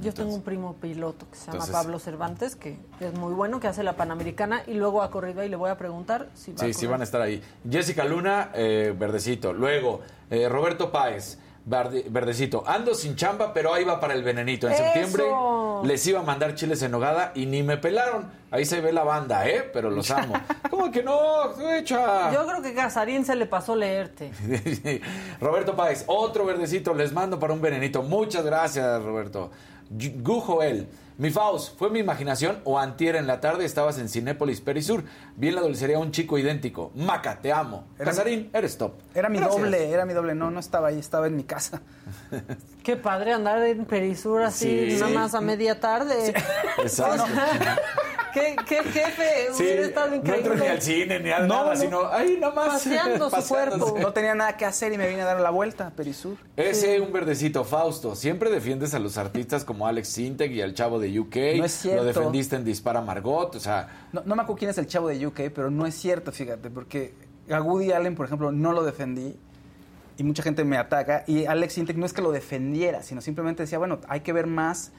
Yo tengo un primo piloto que se llama Entonces- Pablo Cervantes, que es muy bueno, que hace la Panamericana, y luego ha corrido y le voy a preguntar si va Sí, a sí van a estar ahí. Jessica Luna, eh, verdecito. Luego, eh, Roberto Páez, verde- verdecito. Ando sin chamba, pero ahí va para el venenito. En ¡Eso! septiembre les iba a mandar chiles en nogada y ni me pelaron. Ahí se ve la banda, ¿eh? Pero los amo. ¿Cómo que no? Echa. Yo creo que Casarín se le pasó leerte. Roberto Páez, otro verdecito, les mando para un venenito. Muchas gracias, Roberto. Y- Gu Joel, mi Faust, ¿fue mi imaginación o antier en la tarde estabas en Cinépolis Perisur? Vi en la dulcería un chico idéntico. Maca, te amo. Era- Casarín, eres top. Era mi Gracias. doble, era mi doble. No, no estaba ahí, estaba en mi casa. Qué padre andar en Perisur así, Sí. nada Sí. más a media tarde. Exacto. O sea, ¿Qué, qué jefe? Sí, Hubiera estado no entro ni al cine ni a No, nada, no. sino ahí nada más. Paseando su cuerpo. No tenía nada que hacer y me vine a dar la vuelta a Perisur. Ese un verdecito, Fausto. Siempre defiendes a los artistas como Alex Sintek y al chavo de UK. No es cierto. Lo defendiste en Dispara Margot. O sea, No, no me acuerdo quién es el chavo de UK, pero no es cierto, fíjate, porque a Woody Allen, por ejemplo, no lo defendí y mucha gente me ataca. Y Alex Sintek no es que lo defendiera, sino simplemente decía, bueno, hay que ver más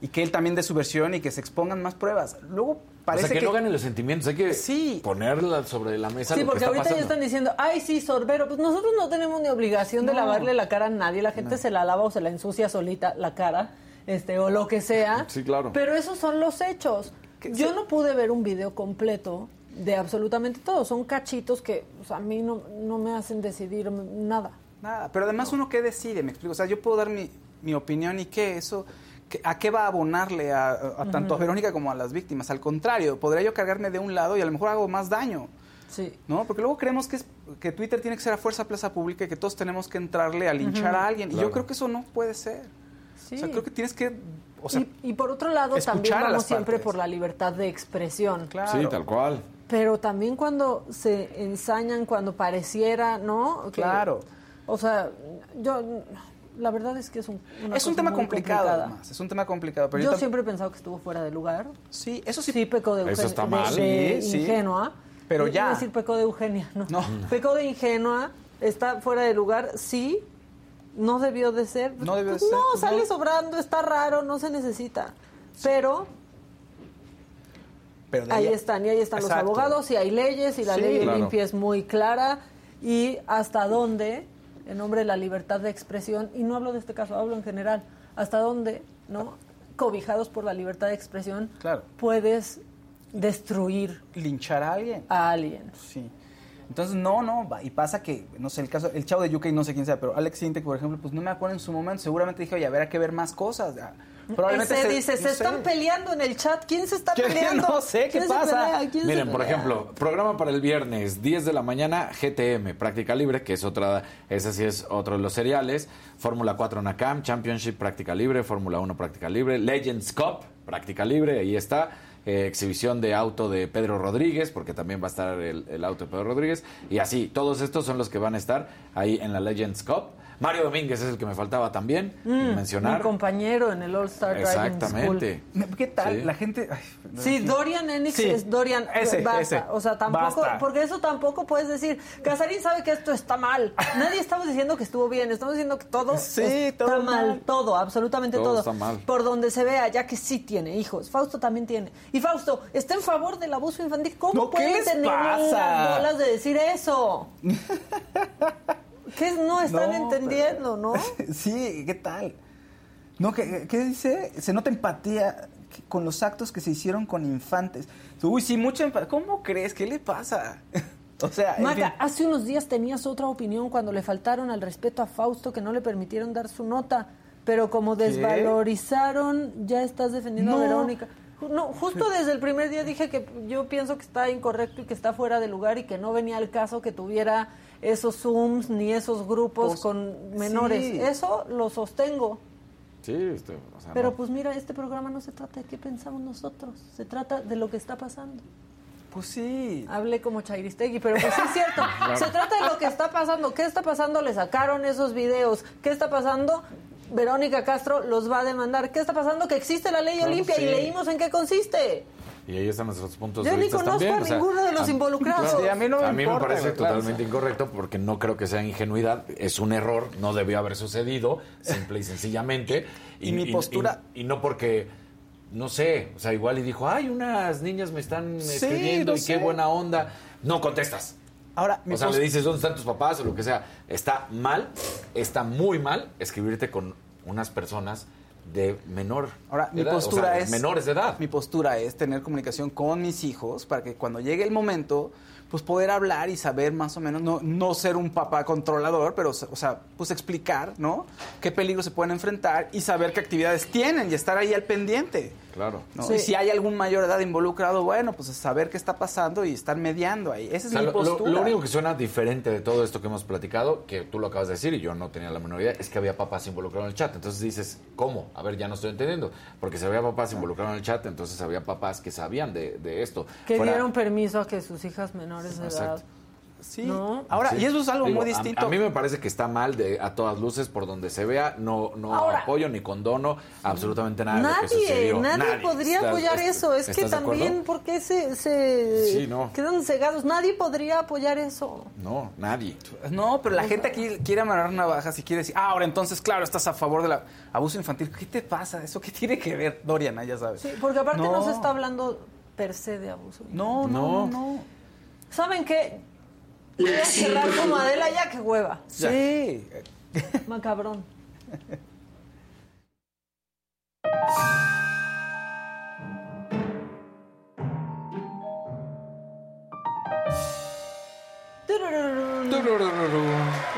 y que él también dé su versión y que se expongan más pruebas. Luego o parece sea que, que, no ganen los sentimientos. Hay que Sí. ponerla sobre la mesa Sí, lo que porque está ahorita ya están diciendo, ay, sí, sorbero. Pues nosotros no tenemos ni obligación de lavarle la cara a nadie. La gente se la lava o se la ensucia solita la cara, este, o lo que sea. Sí, claro. Pero esos son los hechos. Yo no pude ver un video completo de absolutamente todo. Son cachitos que o sea, a mí no, no me hacen decidir nada. Nada, pero además uno qué decide, me explico. O sea, yo puedo dar mi, mi opinión y qué, eso, ¿a qué va a abonarle a, a- a tanto a Verónica como a las víctimas? Al contrario, podría yo cargarme de un lado y a lo mejor hago más daño. Sí. ¿No? Porque luego creemos que, es, que Twitter tiene que ser a fuerza plaza pública y que todos tenemos que entrarle a linchar a alguien. Y yo creo que eso no puede ser. Sí. O sea, creo que tienes que. O sea, y, y por otro lado, también vamos siempre partes. por la libertad de expresión. claro. Sí, tal cual. Pero también cuando se ensañan, cuando pareciera, ¿no? Que- Claro. O sea, yo, la verdad es que es un, una Es un cosa tema complicado, complicada. además. Es un tema complicado. Pero Yo siempre he pensado que estuvo fuera de lugar. Sí, eso sí. Sí, pecó de, Eso está mal. de Sí, sí. ingenua. Pero ya. a decir pecó de Eugenia, no. No. Pecó de ingenua, está fuera de lugar, sí, no debió de ser. No debió de Pues ser, No, pues sale no. sobrando, está raro, no se necesita. Pero Pero ahí están, y ahí están Exacto. los abogados, y hay leyes, y la Sí. ley Claro. Olimpia es muy clara, y hasta dónde, en nombre de la libertad de expresión, y no hablo de este caso, hablo en general, hasta dónde, ¿no? Cobijados por la libertad de expresión, Claro. puedes destruir linchar a alguien. a alguien. Sí. Entonces, no, no, va- y pasa que, no sé, el caso, el chavo de UK, no sé quién sea, pero Alex Sintek, por ejemplo, pues no me acuerdo en su momento, seguramente dije, oye, habrá que ver más cosas. Ah, Probablemente Ese se- dice, no se sé. están peleando en el chat. ¿Quién se está peleando? No sé, ¿qué ¿Quién se pasa? Miren, por ejemplo, programa para el viernes, 10 de la mañana, GTM, Práctica Libre, que es otra, ese sí es otro de los seriales, Fórmula 4 NACAM, Championship Práctica Libre, Fórmula 1 Práctica Libre, Legends Cup, Práctica Libre, ahí está, eh, exhibición de auto de Pedro Rodríguez, porque también va a estar el, el auto de Pedro Rodríguez, y así, todos estos son los que van a estar ahí en la Legends Cup. Mario Domínguez es el que me faltaba también Mm, mencionar. Mi compañero en el All Star Driving Exactamente. School. ¿Qué tal? Sí. La gente... ay, Sí, Dorian Enix Sí, es Dorian. ese, basta. ese. O sea, tampoco, Basta. porque eso tampoco puedes decir. Casarín sabe que esto está mal. Nadie estamos diciendo que estuvo bien, estamos diciendo que todo Sí, está todo mal. mal. Todo, absolutamente Todo todo. está mal. Por donde se vea, ya que sí tiene hijos. Fausto también tiene. Y Fausto está en favor del abuso infantil. ¿Cómo No, ¿qué pueden les tener pasa? las bolas de decir eso? ¿Qué no están No, entendiendo, no? Sí, ¿qué tal? No, ¿qué, qué dice? Se nota empatía con los actos que se hicieron con infantes. Uy, sí, mucha empatía. ¿Cómo crees? ¿Qué le pasa? o sea, en Maca, fin. hace unos días tenías otra opinión cuando le faltaron al respeto a Fausto que no le permitieron dar su nota, pero como desvalorizaron, ya estás defendiendo a. Verónica. No, justo desde el primer día dije que yo pienso que está incorrecto y que está fuera de lugar y que no venía al caso que tuviera esos Zooms ni esos grupos Pues, con menores. sí. Eso lo sostengo. Sí, este, o sea, Pero no. pues mira, este programa no se trata de qué pensamos nosotros, se trata de lo que está pasando. Pues sí. Hablé como Chairistegui, pero pues sí es cierto. Se trata de lo que está pasando. ¿Qué está pasando? Le sacaron esos videos. ¿Qué está pasando? Verónica Castro los va a demandar. ¿Qué está pasando? Que existe la ley Claro, Olimpia sí. y leímos en qué consiste. Y ahí están nuestros puntos Yo de ni vista conozco también. a o sea, ninguno de los a- involucrados. A mí no me a mí me importa, parece claro. totalmente incorrecto porque no creo que sea ingenuidad, es un error, no debió haber sucedido, simple y sencillamente. Y mi postura- Y, y no porque, no sé, o sea, igual y dijo, ay, unas niñas me están Sí, escribiendo y sé. qué buena onda. No contestas. Ahora, mi O sea, le dices dónde están tus papás o lo que sea. Está mal, está muy mal escribirte con unas personas de menor Ahora, mi edad, o postura sea, es. menores de edad. Mi postura es tener comunicación con mis hijos para que cuando llegue el momento, pues poder hablar y saber más o menos, no, no ser un papá controlador, pero, o sea, pues explicar, ¿no? Qué peligros se pueden enfrentar y saber qué actividades tienen y estar ahí al pendiente. Claro. ¿no? Sí. Y si hay algún mayor edad involucrado, bueno, pues saber qué está pasando y estar mediando ahí. Esa es O sea, mi lo, lo- postura. lo único que suena diferente de todo esto que hemos platicado, que tú lo acabas de decir y yo no tenía la menor idea, es que había papás involucrados en el chat. Entonces dices, ¿cómo? A ver, ya no estoy entendiendo. Porque si había papás involucrados en el chat, entonces había papás que sabían de, de esto. Que Fuera- dieron permiso a que sus hijas menores de edad. Sí. ¿No? Ahora, Sí. y eso es algo Digo, muy a- distinto. A, mí me parece que está mal de, a todas luces por donde se vea. No, no Ahora- apoyo ni condono absolutamente nada de lo que Nadie, sucedió. nadie, podría ¿Estás- apoyar eso. Es que también, ¿por qué se, se Sí, no. quedan cegados? Nadie podría apoyar eso. No, nadie. No, pero la gente aquí quiere amarrar navajas y quiere decir, ah, ahora entonces, claro, estás a favor del abuso infantil. ¿Qué te pasa? ¿Eso qué tiene que ver, Doriana? Ya sabes. Sí, porque aparte no, No. se está hablando per se de abuso. No, no, no. no. ¿Saben qué? Voy a cerrar como Adela ya, que hueva. Sí. Macabrón.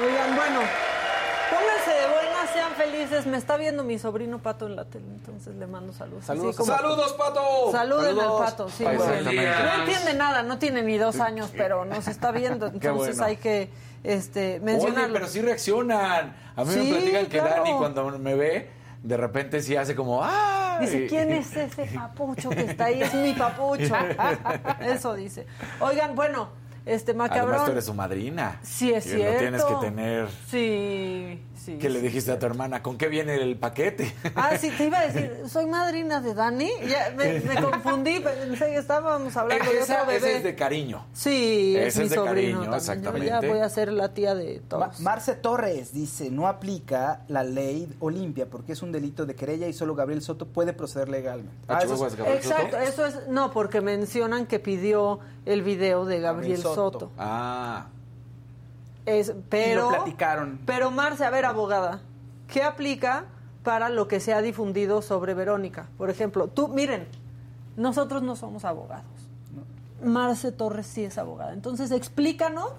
Oigan, bueno, pónganse de felices. Me está viendo mi sobrino Pato en la tele, entonces le mando saludos. Saludos. Así como- ¡Saludos, Pato! Saluden Saludos. al Pato, sí. No entiende nada, no tiene ni dos años, pero nos está viendo, entonces bueno. hay que este, Oye, mencionarlo. pero sí reaccionan. A mí Sí, me platican que claro. Dani cuando me ve, de repente sí hace como ¡ah! Dice, ¿quién es ese papucho que está ahí? Es mi papucho. Eso dice. Oigan, bueno, este Además, macabrón. tú eres su madrina. Sí, es y cierto. Lo tienes que tener. Sí, Sí, ¿Qué le sí, dijiste a tu hermana? ¿Con qué viene el paquete? Ah, sí, te iba a decir, soy madrina de Dani. Ya me, me confundí, pensé que estábamos hablando de Esa- otro ese bebé. es de cariño. Sí, es Ese mi es de sobrino cariño, también. Yo exactamente. ya voy a ser la tía de Ma- todos. Marce Torres dice, no aplica la ley Olimpia porque es un delito de querella y solo Gabriel Soto puede proceder legalmente. Ah, eso es- Exacto, eso es, no, porque mencionan que pidió el video de Gabriel Gabriel Soto. Soto. Ah. Es, pero, platicaron. Pero Marce, a ver, abogada, ¿qué aplica para lo que se ha difundido sobre Verónica? Por ejemplo, tú, miren, nosotros no somos abogados. Marce Torres sí es abogada. Entonces, explícanos,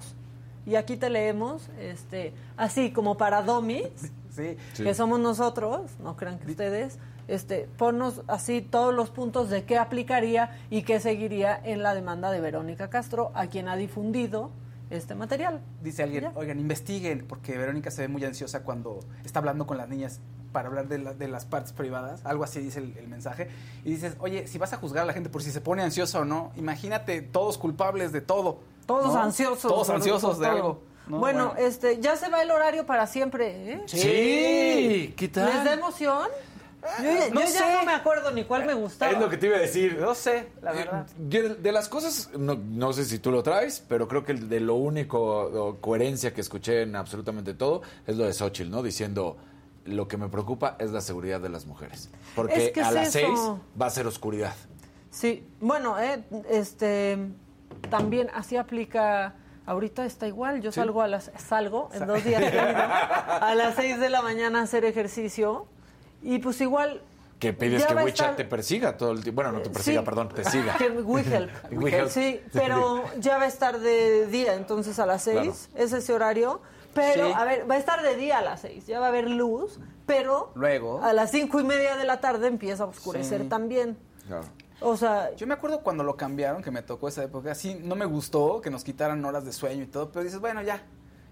y aquí te leemos, este, así como para domis, Sí. que somos nosotros, no crean que ustedes, este, ponnos así todos los puntos de qué aplicaría y qué seguiría en la demanda de Verónica Castro, a quien ha difundido este material. Dice alguien, Ya. oigan, investiguen, porque Verónica se ve muy ansiosa cuando está hablando con las niñas para hablar de, la- de las partes privadas, algo así dice el, el mensaje, y dices, oye, si vas a juzgar a la gente por si se pone ansiosa o no, imagínate todos culpables de todo. Todos ¿no? ansiosos. Todos ansiosos de todo. algo. ¿no? Bueno, este, ya se va el horario para siempre, ¿eh? Sí, ¿qué tal? ¿Les da emoción? Yo, ya- No yo sé. ya no me acuerdo ni cuál me gustaba. Es lo que te iba a decir. No sé, la verdad. De, de las cosas, no, no sé si tú lo traes, pero creo que de lo único coherencia que escuché en absolutamente todo es lo de Xochitl, ¿no? Diciendo, lo que me preocupa es la seguridad de las mujeres. Porque Es que a es las eso. seis va a ser oscuridad. Sí, bueno, eh, este, también así aplica. Ahorita está igual, yo salgo a las salgo en dos días a las seis de la mañana a hacer ejercicio y pues igual Que pides que va a WeChat estar- te persiga todo el tiempo. Bueno, no te persiga, Sí. perdón, te siga. Que. WeHelp. Sí, pero ya va a estar de día, entonces a las seis es ese horario. Pero, Sí. a ver, va a estar de día a las seis, ya va a haber luz, pero Luego. a las cinco y media de la tarde empieza a oscurecer Sí. también. Claro. O sea, Yo me acuerdo cuando lo cambiaron, que me tocó esa época, sí, no me gustó que nos quitaran horas de sueño y todo, pero dices, bueno, ya,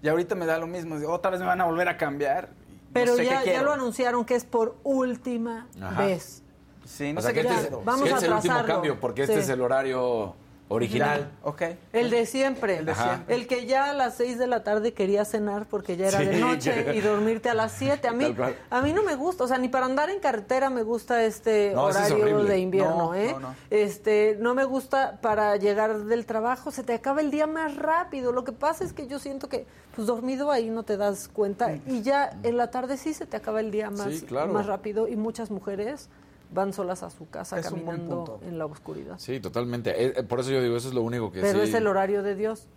y ahorita me da lo mismo, otra vez me van a volver a cambiar. Y no pero sé ya, ya lo anunciaron que es por última Ajá. vez. Sí, no o sea sé que qué este, es, Vamos que a es el último cambio, porque este Sí. es el horario original. Ok. El de siempre. El de Ajá. siempre. El que ya a las 6 de la tarde quería cenar porque ya era Sí, de noche ya. y dormirte a las 7. A mí, a mí no me gusta, o sea, ni para andar en carretera me gusta este No, eso es horario de invierno, No, ¿eh? no, no. Este, no me gusta para llegar del trabajo, se te acaba el día más rápido. Lo que pasa es que yo siento que pues dormido ahí no te das cuenta y ya en la tarde sí se te acaba el día más, Sí, claro. más rápido y muchas mujeres van solas a su casa Es caminando en la oscuridad. Sí, totalmente. Eh, eh, por eso yo digo, eso es lo único que Pero sí. es el horario de Dios.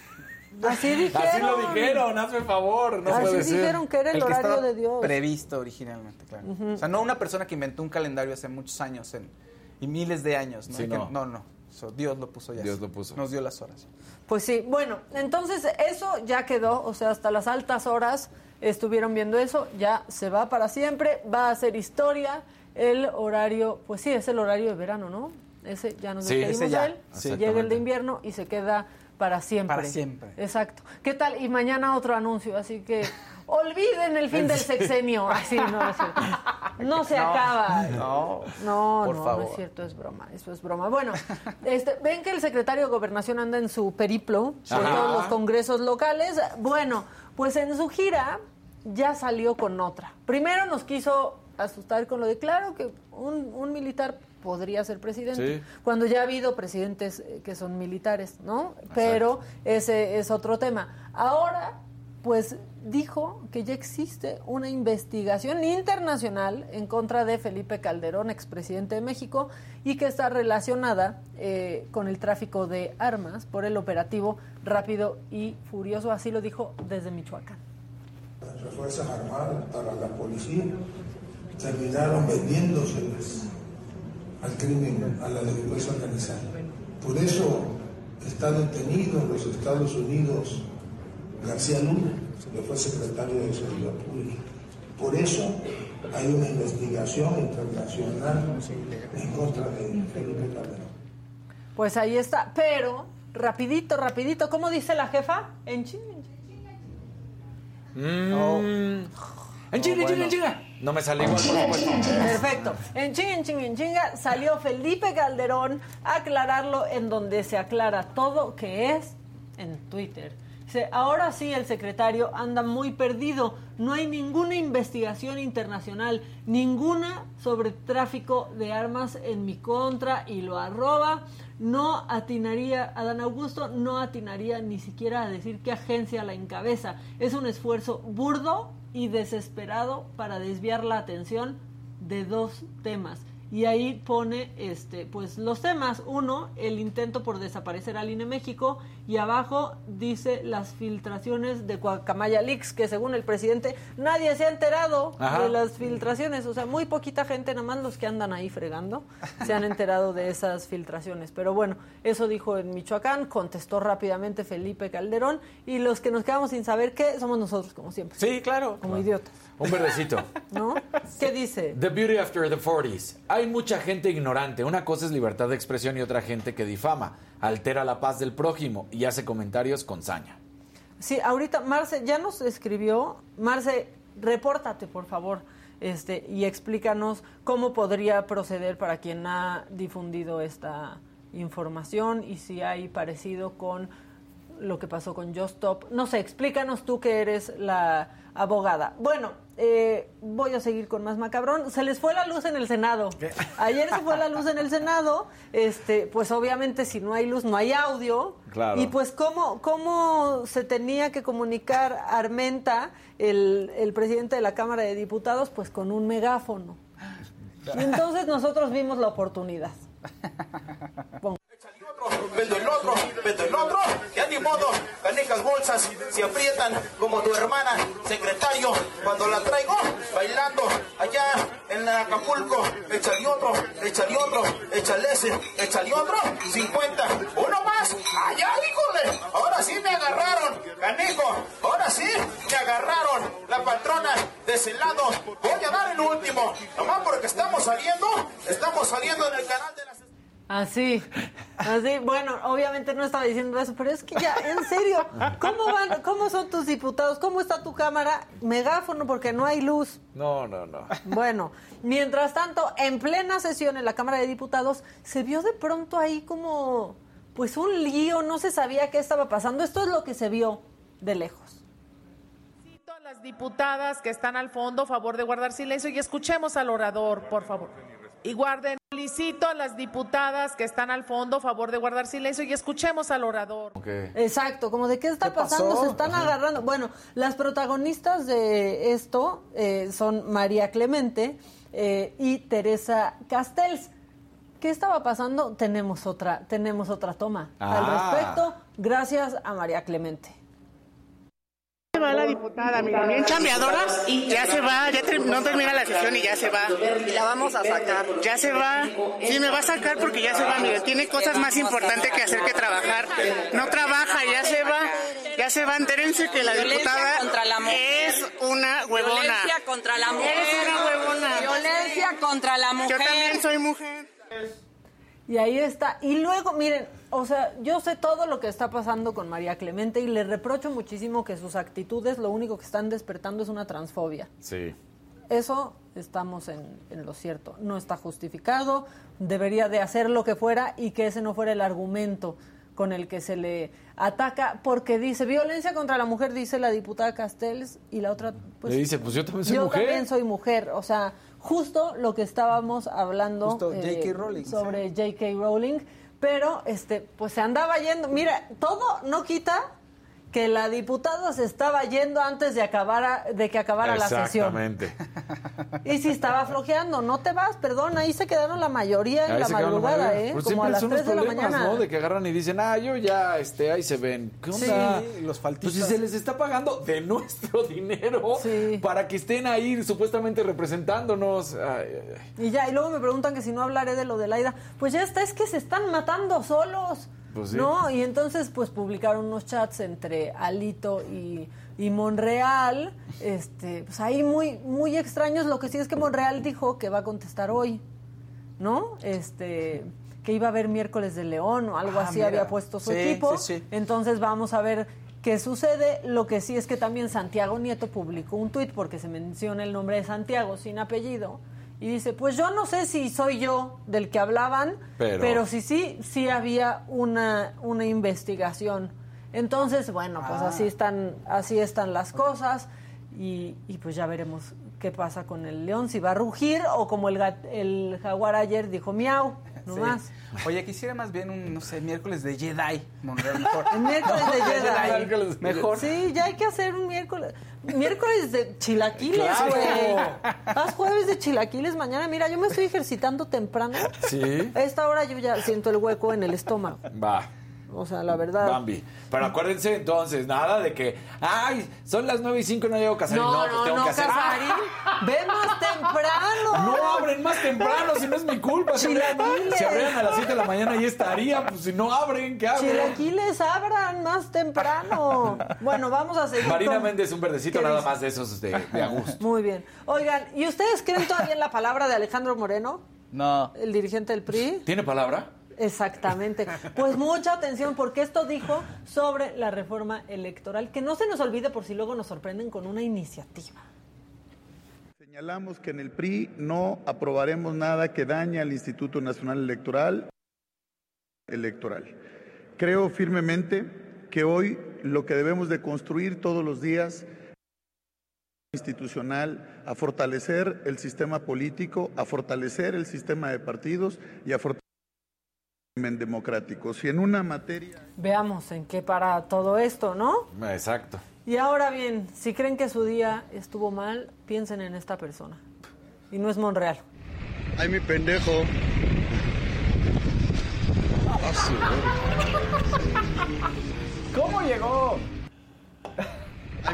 Así dijeron. Así lo dijeron, hazme favor, no Así puede ser. dijeron que era el, que horario de Dios. Previsto originalmente, claro. O sea, no una persona que inventó un calendario hace muchos años en- y miles de años. ¿no? Sí, Que- no. no, no. So, Dios lo puso ya. Dios así. lo puso. Nos dio las horas. Pues sí, bueno, entonces eso ya quedó, o sea, hasta las altas horas estuvieron viendo eso, ya se va para siempre, va a ser historia, el horario, pues sí, es el horario de verano, ¿no? Ese ya nos Sí, despedimos ya, de él, sí. llega el de invierno y se queda para siempre. Para siempre. Exacto. ¿Qué tal? Y mañana otro anuncio, así que olviden el fin del sexenio. Así, no, es cierto. no se acaba. No. No, Por no, no favor. es cierto, es broma, eso es broma. Bueno, este, ven que el secretario de Gobernación anda en su periplo por Ajá. todos los congresos locales. Bueno, pues en su gira ya salió con otra. Primero nos quiso asustar con lo de claro que un, un militar podría ser presidente, Sí. cuando ya ha habido presidentes eh, que son militares, ¿no? Pero ese es otro tema. Ahora, pues dijo que ya existe una investigación internacional en contra de Felipe Calderón, expresidente de México, y que está relacionada eh, con el tráfico de armas por el operativo rápido y furioso, así lo dijo desde Michoacán. Las Fuerzas Armadas, para la policía, terminaron vendiéndoselas al crimen, a la delincuencia organizada. Por eso está detenido en los Estados Unidos García Luna, que fue secretario de Seguridad Pública. Por eso hay una investigación internacional en contra de Felipe Calderón. Pues ahí está, pero rapidito, rapidito, ¿cómo dice la jefa? En chinga, en chinga. Mm. En chinga, No me sale igual. Perfecto. En chinga, en chinga, en chinga salió Felipe Calderón a aclararlo en donde se aclara todo, que es en Twitter. Dice, ahora sí el secretario anda muy perdido. No hay ninguna investigación internacional, ninguna sobre tráfico de armas en mi contra y lo arroba. No atinaría, Adán Augusto no atinaría ni siquiera a decir qué agencia la encabeza. Es un esfuerzo burdo y desesperado para desviar la atención de dos temas y ahí pone este pues los temas. Uno el intento por desaparecer al INE México. Y abajo dice las filtraciones de Guacamaya Leaks que según el presidente nadie se ha enterado Ajá. de las filtraciones. O sea muy poquita gente nada más los que andan ahí fregando se han enterado de esas filtraciones. Pero bueno eso dijo en Michoacán contestó rápidamente Felipe Calderón. Y los que nos quedamos sin saber qué somos nosotros como siempre. Sí, claro. como idiotas Un verdecito. ¿no? ¿qué dice? The Beauty After the 40s. Hay mucha gente ignorante. Una cosa es libertad de expresión y otra gente que difama, altera la paz del prójimo y hace comentarios con saña. Sí, ahorita Marce ya nos escribió. Marce, repórtate, por favor, este, y explícanos cómo podría proceder para quien ha difundido esta información y si hay parecido con lo que pasó con Just Stop. No sé, explícanos tú que eres la abogada. Bueno, eh, voy a seguir con más macabrón. Se les fue la luz en el Senado. Ayer se fue la luz en el Senado. Este, pues obviamente si no hay luz no hay audio. Claro. Y pues cómo, cómo se tenía que comunicar Armenta, el, el presidente de la Cámara de Diputados, pues con un megáfono. Y entonces nosotros vimos la oportunidad. vendo el otro, vendo el otro, ya ni modo, canicas bolsas se aprietan como tu hermana, secretario, cuando la traigo bailando allá en Acapulco, échale otro, échale otro, échale ese, échale otro, 50, uno más, allá híjole, ahora sí me agarraron, canijo, ahora sí me agarraron, la patrona de ese lado, voy a dar el último, nomás porque estamos saliendo, estamos saliendo en el canal de las Así, así, bueno, obviamente no estaba diciendo eso, pero es que ya, en serio, ¿cómo van, cómo son tus diputados? ¿Cómo está tu cámara? Megáfono porque no hay luz. No, no, no. Bueno, mientras tanto, en plena sesión en la Cámara de Diputados, se vio de pronto ahí como, pues un lío, no se sabía qué estaba pasando. Esto es lo que se vio de lejos. a las diputadas que están al fondo, favor de guardar silencio y escuchemos al orador, por favor. Y guarden, solicito a las diputadas que están al fondo, favor de guardar silencio y escuchemos al orador. Exacto, como de qué está ¿Qué pasó? pasando, se están Ajá. agarrando. Bueno, las protagonistas de esto eh, son María Clemente eh, y Teresa Castells. ¿Qué estaba pasando? Tenemos otra, tenemos otra toma Ah. al respecto, gracias a María Clemente. Va la diputada, mira, bien chambeadora, ya se va, ya ter- no termina la sesión y ya se va. Y la vamos a sacar. Ya se va, sí, me va a sacar porque ya se va, mire, tiene cosas más importantes que hacer que trabajar. No trabaja, ya se va, ya se va, entérense que la diputada la es una huevona. Violencia contra la mujer. Eres una huevona. Violencia contra la mujer. Yo también soy mujer. Y ahí está. Y luego, miren, o sea, yo sé todo lo que está pasando con María Clemente y le reprocho muchísimo que sus actitudes lo único que están despertando es una transfobia. Sí. Eso estamos en, en lo cierto. No está justificado, debería de hacer lo que fuera y que ese no fuera el argumento con el que se le ataca, porque dice violencia contra la mujer, dice la diputada Castells, y la otra, pues... Le dice, pues yo también soy yo mujer. también soy mujer, o sea, justo lo que estábamos hablando Justo eh, J.K. Rowling, sobre J.K. Rowling, pero este, pues se andaba yendo, mira, todo no quita que la diputada se estaba yendo antes de acabar de que acabara la sesión. Exactamente. Y si estaba flojeando, no te vas, perdón, ahí se quedaron la mayoría en Ahí la la madrugada, mayoría. ¿eh? Pues Como a las son 3 los de la problemas, mañana. ¿no? De que agarran y dicen, ah, yo ya, este, ahí se ven. ¿Qué Sí, onda? los faltistas. Pues si se les está pagando de nuestro dinero para que estén ahí supuestamente representándonos. Ay, ay, ay. Y ya, y luego me preguntan que si no hablaré de lo de Laida. Pues ya está, es que se están matando solos. Pues sí. ¿No? Y entonces, pues publicaron unos chats entre Alito y, y Monreal. Este, pues ahí muy, muy extraños. Lo que sí es que Monreal dijo que va a contestar hoy. ¿No? Este que iba a haber miércoles de León o algo Ah, así mira. había puesto su Sí, equipo. sí. Entonces vamos a ver qué sucede. Lo que sí es que también Santiago Nieto publicó un tuit porque se menciona el nombre de Santiago sin apellido. Y dice, pues yo no sé si soy yo del que hablaban, Pero- pero, sí, sí, sí había una, una investigación Entonces, bueno, pues Ah. así están, así están las cosas y, y pues ya veremos qué pasa con el león, si va a rugir o como el, gat- el jaguar ayer dijo miau, no Sí. más. Oye, quisiera más bien un, no sé, miércoles de Jedi. Monreal, mejor. El miércoles de Jedi. Jedi. Mejor. Sí, ya hay que hacer un miércoles. Miércoles de chilaquiles, Claro. güey. Haz jueves de chilaquiles mañana. Mira, yo me estoy ejercitando temprano. Sí. A esta hora yo ya siento el hueco en el estómago. Va. O sea, la verdad. Bambi. Pero acuérdense entonces, nada de que, ay, son las 9 y 5 y no llego a Casarín. No, No, no, pues tengo no, que hacer. Casarín. Ve más temprano. No abren más temprano, si no es mi culpa. Si abrieran, Chilaquiles. si abrieran a las 7 de la mañana ya estaría. Pues si no abren, ¿qué hago? Chilaquiles abran más temprano. Bueno, vamos a seguir. Marina con- Méndez, un verdecito ¿Qué nada dice? más de esos de, de a gusto. Muy bien. Oigan, ¿y ustedes creen todavía en la palabra de Alejandro Moreno, No. el dirigente del PRI? ¿Tiene palabra? Exactamente. Pues mucha atención porque esto dijo sobre la reforma electoral. Que no se nos olvide por si luego nos sorprenden con una iniciativa. Señalamos que en el PRI no aprobaremos nada que dañe al Instituto Nacional Electoral. Electoral. Creo firmemente que hoy lo que debemos de construir todos los días institucional, a fortalecer el sistema político, a fortalecer el sistema de partidos y a fortalecer democrático. Si en una materia Veamos en qué para todo esto, ¿no? Exacto. Y ahora bien, si creen que su día estuvo mal, piensen en esta persona. Y no es Monreal. Ay, mi pendejo. ¿Cómo llegó?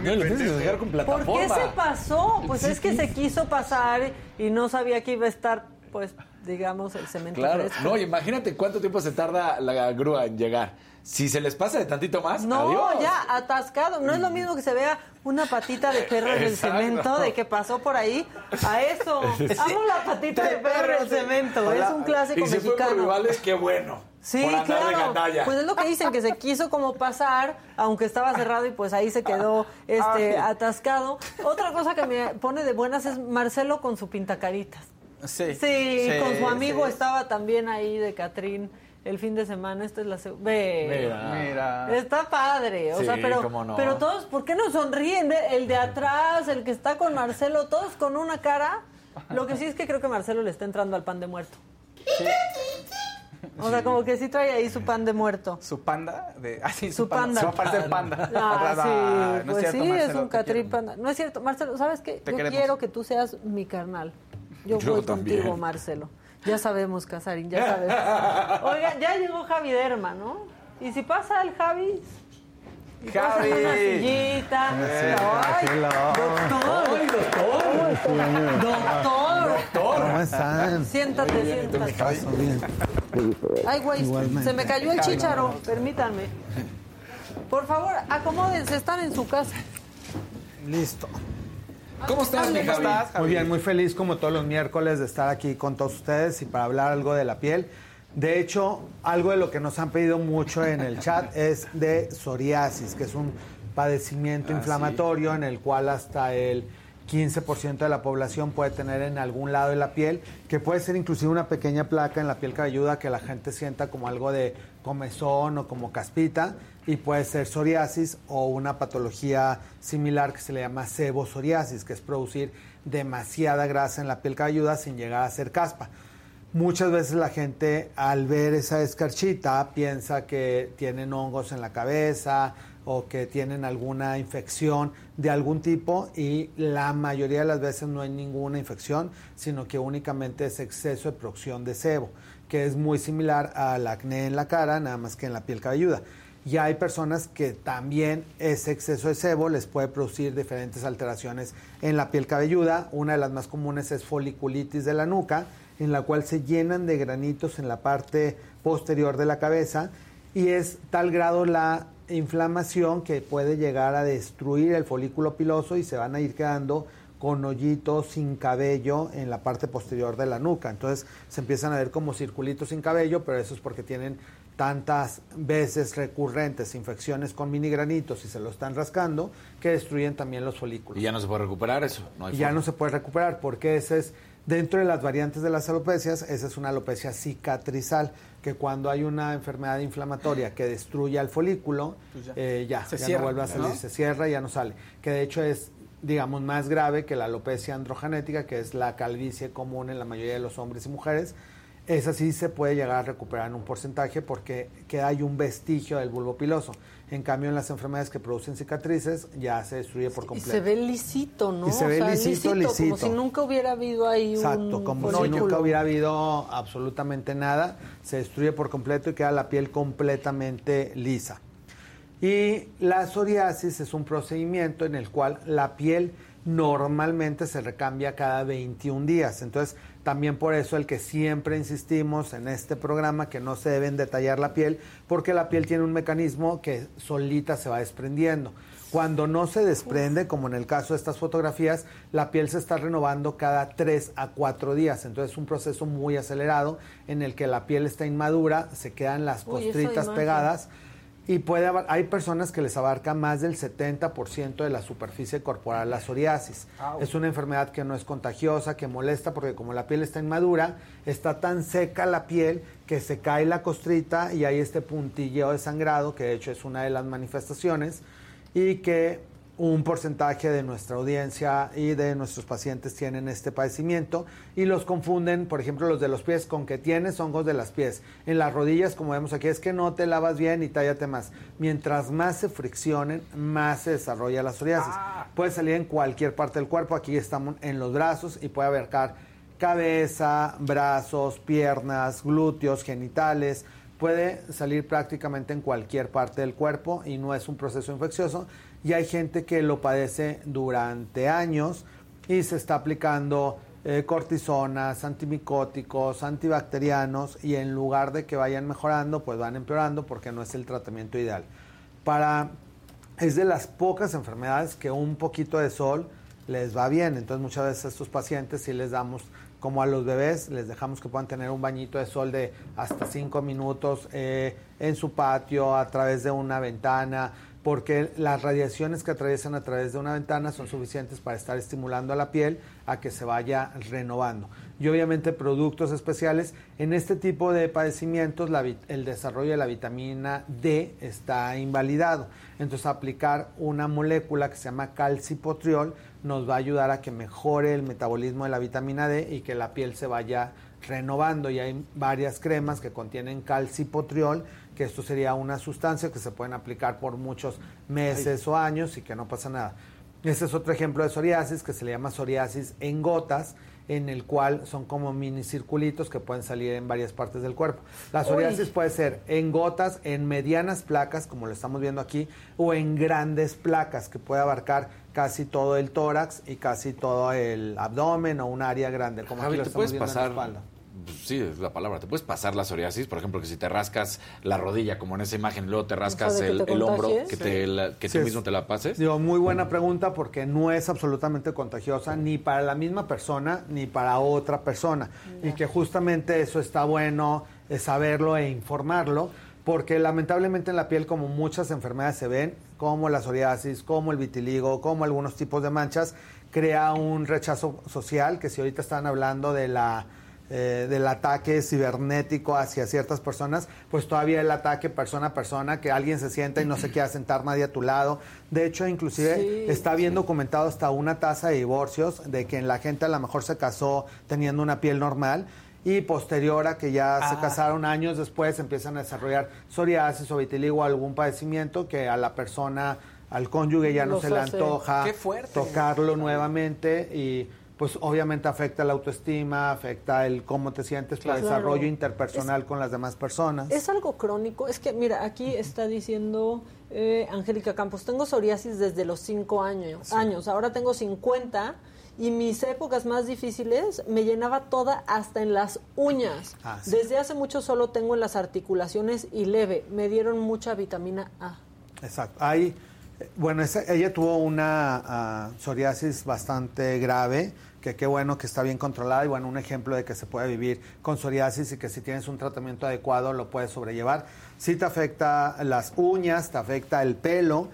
No, lo tienes con ¿Por plataforma. qué se pasó? Pues Sí, es que sí. se quiso pasar y no sabía que iba a estar, pues, digamos, el cemento Claro. fresco. No, imagínate cuánto tiempo se tarda la grúa en llegar. Si se les pasa de tantito más, No, adiós. ya, atascado. No es lo mismo que se vea una patita de perro en el cemento de que pasó por ahí a eso. Sí. Amo la patita de perro en el cemento. Es un clásico y si fue por mexicano. rivales, qué bueno. Sí, claro. Pues es lo que dicen, que se quiso como pasar, aunque estaba cerrado y pues ahí se quedó este Ay. atascado. Otra cosa que me pone de buenas es Marcelo con su pintacaritas. Sí. Sí, con su amigo sí. estaba también ahí de Catrín el fin de semana. Esta es la seg- Ve. Mira. Mira. Está padre, o Sí, sea, pero, cómo no. pero todos, ¿por qué no sonríen? El de atrás, el que está con Marcelo, todos con una cara. Lo que sí es que creo que Marcelo le está entrando al pan de muerto. O sea, como que sí trae ahí su pan de muerto. ¿Su panda? De... Ah, sí, su, Su panda. Se va a parecer panda. Ah, sí, no es pues cierto, sí, es Marcelo, un te Catrín panda. No es cierto, Marcelo, ¿sabes qué? Te Yo queremos. quiero que tú seas mi carnal. Yo, Yo voy también. contigo, Marcelo. Ya sabemos, Casarín, ya sabemos. Oigan, ya llegó Javi Derma, ¿no? Y si pasa el Javi... y Javi. una sillita. Eh, Ay, doctor. Doctor. ¿Cómo están? Siéntate, siéntate. Bien. Ay, güey, Igualmente. se me cayó el chícharo, permítanme. Por favor, acomódense, están en su casa. Listo. ¿Cómo estás, mi ¿Cómo Javi? estás, Javi? Muy bien, muy feliz como todos los miércoles de estar aquí con todos ustedes y para hablar algo de la piel. De hecho, algo de lo que nos han pedido mucho en el chat es de psoriasis, que es un padecimiento Ah, inflamatorio en el cual hasta el 15% de la población puede tener en algún lado de la piel, que puede ser inclusive una pequeña placa en la piel cabelluda que la gente sienta como algo de comezón o como caspita, y puede ser psoriasis o una patología similar que se le llama sebopsoriasis, que es producir demasiada grasa en la piel cabelluda sin llegar a ser caspa. Muchas veces la gente al ver esa escarchita piensa que tienen hongos en la cabeza o que tienen alguna infección de algún tipo y la mayoría de las veces no hay ninguna infección, sino que únicamente es exceso de producción de sebo, que es muy similar al acné en la cara, nada más que en la piel cabelluda. Y hay personas que también ese exceso de sebo les puede producir diferentes alteraciones en la piel cabelluda. Una de las más comunes es foliculitis de la nuca, en la cual se llenan de granitos en la parte posterior de la cabeza y es tal grado la inflamación que puede llegar a destruir el folículo piloso y se van a ir quedando con hoyitos sin cabello en la parte posterior de la nuca. Entonces se empiezan a ver como circulitos sin cabello, pero eso es porque tienen tantas veces recurrentes infecciones con mini granitos y se lo están rascando que destruyen también los folículos. Y ya no se puede recuperar eso. No hay Y ya no se puede recuperar porque ese es Dentro de las variantes de las alopecias, esa es una alopecia cicatrizal, que cuando hay una enfermedad inflamatoria que destruye al folículo, Pues ya. eh, ya, Se ya cierra, no vuelve a salir, ¿no? se cierra y ya no sale. Que de hecho es, digamos, más grave que la alopecia androgenética, que es la calvicie común en la mayoría de los hombres y mujeres. Esa sí se puede llegar a recuperar en un porcentaje porque queda hay un vestigio del bulbo piloso. En cambio, en las enfermedades que producen cicatrices ya se destruye por Y completo. se ve lisito, ¿no? Y se ve O sea, lisito, lisito. Como si nunca hubiera habido ahí Exacto, un como si nunca hubiera habido absolutamente nada, se destruye por completo y queda la piel completamente lisa. Y la psoriasis es un procedimiento en el cual la piel normalmente se recambia cada 21 días. Entonces, también por eso el que siempre insistimos en este programa que no se deben detallar la piel, porque la piel tiene un mecanismo que solita se va desprendiendo. Cuando no se desprende, como en el caso de estas fotografías, la piel se está renovando cada 3 a 4 días. Entonces es un proceso muy acelerado en el que la piel está inmadura, se quedan las Uy, costritas imagen. Y puede hay personas que les abarca más del 70% de la superficie corporal la psoriasis. Au. Es una enfermedad que no es contagiosa, que molesta porque como la piel está inmadura, está tan seca la piel que se cae la costrita y hay este puntilleo de sangrado, que de hecho es una de las manifestaciones y que un porcentaje de nuestra audiencia y de nuestros pacientes tienen este padecimiento y los confunden, por ejemplo, los de los pies con que tienes hongos de las pies. En las rodillas, como vemos aquí, es que no te lavas bien y tállate más. Mientras más se friccionen, más se desarrolla la psoriasis. Puede salir en cualquier parte del cuerpo, aquí estamos en los brazos y puede abarcar cabeza, brazos, piernas, glúteos, genitales, puede salir prácticamente en cualquier parte del cuerpo y no es un proceso infeccioso. Y hay gente que lo padece durante años y se está aplicando eh, cortisonas, antimicóticos, antibacterianos y en lugar de que vayan mejorando, pues van empeorando porque no es el tratamiento ideal. Para es de las pocas enfermedades que un poquito de sol les va bien. Entonces muchas veces a estos pacientes sí les damos, como a los bebés, les dejamos que puedan tener un bañito de sol de hasta cinco minutos eh, en su patio, a través de una ventana, porque las radiaciones que atraviesan a través de una ventana son suficientes para estar estimulando a la piel a que se vaya renovando. Y obviamente productos especiales. En este tipo de padecimientos el desarrollo de la vitamina D está invalidado. Entonces aplicar una molécula que se llama calcipotriol nos va a ayudar a que mejore el metabolismo de la vitamina D y que la piel se vaya renovando. Y hay varias cremas que contienen calcipotriol, que esto sería una sustancia que se pueden aplicar por muchos meses o años y que no pasa nada. Este es otro ejemplo de psoriasis que se le llama psoriasis en gotas, en el cual son como mini circulitos que pueden salir en varias partes del cuerpo. La psoriasis Uy. puede ser en gotas, en medianas placas, como lo estamos viendo aquí, o en grandes placas que puede abarcar casi todo el tórax y casi todo el abdomen o un área grande, como Javi, aquí lo ¿te estamos puedes viendo pasar? en la espalda. Pues, sí, es la palabra. ¿Te puedes pasar la psoriasis? Por ejemplo, que si te rascas la rodilla, como en esa imagen, y luego te rascas el, te el hombro, que, te la- que Sí, tú mismo te la pases. Digo, muy buena pregunta porque no es absolutamente contagiosa ni para la misma persona ni para otra persona. Y que justamente eso está bueno eh, saberlo e informarlo porque lamentablemente en la piel como muchas enfermedades se ven, como la psoriasis, como el vitiligo, como algunos tipos de manchas, crea un rechazo social que si ahorita están hablando de la eh, del ataque cibernético hacia ciertas personas, pues todavía el ataque persona a persona, que alguien se sienta y no se quiera sentar nadie a tu lado. De hecho, inclusive Sí, está bien documentado hasta una tasa de divorcios, de que la gente a lo mejor se casó teniendo una piel normal y posterior a que ya se Ah. casaron años después empiezan a desarrollar psoriasis o vitiligo, algún padecimiento que a la persona, al cónyuge ya no se le hace- antoja ¡Qué fuerte! tocarlo nuevamente y pues obviamente afecta la autoestima, afecta el cómo te sientes, tu Claro. desarrollo interpersonal con las demás personas. Es algo crónico. Es que, mira, aquí está diciendo eh, Angélica Campos, tengo psoriasis desde los 5 años, años. Ahora tengo 50 y mis épocas más difíciles me llenaba toda hasta en las uñas. Ah, sí. Desde hace mucho solo tengo en las articulaciones y leve. Me dieron mucha vitamina A. Exacto. Hay, eh, bueno, esa- ella tuvo una ah, psoriasis bastante grave, que qué bueno que está bien controlada y bueno, un ejemplo de que se puede vivir con psoriasis y que si tienes un tratamiento adecuado lo puedes sobrellevar. Sí te afecta las uñas, te afecta el pelo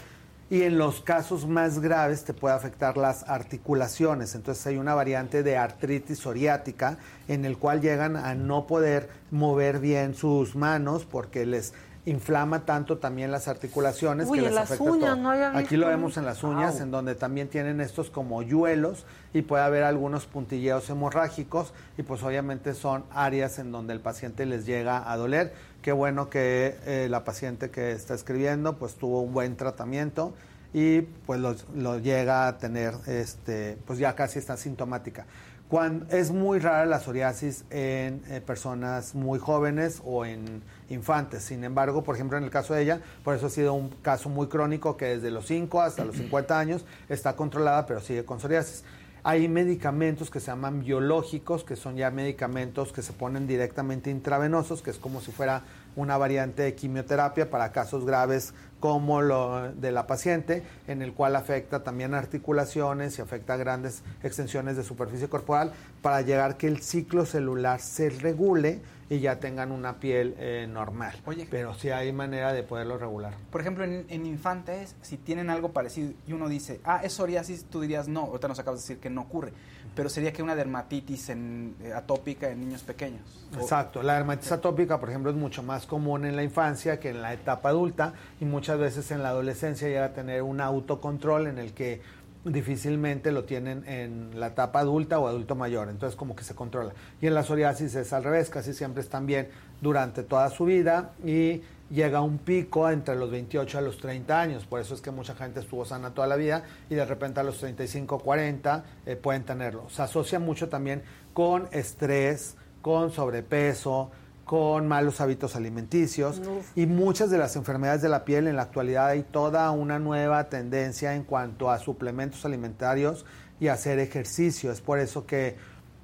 y en los casos más graves te puede afectar las articulaciones. Entonces hay una variante de artritis psoriática en el cual llegan a no poder mover bien sus manos porque les inflama tanto también las articulaciones Uy, que les las afecta uñas, todo. no había Aquí lo vemos en las uñas, Au. en donde también tienen estos como yuelos y puede haber algunos puntilleos hemorrágicos y pues obviamente son áreas en donde el paciente les llega a doler. Qué bueno que eh, la paciente que está escribiendo pues tuvo un buen tratamiento y pues lo, lo llega a tener, este, pues ya casi está sintomática. Cuando, es muy rara la psoriasis en eh, personas muy jóvenes o en infantes. Sin embargo, por ejemplo, en el caso de ella, por eso ha sido un caso muy crónico que desde los 5 hasta los 50 años está controlada, pero sigue con psoriasis. Hay medicamentos que se llaman biológicos, que son ya medicamentos que se ponen directamente intravenosos, que es como si fuera una variante de quimioterapia para casos graves como lo de la paciente, en el cual afecta también articulaciones y afecta grandes extensiones de superficie corporal para llegar que el ciclo celular se regule y ya tengan una piel eh, normal. Pero sí hay manera de poderlo regular. Por ejemplo, en, en infantes, si tienen algo parecido y uno dice, ah, es psoriasis, tú dirías no, ahorita nos acabas de decir que no ocurre, pero sería que una dermatitis en- eh, atópica en niños pequeños. Exacto, la dermatitis atópica, por ejemplo, es mucho más común en la infancia que en la etapa adulta y muchas veces en la adolescencia llega a tener un autocontrol en el que difícilmente lo tienen en la etapa adulta o adulto mayor, entonces como que se controla. Y en la psoriasis es al revés, casi siempre están bien durante toda su vida y llega a un pico entre los 28 a los 30 años, por eso es que mucha gente estuvo sana toda la vida y de repente a los 35, 40 eh, pueden tenerlo. Se asocia mucho también con estrés, con sobrepeso, con malos hábitos alimenticios y muchas de las enfermedades de la piel en la actualidad hay toda una nueva tendencia en cuanto a suplementos alimentarios y hacer ejercicio. Es por eso que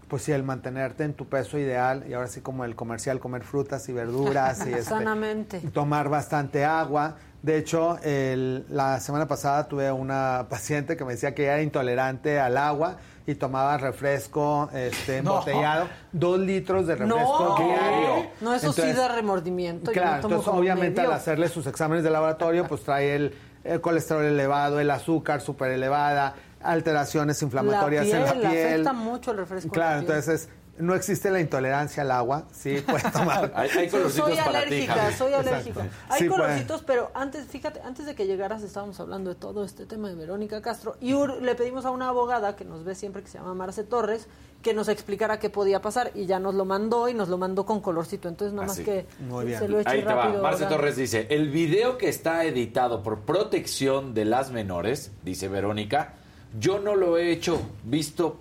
pues sí, el mantenerte en tu peso ideal y ahora sí como el comercial, comer frutas y verduras y este, Sanamente. tomar bastante agua. De hecho, el- la semana pasada tuve una paciente que me decía que era intolerante al agua y tomaba refresco este, No. embotellado, dos litros de refresco No, diario. no, eso sí da remordimiento. yo Claro, tomo entonces obviamente medio. al hacerle sus exámenes de laboratorio, pues trae el, el colesterol elevado, el azúcar súper elevada, alteraciones inflamatorias la piel, en la piel. afecta mucho el refresco. Claro, la piel. entonces es- no existe la intolerancia al agua, sí puedes tomar. Hay- hay Sí, soy alérgica, soy alérgica. Hay Sí, pues. colorcitos, pero antes, fíjate, antes de que llegaras estábamos hablando de todo este tema de Verónica Castro y ur- le pedimos a una abogada que nos ve siempre que se llama Marce Torres que nos explicara qué podía pasar y ya nos lo mandó y nos lo mandó con colorcito, entonces nada más que Muy bien. se lo eche Ahí te va. rápido. Marce. Torres dice, el video que está editado por protección de las menores, dice Verónica, yo no lo he hecho, visto,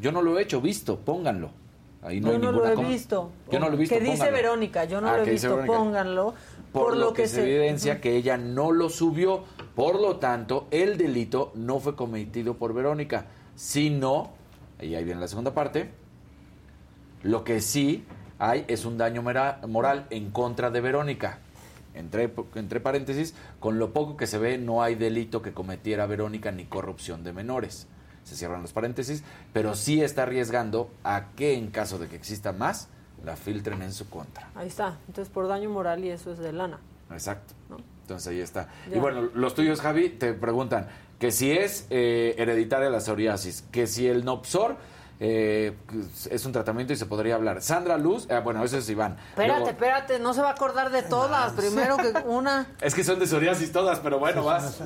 yo no lo he hecho, visto, pónganlo. Ahí no yo hay no lo he visto. Yo no lo he visto, Que dice. Verónica, yo no Ah, lo he visto, Verónica. pónganlo. Por, lo que, se evidencia que ella no lo subió, por lo tanto, el delito no fue cometido por Verónica, sino, y ahí viene la segunda parte, lo que sí hay es un daño moral en contra de Verónica. Entre, entre paréntesis, con lo poco que se ve, no hay delito que cometiera Verónica ni corrupción de menores. Se cierran los paréntesis, pero sí está arriesgando a que en caso de que exista más, la filtren en su contra. Ahí está. Entonces por daño moral y eso es de lana. Exacto. Entonces ahí está. Ya. Y bueno, los tuyos, Javi, te preguntan que si es eh, hereditaria la psoriasis, que si el Nopsor eh, es un tratamiento y se podría hablar. Sandra Luz, eh, bueno, eso es Iván. Espérate, Luego- espérate, no se va a acordar de todas. Primero que una. es que son de psoriasis todas, pero bueno, vas.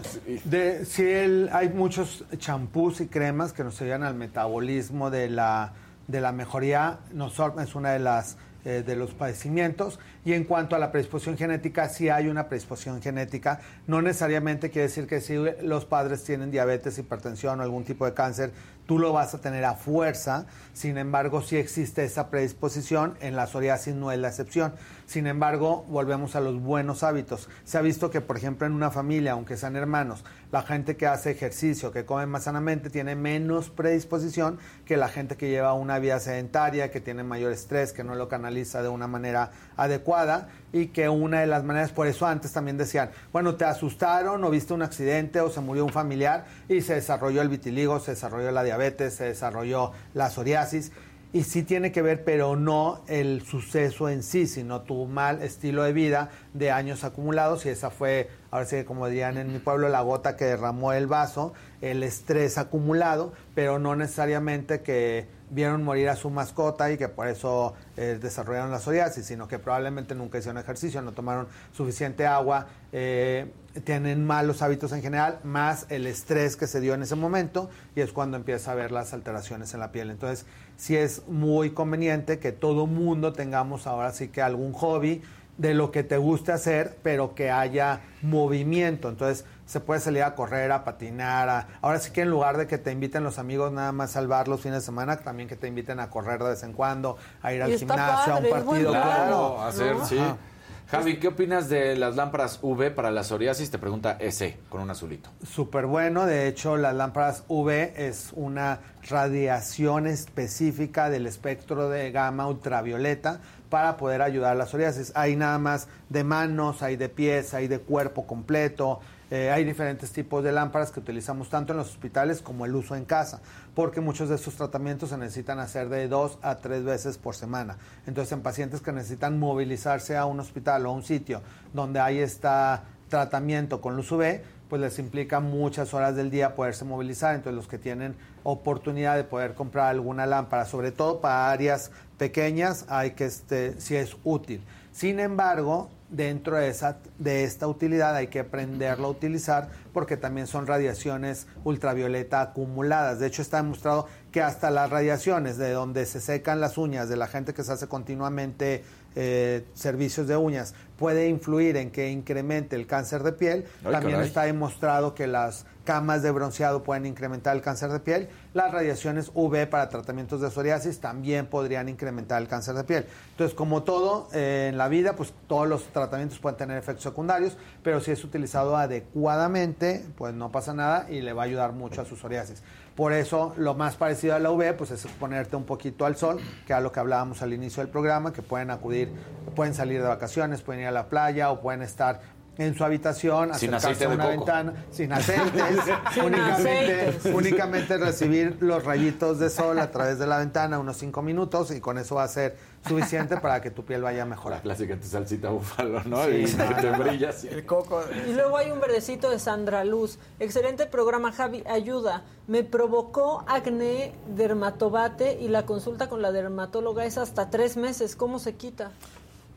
De, sí, el- hay muchos champús y cremas que nos ayudan al metabolismo de la, de la mejoría. Nosor es una de las eh, de los padecimientos. Y en cuanto a la predisposición genética, sí hay una predisposición genética. No necesariamente quiere decir que si los padres tienen diabetes, hipertensión o algún tipo de cáncer, tú lo vas a tener a fuerza. Sin embargo, sí existe esa predisposición. En la psoriasis no es la excepción. Sin embargo, volvemos a los buenos hábitos. Se ha visto que, por ejemplo, en una familia, aunque sean hermanos, la gente que hace ejercicio, que come más sanamente, tiene menos predisposición que la gente que lleva una vida sedentaria, que tiene mayor estrés, que no lo canaliza de una manera adecuada y que una de las maneras, por eso antes también decían, bueno, te asustaron o viste un accidente o se murió un familiar y se desarrolló el vitiligo, se desarrolló la diabetes, se desarrolló la psoriasis y sí tiene que ver, pero no el suceso en sí, sino tu mal estilo de vida de años acumulados y esa fue ahora sí, como dirían en mi pueblo, la gota que derramó el vaso, el estrés acumulado, pero no necesariamente que vieron morir a su mascota y que por eso eh, desarrollaron la psoriasis, sino que probablemente nunca hicieron ejercicio, no tomaron suficiente agua, eh, tienen malos hábitos en general, más el estrés que se dio en ese momento y es cuando empieza a ver las alteraciones en la piel. Entonces, sí es muy conveniente que todo mundo tengamos ahora sí que algún hobby de lo que te guste hacer, pero que haya movimiento. Entonces, se puede salir a correr, a patinar. a- ahora sí que en lugar de que te inviten los amigos nada más a salvar los fines de semana, también que te inviten a correr de vez en cuando, a ir al gimnasio, padre, a un partido. claro, Claro, hacer, sí. Javi, ¿qué opinas de las lámparas UV para la psoriasis? Te pregunta ese, con un azulito. Súper bueno, de hecho las lámparas UV es una radiación específica del espectro de gama ultravioleta para poder ayudar a la psoriasis. Hay nada más de manos, hay de pies, hay de cuerpo completo, eh, hay diferentes tipos de lámparas que utilizamos tanto en los hospitales como el uso en casa, porque muchos de estos tratamientos se necesitan hacer de dos a tres veces por semana. Entonces, en pacientes que necesitan movilizarse a un hospital o un sitio donde hay esta tratamiento con luz UV, pues les implica muchas horas del día poderse movilizar. Entonces, los que tienen oportunidad de poder comprar alguna lámpara, sobre todo para áreas pequeñas, hay que este, si es útil. Sin embargo, dentro de, esa, de esta utilidad hay que aprenderlo a utilizar porque también son radiaciones ultravioleta acumuladas. De hecho, está demostrado que hasta las radiaciones de donde se secan las uñas de la gente que se hace continuamente eh, servicios de uñas puede influir en que incremente el cáncer de piel. Ay, también caray. está demostrado que las camas de bronceado pueden incrementar el cáncer de piel. Las radiaciones UV para tratamientos de psoriasis también podrían incrementar el cáncer de piel. Entonces, como todo eh, en la vida, pues todos los tratamientos pueden tener efectos secundarios, pero si es utilizado adecuadamente, pues no pasa nada y le va a ayudar mucho a su psoriasis. Por eso, lo más parecido a la UV, pues es exponerte un poquito al sol, que a lo que hablábamos al inicio del programa, que pueden acudir, pueden salir de vacaciones, pueden ir a la playa o pueden estar en su habitación, Sin acercarse a de una coco. ventana, sin aceites, únicamente, aceites. únicamente recibir los rayitos de sol a través de la ventana unos cinco minutos y con eso va a ser suficiente para que tu piel vaya a mejorar. La clásica tu salsita búfalo, ¿no? Sí, y no, que te no. brilla así. El coco. Y luego hay un verdecito de Sandra Luz. Excelente programa, Javi. Ayuda. Me provocó acné dermatobate y la consulta con la dermatóloga es hasta tres meses. ¿Cómo se quita?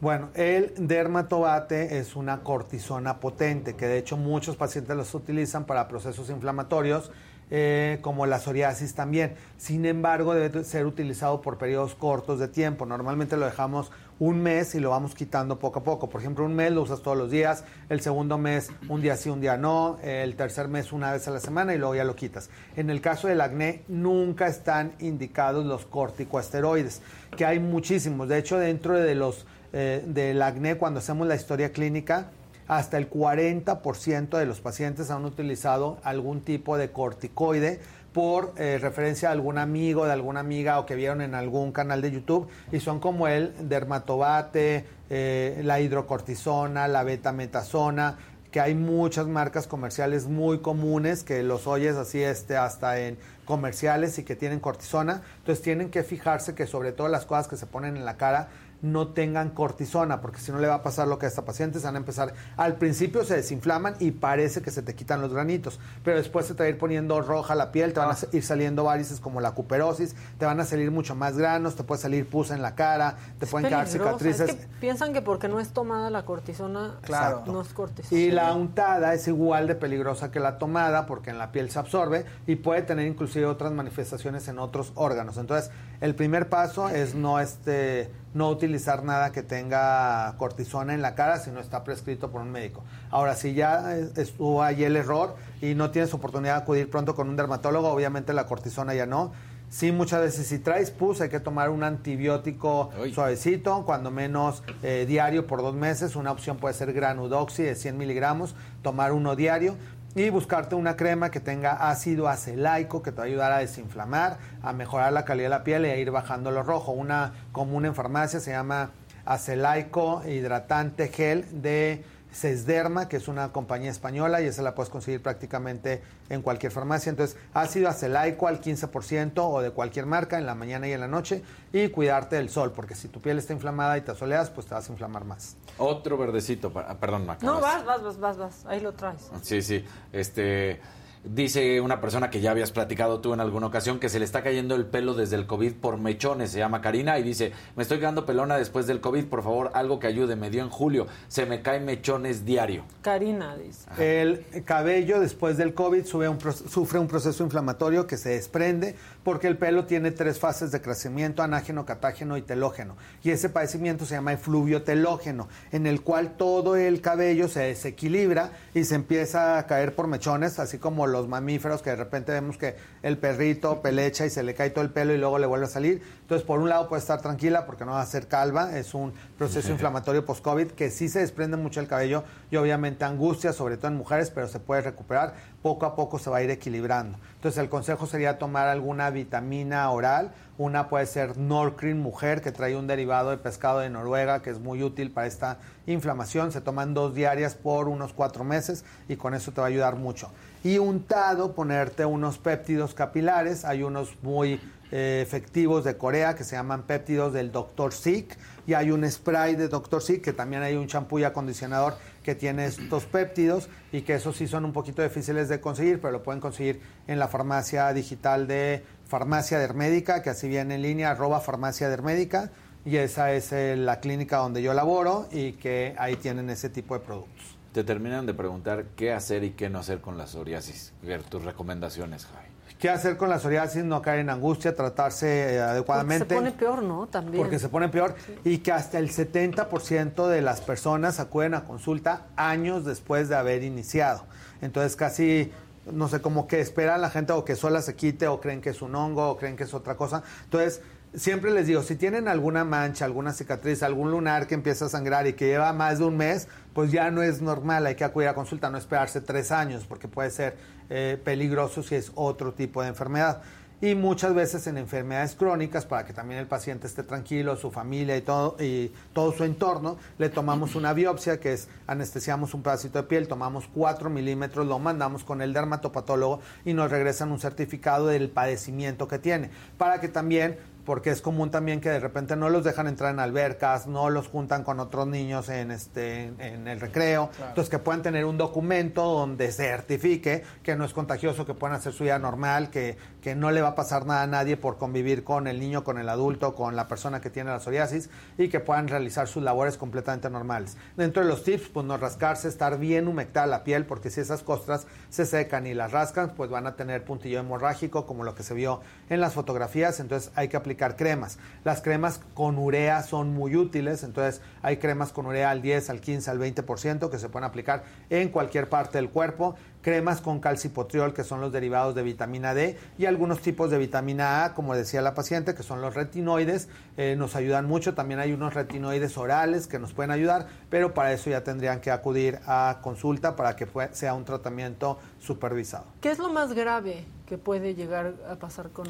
Bueno, el dermatobate es una cortisona potente, que de hecho muchos pacientes los utilizan para procesos inflamatorios, eh, como la psoriasis también. Sin embargo, debe ser utilizado por periodos cortos de tiempo. Normalmente lo dejamos un mes y lo vamos quitando poco a poco. Por ejemplo, un mes lo usas todos los días, el segundo mes un día sí, un día no, el tercer mes una vez a la semana y luego ya lo quitas. En el caso del acné, nunca están indicados los corticosteroides, que hay muchísimos. De hecho, dentro de los eh, del acné, cuando hacemos la historia clínica, hasta el 40% de los pacientes han utilizado algún tipo de corticoide por eh, referencia a algún amigo, de alguna amiga o que vieron en algún canal de YouTube y son como el dermatobate, eh, la hidrocortisona, la betametasona, que hay muchas marcas comerciales muy comunes que los oyes así este hasta en comerciales y que tienen cortisona, entonces tienen que fijarse que sobre todo las cosas que se ponen en la cara no tengan cortisona, porque si no le va a pasar lo que a esta paciente, se van a empezar, al principio se desinflaman y parece que se te quitan los granitos, pero después se te va a ir poniendo roja la piel, te van a ir saliendo varices como la cuperosis, te van a salir mucho más granos, te puede salir pus en la cara, te pueden quedar cicatrices. Es que piensan que porque no es tomada la cortisona, Claro. no es cortisona. Y la untada es igual de peligrosa que la tomada porque en la piel se absorbe y puede tener inclusive otras manifestaciones en otros órganos. Entonces, el primer paso es no este no utilizar nada que tenga cortisona en la cara si no está prescrito por un médico. Ahora, si ya es- estuvo ahí el error y no tienes oportunidad de acudir pronto con un dermatólogo, obviamente la cortisona ya no. Sí, muchas veces si traes pus hay que tomar un antibiótico suavecito, cuando menos eh, diario por dos meses. Una opción puede ser granudoxi de 100 miligramos, tomar uno diario y buscarte una crema que tenga ácido acelaico que te va a ayudar a desinflamar, a mejorar la calidad de la piel y a ir bajando lo rojo. Una común en farmacia se llama acelaico hidratante gel de Sesderma, que es una compañía española y esa la puedes conseguir prácticamente en cualquier farmacia. Entonces, ácido acelaico al 15% o de cualquier marca en la mañana y en la noche y cuidarte del sol, porque si tu piel está inflamada y te asoleas, pues te vas a inflamar más. Otro verdecito, ah, perdón, Maca. No, vas, vas, vas, vas, vas. Ahí lo traes. Sí, sí. Este. Dice una persona que ya habías platicado tú en alguna ocasión que se le está cayendo el pelo desde el COVID por mechones. Se llama Karina y dice: Me estoy quedando pelona después del COVID. Por favor, algo que ayude. Me dio en julio. Se me caen mechones diario. Karina dice. El cabello después del COVID sube un sufre un proceso inflamatorio que se desprende porque el pelo tiene tres fases de crecimiento, anágeno, catágeno y telógeno. Y ese padecimiento se llama efluvio telógeno, en el cual todo el cabello se desequilibra y se empieza a caer por mechones, así como los mamíferos que de repente vemos que el perrito pelecha y se le cae todo el pelo y luego le vuelve a salir. Entonces, por un lado puede estar tranquila porque no va a ser calva, es un proceso inflamatorio post-COVID que sí se desprende mucho el cabello y obviamente angustia, sobre todo en mujeres, pero se puede recuperar. Poco a poco se va a ir equilibrando. Entonces, el consejo sería tomar alguna vitamina oral. Una puede ser Norcrin Mujer, que trae un derivado de pescado de Noruega, que es muy útil para esta inflamación. Se toman dos diarias por unos cuatro meses y con eso te va a ayudar mucho. Y untado, ponerte unos péptidos capilares. Hay unos muy eh, efectivos de Corea que se llaman péptidos del Dr. Sik y hay un spray de Dr. Sik que también hay un champú y acondicionador que tiene estos péptidos y que esos sí son un poquito difíciles de conseguir, pero lo pueden conseguir en la farmacia digital de Farmacia Dermédica, que así viene en línea, arroba Farmacia Dermédica, y esa es eh, la clínica donde yo laboro y que ahí tienen ese tipo de productos. Te terminan de preguntar qué hacer y qué no hacer con la psoriasis. Ver tus recomendaciones, Javi. ¿Qué hacer con la psoriasis? No caer en angustia, tratarse eh, Porque adecuadamente. se pone peor, ¿no? También. porque se pone peor y que hasta el 70% de las personas acuden a consulta años después de haber iniciado. Entonces casi, no sé, como que espera la gente o que sola se quite o creen que es un hongo o creen que es otra cosa. Entonces, siempre les digo, si tienen alguna mancha, alguna cicatriz, algún lunar que empieza a sangrar y que lleva más de un mes, pues ya no es normal, hay que acudir a consulta, no esperarse tres años, porque puede ser eh, peligroso si es otro tipo de enfermedad. Y muchas veces en enfermedades crónicas, para que también el paciente esté tranquilo, su familia y todo, y todo su entorno, le tomamos una biopsia, que es anestesiamos un pedacito de piel, tomamos 4 milímetros, lo mandamos con el dermatopatólogo y nos regresan un certificado del padecimiento que tiene, para que también porque es común también que de repente no los dejan entrar en albercas, no los juntan con otros niños en este en el recreo, Claro. entonces que puedan tener un documento donde certifique que no es contagioso, que puedan hacer su vida normal, que, que no le va a pasar nada a nadie por convivir con el niño, con el adulto, con la persona que tiene la psoriasis y que puedan realizar sus labores completamente normales. Dentro de los tips, pues no rascarse, estar bien humectada la piel, porque si esas costras se secan y las rascan, pues van a tener puntillo hemorrágico, como lo que se vio en las fotografías, entonces hay que aplicar cremas. Las cremas con urea son muy útiles, entonces hay cremas con urea al 10, al 15, al 20% que se pueden aplicar en cualquier parte del cuerpo cremas con calcipotriol, que son los derivados de vitamina D, y algunos tipos de vitamina A, como decía la paciente, que son los retinoides, eh, nos ayudan mucho. También hay unos retinoides orales que nos pueden ayudar, pero para eso ya tendrían que acudir a consulta para que sea un tratamiento supervisado. ¿Qué es lo más grave que puede llegar a pasar con,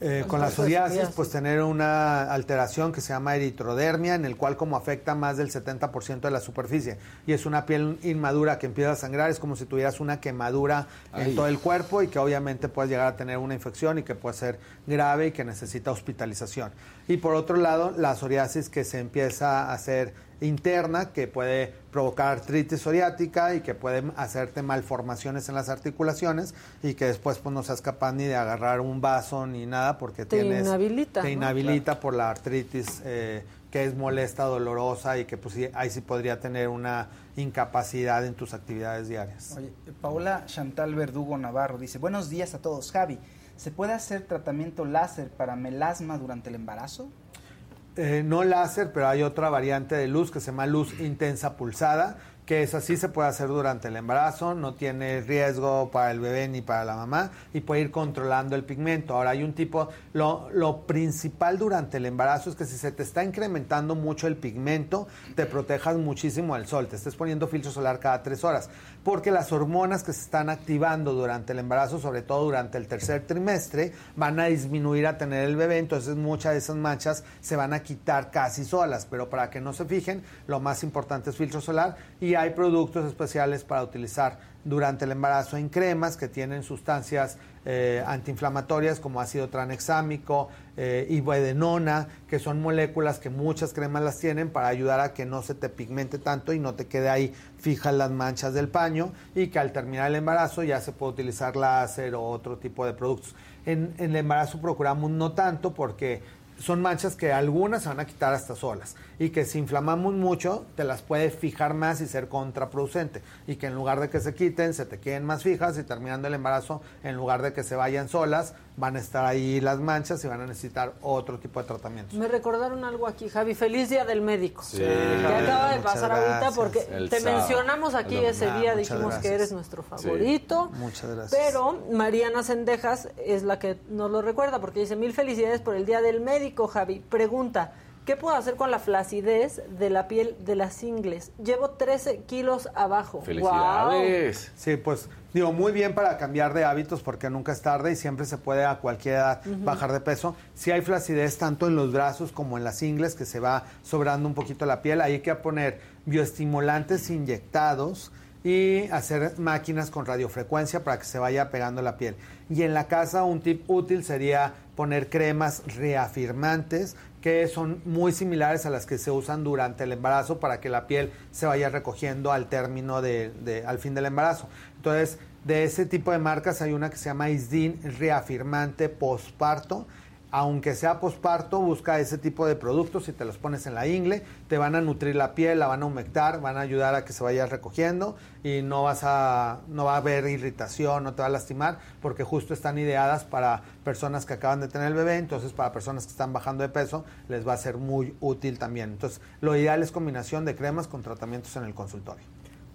Eh, con con la psoriasis, pues tener una alteración que se llama eritrodermia, en el cual como afecta más del 70% de la superficie y es una piel inmadura que empieza a sangrar, es como si tuvieras una quemadura Ay. en todo el cuerpo y que obviamente puedes llegar a tener una infección y que puede ser grave y que necesita hospitalización. Y por otro lado, la psoriasis que se empieza a hacer interna, que puede provocar artritis psoriática y que puede hacerte malformaciones en las articulaciones y que después pues no seas capaz ni de agarrar un vaso ni nada porque Te tienes inhabilita, te ¿no? inhabilita por la artritis eh, que es molesta, dolorosa y que pues sí, ahí sí podría tener una incapacidad en tus actividades diarias. Oye, Paola Chantal Verdugo Navarro dice, buenos días a todos. Javi, ¿se puede hacer tratamiento láser para melasma durante el embarazo? Eh, no láser, pero hay otra variante de luz que se llama luz intensa pulsada, que es así, se puede hacer durante el embarazo, no tiene riesgo para el bebé ni para la mamá y puede ir controlando el pigmento. Ahora hay un tipo, lo, lo principal durante el embarazo es que si se te está incrementando mucho el pigmento, te protejas muchísimo al sol, te estés poniendo filtro solar cada tres horas, porque las hormonas que se están activando durante el embarazo, sobre todo durante el tercer trimestre, van a disminuir a tener el bebé, entonces muchas de esas manchas se van a quitar casi solas, pero para que no se fijen, lo más importante es filtro solar. Y hay productos especiales para utilizar durante el embarazo en cremas que tienen sustancias eh, antiinflamatorias como ácido tranexámico, eh, que son moléculas que muchas cremas las tienen para ayudar a que no se te pigmente tanto y no te quede ahí fijas las manchas del paño y que al terminar el embarazo ya se puede utilizar láser o otro tipo de productos. En el embarazo procuramos no tanto porque son manchas que algunas se van a quitar hasta solas y que si inflamamos mucho te las puede fijar más y ser contraproducente y que en lugar de que se quiten se te queden más fijas y terminando el embarazo en lugar de que se vayan solas van a estar ahí las manchas y van a necesitar otro tipo de tratamiento. Me recordaron algo aquí, Javi. Feliz día del médico. Sí, que Javi, acaba de muchas pasar ahorita gracias. porque El te sábado. mencionamos aquí El ese día, dijimos que eres nuestro Sí. favorito. Muchas gracias. Pero Mariana Sendejas es la que nos lo recuerda porque dice mil felicidades por el día del médico, Javi. Pregunta, ¿qué puedo hacer con la flacidez de la piel de las ingles? Llevo 13 kilos abajo. Felicidades. Sí, pues digo, muy bien para cambiar de hábitos porque nunca es tarde y siempre se puede a cualquier edad bajar de peso. Si hay flacidez tanto en los brazos como en las ingles, que se va sobrando un poquito la piel, ahí hay que poner bioestimulantes inyectados y hacer máquinas con radiofrecuencia para que se vaya pegando la piel. Y en la casa un tip útil sería poner cremas reafirmantes que son muy similares a las que se usan durante el embarazo para que la piel se vaya recogiendo al término de, de- al fin del embarazo. Entonces, de ese tipo de marcas hay una que se llama Isdin reafirmante posparto. Aunque sea posparto, busca ese tipo de productos y te los pones en la ingle, te van a nutrir la piel, la van a humectar, van a ayudar a que se vaya recogiendo y no vas a no va a haber irritación, no te va a lastimar, porque justo están ideadas para personas que acaban de tener el bebé, entonces para personas que están bajando de peso les va a ser muy útil también. Entonces, lo ideal es combinación de cremas con tratamientos en el consultorio.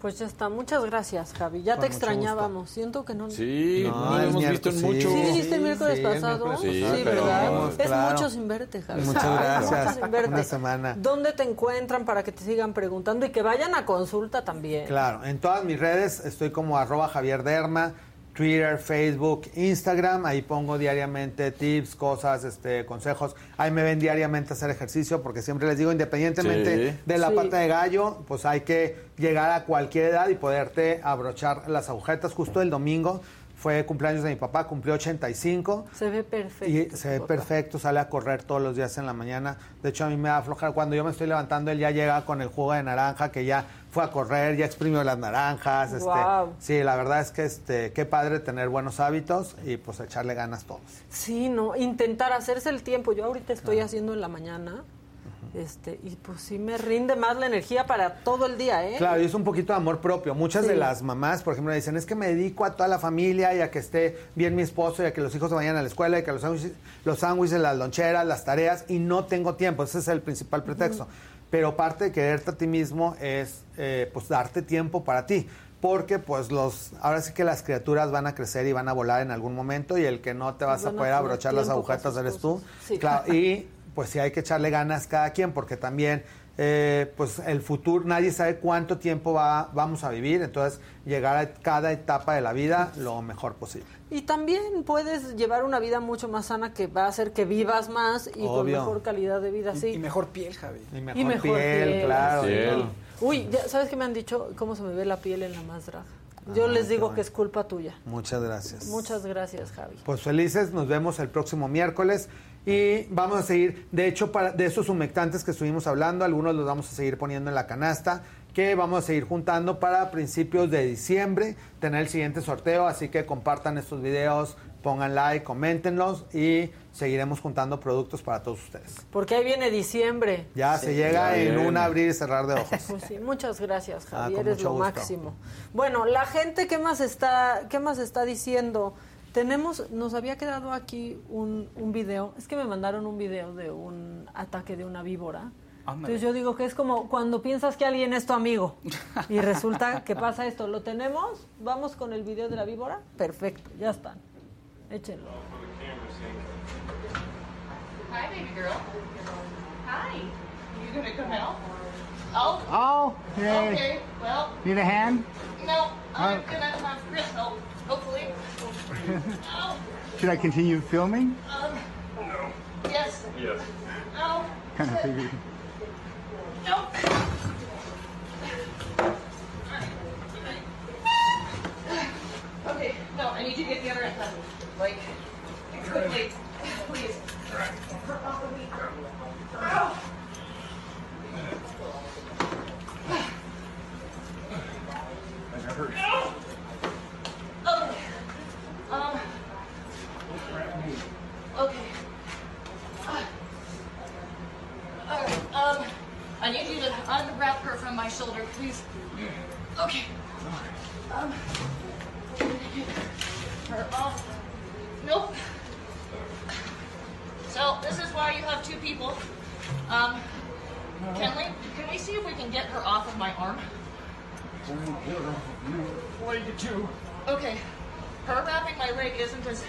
Pues ya está, muchas gracias, Javi. Ya Con te extrañábamos. Siento que no. Sí, No, no, lo el hemos visto en miércoles, mucho. ¿Sí viniste el miércoles Sí, el pasado? Sí, ¿verdad? Es claro. mucho sin verte, Javi. Muchas Es gracias. mucho sin verte. Una semana. ¿Dónde te encuentran para que te sigan preguntando y que vayan a consulta también? Claro, en todas mis redes estoy como arroba Javier Derma, Twitter, Facebook, Instagram, ahí pongo diariamente tips, cosas, este, consejos. Ahí me ven diariamente a hacer ejercicio porque siempre les digo, independientemente Sí. de la Sí. pata de gallo, pues hay que llegar a cualquier edad y poderte abrochar las agujetas. Justo el domingo fue cumpleaños de mi papá, cumplió 85. Se ve perfecto. Y se ve papá. perfecto, sale a correr todos los días en la mañana. De hecho, a mí me da aflojar. Cuando yo me estoy levantando, él ya llega con el jugo de naranja, que ya fue a correr, ya exprimió las naranjas. Este, Guau. Sí, la verdad es que este, qué padre tener buenos hábitos y pues echarle ganas todos. Sí, no, intentar hacerse el tiempo. Yo ahorita estoy haciendo en la mañana. Este, y pues sí me rinde más la energía para todo el día, ¿eh? Claro, y es un poquito de amor propio. Muchas Sí. de las mamás, por ejemplo, dicen, es que me dedico a toda la familia y a que esté bien mi esposo y a que los hijos se vayan a la escuela y que los sándwiches, los sándwiches, las loncheras, las tareas, y no tengo tiempo. Ese es el principal pretexto. Pero parte de quererte a ti mismo es, eh, pues, darte tiempo para ti. Porque, pues, los, ahora sí que las criaturas van a crecer y van a volar en algún momento y el que no te vas a Van a poder abrochar las agujetas eres tú. Sí. Claro, y pues sí hay que echarle ganas cada quien porque también eh, pues el futuro nadie sabe cuánto tiempo va, vamos a vivir entonces llegar a cada etapa de la vida lo mejor posible Y también puedes llevar una vida mucho más sana que va a hacer que vivas más y con mejor calidad de vida, sí. Y mejor piel, Javi. y mejor, Y mejor piel, piel, claro. Piel. Uy, ya, ¿sabes qué me han dicho? ¿Cómo se me ve la piel en la más drag? Yo Ah, les digo bueno. que es culpa tuya. muchas gracias Muchas gracias, Javi. Pues felices, nos vemos el próximo miércoles y vamos a seguir, de hecho, para, de esos humectantes que estuvimos hablando, algunos los vamos a seguir poniendo en la canasta, que vamos a seguir juntando para principios de diciembre, tener el siguiente sorteo, así que compartan estos videos, pongan like, coméntenlos y seguiremos juntando productos para todos ustedes. Porque ahí viene diciembre. Ya se llega en un abrir y cerrar de ojos. Pues sí, muchas gracias, Ah, Javi, con eres mucho lo gusto. máximo. Bueno, la gente, ¿qué más está, qué más está diciendo? Tenemos, nos había quedado aquí un, un video, es que me mandaron un video de un ataque de una víbora. Ándale. Entonces yo digo que es como cuando piensas que alguien es tu amigo y resulta que pasa esto. ¿Lo tenemos? ¿Vamos con el video de la víbora? Perfecto, ya están. Échenlo. Hi, baby girl. Hi. You gonna come out? Oh. Oh, hey. Okay. Well. Need a hand? No, I'm Oh. gonna have Chris help. Hopefully. Should I continue filming? Um, no. Yes. Yes. Oh. No. Kind of figured. Nope. Okay, no, I need to get the other end done. Like, quickly. Please. I um. Okay. Alright, um, I need you to unwrap her from my shoulder, please. Okay. Um, her off. Nope. So, this is why you have two people. Um, can we, can we see if we can get her off of my arm? Did you do? Okay. Her wrapping my leg isn't as,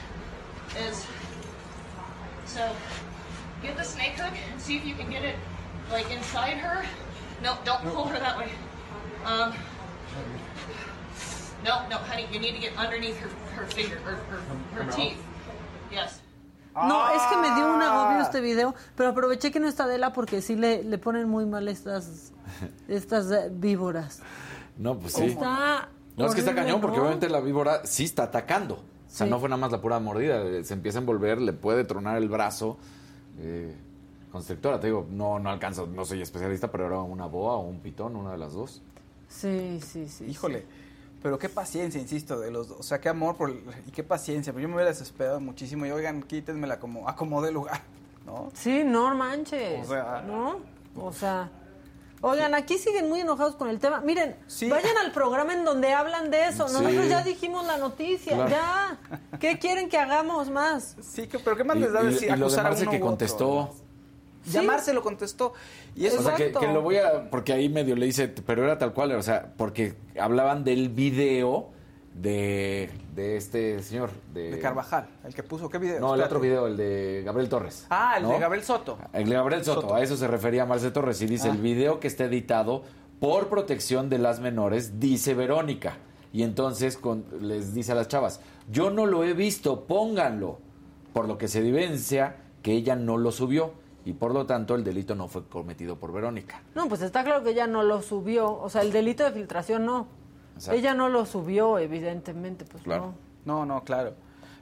as, so, get the snake hook and see if you can get it, like, inside her. No, don't pull her that way. Um, no, no, honey, you need to get underneath her, her finger, her, her, her teeth. Yes. No, es que me dio un Ah. agobio este video, pero aproveché que no está Adela porque sí le, le ponen muy mal estas, estas víboras. No, pues sí. Está No, es que está cañón, porque obviamente la víbora sí está atacando. O sea, Sí. no fue nada más la pura mordida. eh, Se empieza a envolver, le puede tronar el brazo. Eh, constrictora, te digo, no, no alcanzo, no soy especialista, pero era una boa o un pitón, una de las dos. Sí, sí, sí. Híjole, pero qué paciencia, insisto, de los dos. O sea, qué amor por, y qué paciencia. Pero yo me hubiera desesperado muchísimo y oigan, quítenmela como acomode lugar, ¿no? Sí, no manches. O sea- ¿No? O sea. Oigan, aquí siguen muy enojados con el tema. Miren, vayan al programa en donde hablan de eso. Sí. Nosotros ya dijimos la noticia, Claro. ya. ¿Qué quieren que hagamos más? Sí, que- pero qué más les da y- decir y lo de a uno que otro, contestó. Llamarse lo contestó. Y eso O sea, que, que lo voy a. Porque ahí medio le hice. Pero era tal cual. O sea, porque hablaban del video de, de este señor. De, De Carvajal, el que puso, ¿qué video? No, el otro video, el de Gabriel Torres. Ah, el ¿no? de Gabriel Soto. El de Gabriel Soto, Soto. a eso se refería Marce Torres y dice, Ah. el video que está editado por protección de las menores, dice Verónica. Y entonces con- les dice a las chavas, yo no lo he visto, pónganlo. Por lo que se evidencia que ella no lo subió y por lo tanto el delito no fue cometido por Verónica. No, pues está claro que ella no lo subió. O sea, el delito de filtración no. Exacto. Ella no lo subió, evidentemente, pues no. No, no, claro.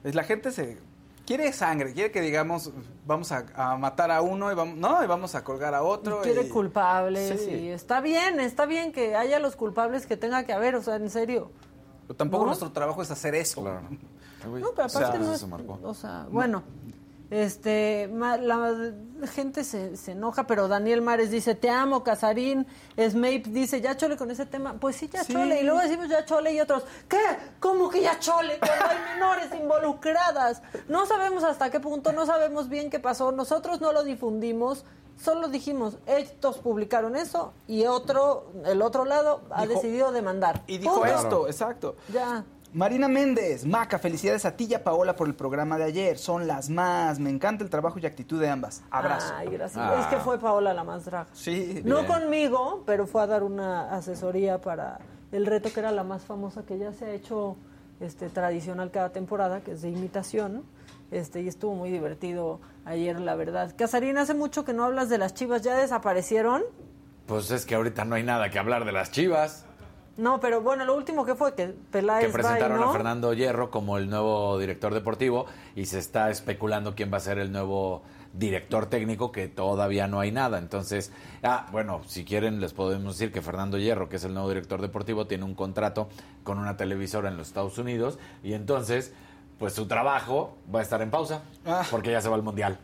Es la gente se quiere sangre, quiere que digamos vamos a, a matar a uno y vamos, no, y vamos a colgar a otro. quiere y- culpables Sí. y está bien, está bien que haya los culpables que tenga que haber, o sea, en serio. Pero tampoco ¿No? nuestro trabajo es hacer eso. No, pero aparte no es, o sea, bueno, este, la gente se, se enoja, pero Daniel Mares dice, te amo, Casarín, Snape dice, ya chole con ese tema, pues sí, ya Sí. chole, y luego decimos ya chole y otros, ¿qué? ¿Cómo que ya chole? Cuando hay menores involucradas, no sabemos hasta qué punto, no sabemos bien qué pasó, nosotros no lo difundimos, solo dijimos, estos publicaron eso y otro, el otro lado ha Dijo- decidido demandar. Y dijo Punto. esto, exacto. Ya. Marina Méndez, Maca, felicidades a ti y a Paola por el programa de ayer. Son las más. Me encanta el trabajo y actitud de ambas. Abrazo. Ay, gracias. Ah. Es que fue Paola la más draga. Sí. No bien. conmigo, pero fue a dar una asesoría para el reto que era la más famosa que ya se ha hecho este tradicional cada temporada, que es de imitación. Este, y estuvo muy divertido ayer, la verdad. Casarín, hace mucho que no hablas de las chivas, ¿ya desaparecieron? Pues es que ahorita no hay nada que hablar de las chivas. No, pero bueno, lo último que fue que Peláez que presentaron va y no. a Fernando Hierro como el nuevo director deportivo y se está especulando quién va a ser el nuevo director técnico que todavía no hay nada. Entonces, ah, bueno, si quieren les podemos decir que Fernando Hierro, que es el nuevo director deportivo, tiene un contrato con una televisora en los Estados Unidos y entonces, pues su trabajo va a estar en pausa porque ya se va al Mundial.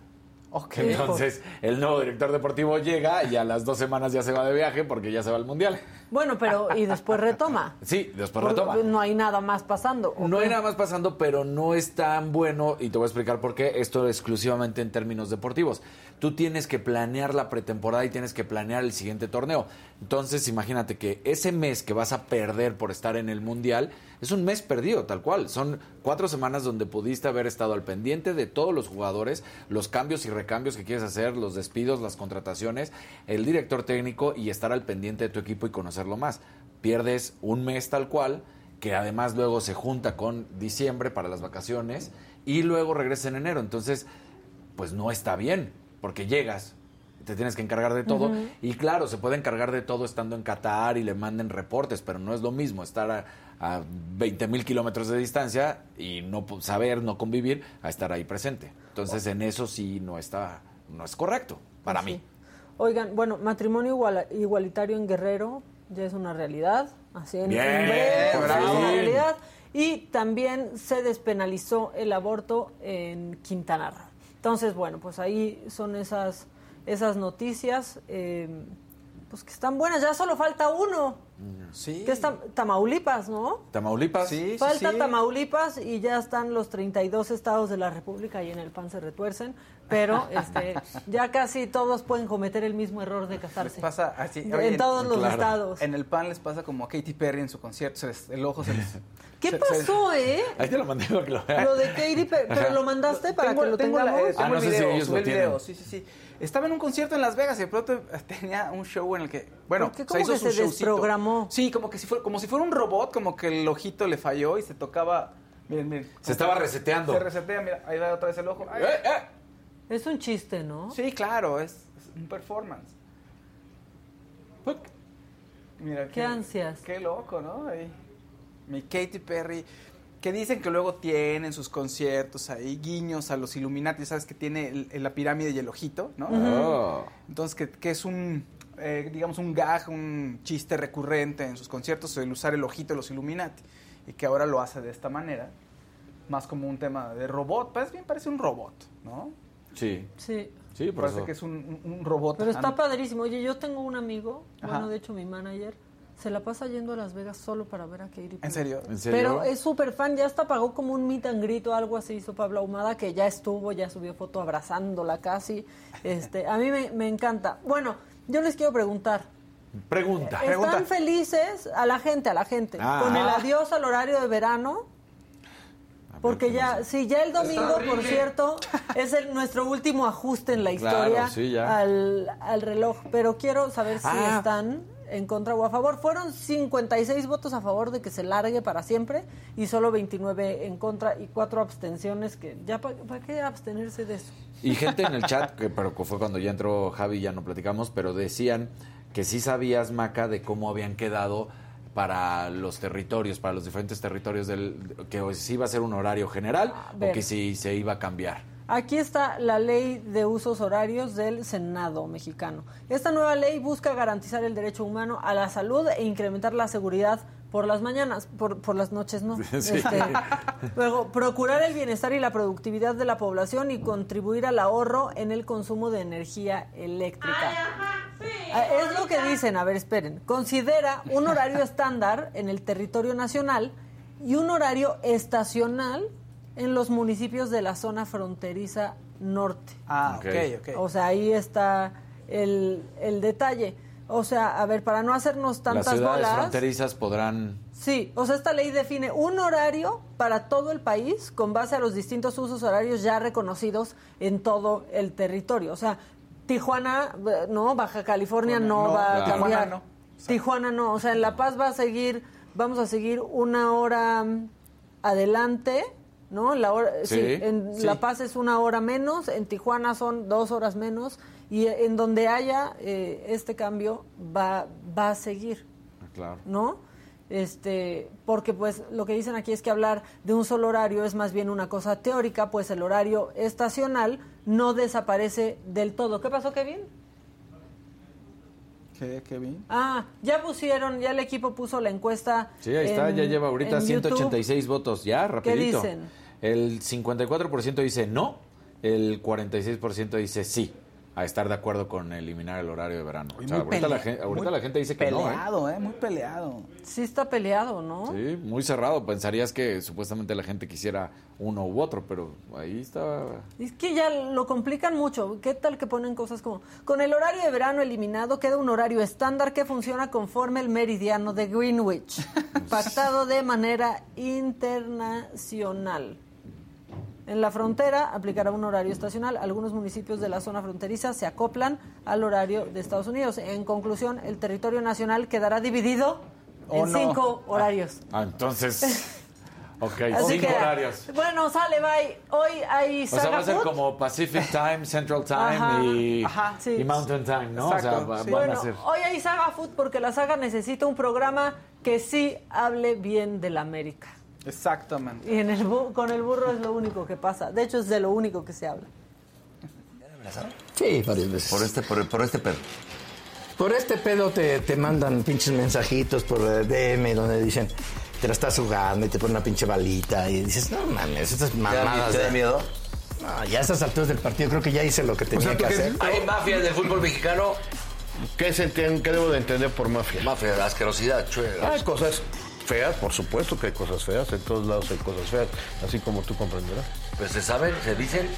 Entonces, el nuevo director deportivo llega y a las dos semanas ya se va de viaje porque ya se va al Mundial. Bueno, pero y después retoma. Sí, después retoma. No hay nada más pasando. ¿o No hay nada más pasando, pero no es tan bueno, y te voy a explicar por qué, esto exclusivamente en términos deportivos. Tú tienes que planear la pretemporada y tienes que planear el siguiente torneo. Entonces, imagínate que ese mes que vas a perder por estar en el Mundial es un mes perdido, tal cual. Son cuatro semanas donde pudiste haber estado al pendiente de todos los jugadores, los cambios y recambios que quieres hacer, los despidos, las contrataciones, el director técnico y estar al pendiente de tu equipo y conocerlo más. Pierdes un mes tal cual que además luego se junta con diciembre para las vacaciones y luego regresa en enero. Entonces, pues no está bien, porque llegas, te tienes que encargar de todo. Y claro, se puede encargar de todo estando en Qatar y le manden reportes, pero no es lo mismo estar a- a 20 mil kilómetros de distancia y no saber, no convivir, a estar ahí presente. Entonces, en eso sí no está, no es correcto para mí. Oigan, bueno, matrimonio iguala- igualitario en Guerrero ya es una realidad. Así en, Bien, en breve, ya bravo. es una realidad. Y también se despenalizó el aborto en Quintana Roo. Entonces, bueno, pues ahí son esas, esas noticias, eh, pues que están buenas. Ya solo falta uno, Sí. que es Tam- Tamaulipas, ¿no? Tamaulipas. Sí, Falta sí. Tamaulipas y ya están los 32 estados de la República y en el pan se retuercen, pero este, ya casi todos pueden cometer el mismo error de casarse. Pasa así. En oye, todos los estados. En el pan les pasa como a Katy Perry en su concierto. se les- el ojo se les. ¿Qué se- pasó, eh? Ahí te lo mandé para que lo veas. Lo de Katy Perry, pero lo mandaste para Tengo- que lo tengo la- tengamos. eh, tengo Ah, no el sé si video, ellos subí lo el video, sí, sí, sí. Estaba en un concierto en Las Vegas y de pronto eh, tenía un show en el que, bueno, ¿Por qué o sea, como hizo que su se showcito. desprogramó? Sí, como que si fuera, como si fuera un robot, como que el ojito le falló y se tocaba. Miren, miren. Se estaba reseteando. Se resetea, mira, ahí va otra vez el ojo. Ay, Es un chiste, ¿no? Sí, claro, es, es un performance. Mira, Qué ansias. Qué loco, ¿no? Ahí. Mi Katy Perry, que dicen que luego tienen sus conciertos ahí, guiños a los Illuminati, sabes que tiene el- el- la pirámide y el ojito, ¿no? Oh. Entonces, que, que es un, eh, digamos, un gag, un chiste recurrente en sus conciertos, el usar el ojito de los Illuminati, y que ahora lo hace de esta manera, más como un tema de robot, pues bien parece un robot, ¿no? Sí. Sí. Sí, por Parece eso. que es un, un- un robot. Pero está padrísimo. Oye, yo tengo un amigo, Ajá. bueno, de hecho mi manager, se la pasa yendo a Las Vegas solo para ver a Katy Perry. ¿En serio? ¿En serio? Pero es súper fan, ya hasta pagó como un meet and greet o algo así hizo Pablo Ahumada, que ya estuvo, ya subió foto abrazándola casi. Este, a mí me, me encanta. Bueno, yo les quiero preguntar, Pregunta. ¿están felices a la gente, a la gente, Ah. con el adiós al horario de verano? Porque ya, sí, ya el domingo, por cierto, es el, nuestro último ajuste en la Claro, historia sí, al, al reloj. Pero quiero saber si Ah. están en contra o a favor. Fueron 56 votos a favor de que se largue para siempre y solo 29 en contra y cuatro abstenciones que ya para qué abstenerse de eso. Y gente en el chat, que pero fue cuando ya entró Javi, ya no platicamos, pero decían que sí sabías, Maca, de cómo habían quedado para los territorios, para los diferentes territorios del que si iba a ser un horario general ver. o que si se iba a cambiar. Aquí está la ley de usos horarios del Senado mexicano. Esta nueva ley busca garantizar el derecho humano a la salud e incrementar la seguridad por las mañanas, por, por las noches no. Sí. Este, luego, procurar el bienestar y la productividad de la población y contribuir al ahorro en el consumo de energía eléctrica. Ah, Es lo que dicen, a ver, esperen. Considera un horario estándar en el territorio nacional y un horario estacional en los municipios de la zona fronteriza norte. Ah, Ok. ok, ok. O sea, ahí está el, el detalle. O sea, a ver, para no hacernos Las tantas ciudades bolas. fronterizas podrán Sí, o sea, esta ley define un horario para todo el país con base a los distintos usos horarios ya reconocidos en todo el territorio. O sea, Tijuana, eh, no, Baja California no, No, va a Tijuana cambiar. no. Tijuana no, o sea, en La Paz va a seguir, vamos a seguir una hora mm, adelante, ¿no? La hora, sí, Sí, en sí. La Paz es una hora menos, en Tijuana son dos horas menos y en donde haya eh, este cambio va, va a seguir. Claro. ¿no? Este, porque pues lo que dicen aquí es que hablar de un solo horario es más bien una cosa teórica, pues el horario estacional no desaparece del todo. ¿Qué pasó, Kevin? ¿Qué, Kevin? Ah, ya pusieron, ya el equipo puso la encuesta. Sí, ahí está, en- ya lleva ahorita en YouTube. 186 votos, ya, rapidito. dicen? El 54% dice no, el 46% dice sí, a estar de acuerdo con eliminar el horario de verano. O sea, Muy ahorita, la, ahorita gente dice que no, ¿eh? Peleado, ¿eh? Muy peleado. Sí está peleado, ¿no? Sí, muy cerrado. Pensarías que supuestamente la gente quisiera uno u otro, pero ahí está. Es que ya lo complican mucho. ¿Qué tal que ponen cosas como, con el horario de verano eliminado queda un horario estándar que funciona conforme el meridiano de Greenwich, pactado de manera internacional? En la frontera aplicará un horario estacional. Algunos municipios de la zona fronteriza se acoplan al horario de Estados Unidos. En conclusión, el territorio nacional quedará dividido Oh, en no. cinco horarios. Ah, entonces. Ok, Así cinco que, horarios. Bueno, sale, bye. Hoy hay O sea, Saga va a ser Food. como Pacific Time, Central Time Ajá. y, Ajá, sí. y Mountain Time, ¿no? o sea, sí. van a Bueno, ser. hoy hay Saga Food porque la saga necesita un programa que sí hable bien de la América. Exactamente. Y en el bu- con el burro es lo único que pasa. De hecho, es de lo único que se habla. Sí, varias veces. Por este, por, por este perro. Por este pedo te, te mandan pinches mensajitos por eh, DM donde dicen, te la estás jugando y te ponen una pinche balita y dices, no mames, estas da- mamadas. te da miedo? No, ya a estas alturas del partido creo que ya hice lo que tenía que hacer. Hay mafias del fútbol mexicano. ¿Qué, se entiende- qué debo de entender por mafia? Mafia, la asquerosidad, chuela. Hay cosas feas, por supuesto que hay cosas feas. En todos lados hay cosas feas, así como tú comprenderás. Pues se saben, se dicen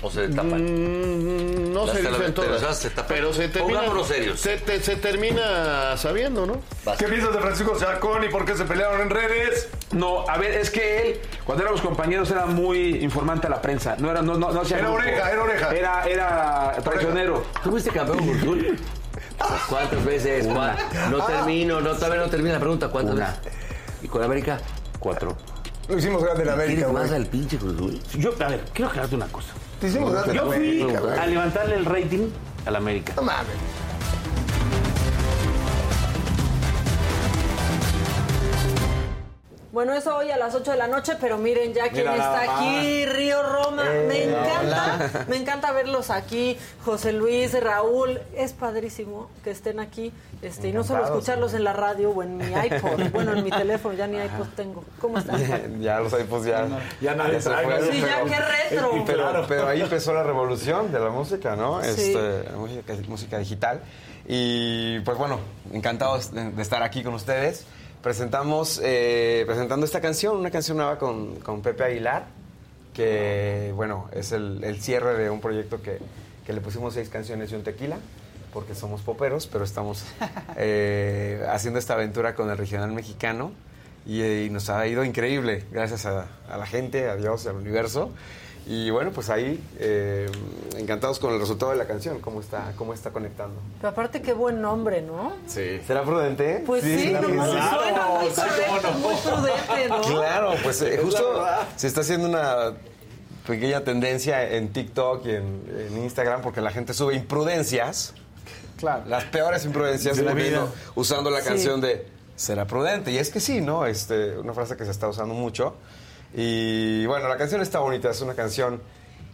o se tapan. Mm, no Las se dicen todas. se tapan. Pero se termina, Pongámonos serios. Se, te- se termina sabiendo, ¿no? ¿Qué piensas de Francisco Sarcón y por qué se pelearon en redes? No, a ver, es que él, cuando éramos compañeros, era muy informante a la prensa. No era, no, no, no hacía Era grupo. oreja, era oreja. Era, era traicionero. ¿Tú fuiste campeón Cruz ¿Cuántas veces? Una. ¿Cuál? No termino, no, todavía no termina la pregunta. ¿Cuántas Una. veces? ¿Y con América? Cuatro. Lo hicimos grande en América, ¿Tienes más al pinche Cruz Azul? Yo, a ver, quiero aclararte una cosa. Te hicimos grande en Yo fui América, a levantarle el rating al América. No mames. Bueno, eso hoy a las 8 de la noche, pero miren ya quién Mira está aquí, Río Roma. me Eh, encanta, hola. me encanta verlos aquí. José Luis, Raúl, es padrísimo que estén aquí. Este, y no solo escucharlos en la radio o en mi iPod, bueno, en mi teléfono, ya ni iPod tengo. ¿Cómo están? ya los iPods ya, Ya nadie se fueron, Sí, ya, qué retro. Pero, Claro. pero ahí empezó la revolución de la música, ¿no? Sí. Este, música, música digital. Y pues bueno, encantados de, de estar aquí con ustedes. Presentamos, eh, presentando esta canción, una canción nueva con, con Pepe Aguilar, que bueno, es el, el cierre de un proyecto que, que le pusimos seis canciones y un tequila, porque somos poperos, pero estamos eh, haciendo esta aventura con el regional mexicano y, y nos ha ido increíble, gracias a, a la gente, a Dios, al universo. Y bueno, pues ahí eh, encantados con el resultado de la canción, cómo está, cómo está conectando. Pero aparte, qué buen nombre, ¿no? Sí. ¿Será prudente? Pues sí, no, no, suena muy prudente, muy prudente, ¿no? Claro, pues eh, justo se está haciendo una pequeña tendencia en TikTok y en, en Instagram porque la gente sube imprudencias. Claro. Las peores imprudencias De la vida. usando la Sí. canción de será prudente. Y es que sí, ¿no? Este, una frase que se está usando mucho. Y bueno, la canción está bonita, es una canción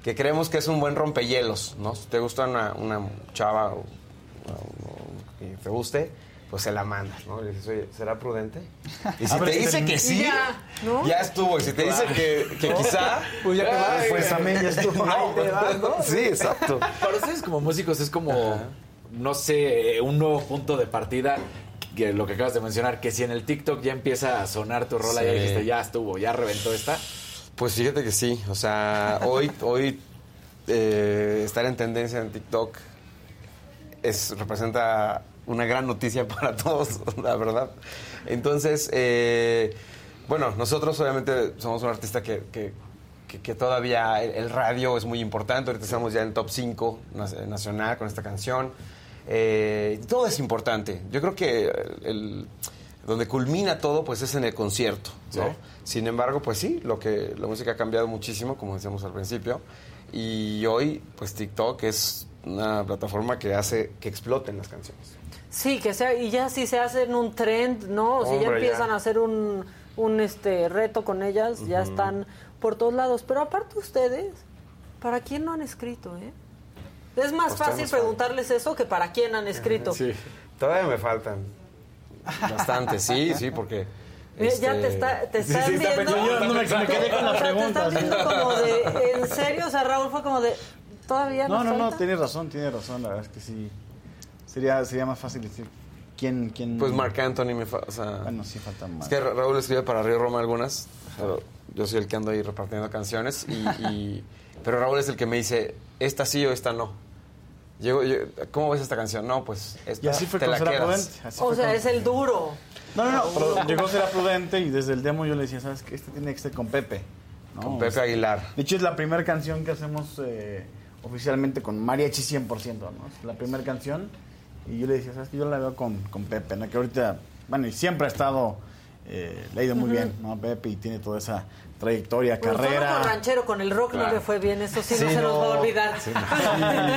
que creemos que es un buen rompehielos, ¿no? Si te gusta una, una chava o, o- o que te guste, pues se la mandas, ¿no? Le dices, oye, ¿será prudente? Y si te dice que sí, Ya, ¿no? ya estuvo. Y si te dice que, que ¿No? quizá... Pues ya te vas. ay, Pues también ya estuvo. No, Ahí te vas, ¿no? Sí, exacto. Para ustedes como músicos es como, no sé, un nuevo punto de partida que lo que acabas de mencionar, que si en el TikTok ya empieza a sonar tu rola, ya Sí. dijiste, ya estuvo, ya reventó esta. Pues fíjate que sí, o sea, hoy, hoy eh, estar en tendencia en TikTok es, representa una gran noticia para todos, la verdad. Entonces, eh, bueno, nosotros obviamente somos un artista que, que- que- que todavía el, el radio es muy importante, ahorita estamos ya en el top 5 na- nacional con esta canción. Eh, todo es importante. Yo creo que el- el- donde culmina todo pues es en el concierto, ¿no? Sí. Sin embargo, pues sí, lo que la música ha cambiado muchísimo, como decíamos al principio, y hoy pues TikTok es una plataforma que hace que exploten las canciones. Sí, que sea, y ya si se hacen un trend, ¿no? O si ya empiezan ya. a hacer un, un este reto con ellas, ya están por todos lados. Pero aparte ustedes, ¿para quién no han escrito, eh? Es más Pues fácil preguntarles eso que para quién han escrito. Sí. Todavía me faltan bastante, sí, sí, porque... Ya este, te, está, te Sí, están sí, está viendo. pensando, yo no me- me quedé con la o sea, pregunta, Te están viendo como de. ¿En serio? O sea, Raúl fue como de. Todavía No, no, no, falta? tienes razón, tienes razón. La verdad es que sí. Sería, sería más fácil decir quién. quién... Pues Marc Anthony me fa- o sea, Bueno, sí falta más. Es que Ra- Raúl escribe para Río Roma algunas, pero yo soy el que ando ahí repartiendo canciones, y, y- pero Raúl es el que me dice, esta sí o esta no. Llego, yo, ¿Cómo ves esta canción? No, pues esta Y así fue te con la quedas. Prudente. así O fue sea, con- es el duro. No, no, no, pero llegó Será Prudente y desde el demo yo le decía, ¿sabes qué? Este tiene que ser con Pepe. ¿no? Con Pepe Aguilar. De hecho, es la primera canción que hacemos eh, oficialmente con Mariachi 100%, ¿no? Es la primera canción. Y yo le decía, ¿sabes qué? Yo la veo con, con Pepe, ¿no? Que ahorita, bueno, y siempre ha estado eh, le ha ido muy bien, ¿no? Pepe y tiene toda esa trayectoria, Bueno, solo carrera. con ranchero, con el rock no le fue bien, eso sí, no se nos va a olvidar. Sí,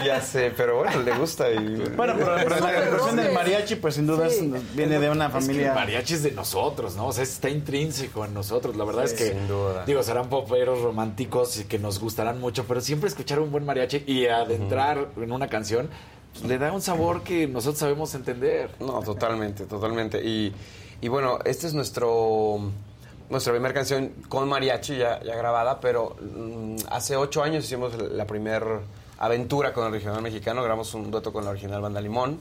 ya sé, pero bueno, le gusta. Y... Bueno, pero, pero la cuestión del mariachi, pues sin duda es- viene de una Es que familia. el mariachi es de nosotros, ¿no? O sea, está intrínseco en nosotros. La verdad Sí, es que, sin duda. digo, serán poperos románticos y que nos gustarán mucho, pero siempre escuchar un buen mariachi y adentrar en una canción pues, le da un sabor que nosotros sabemos entender. No, totalmente, totalmente. Y, y bueno, esta es nuestro nuestra primera canción con mariachi ya, ya grabada, pero mm, hace ocho años hicimos la primera aventura con el regional mexicano, grabamos un dueto con la original Banda Limón.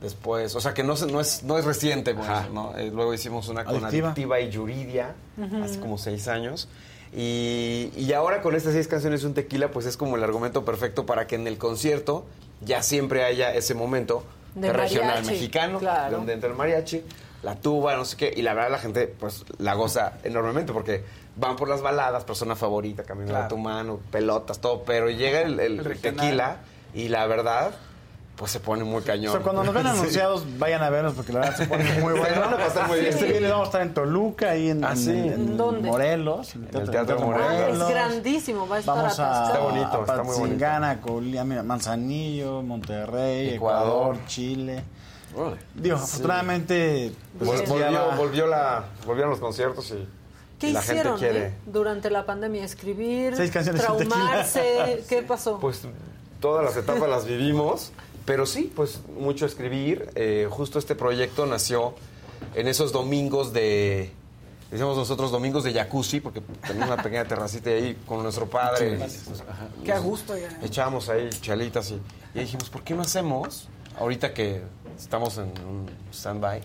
Después, o sea que no, se- no, es, no es reciente, pues, ¿no? Eh, luego hicimos una con Adictiva. Adictiva y Yuridia, hace como seis años. Y, y ahora con estas seis canciones un tequila, pues es como el argumento perfecto para que en el concierto ya siempre haya ese momento De de regional mariachi, mexicano, claro. donde entra el mariachi, la tuba, no sé qué, y la verdad la gente pues la goza enormemente porque van por las baladas, persona favorita, camino Claro. a tu mano, pelotas, todo, pero llega el, el El regional. tequila y la verdad pues se pone muy cañón. O sea, cuando nos ven Sí. anunciados, vayan a vernos porque la verdad se pone muy bueno. Van a pasar muy bien. Este viernes vamos a estar en Toluca, ahí en, Ah, en- sí. en- en ¿Dónde? Morelos. En el Teatro Morelos. Ah, es grandísimo, va a estar Vamos a, atascado. Está bonito, a está muy bonito. Mira, Manzanillo, Monterrey, Ecuador, Ecuador. Chile. Digo, Sí. afortunadamente, pues, volvió, volvió la, volvieron los conciertos y, ¿Qué la hicieron gente quiere. eh, durante la pandemia? ¿Escribir? Seis canciones sin ¿Traumarse? ¿Qué pasó? Pues todas las etapas las vivimos, pero sí, pues mucho escribir. Eh, justo este proyecto nació en esos domingos de, decíamos nosotros domingos de jacuzzi, porque tenemos una pequeña terracita ahí con nuestro padre. Qué a gusto ya. Echábamos ahí chalitas y, y dijimos, ¿por qué no hacemos, ahorita que estamos en un stand-by,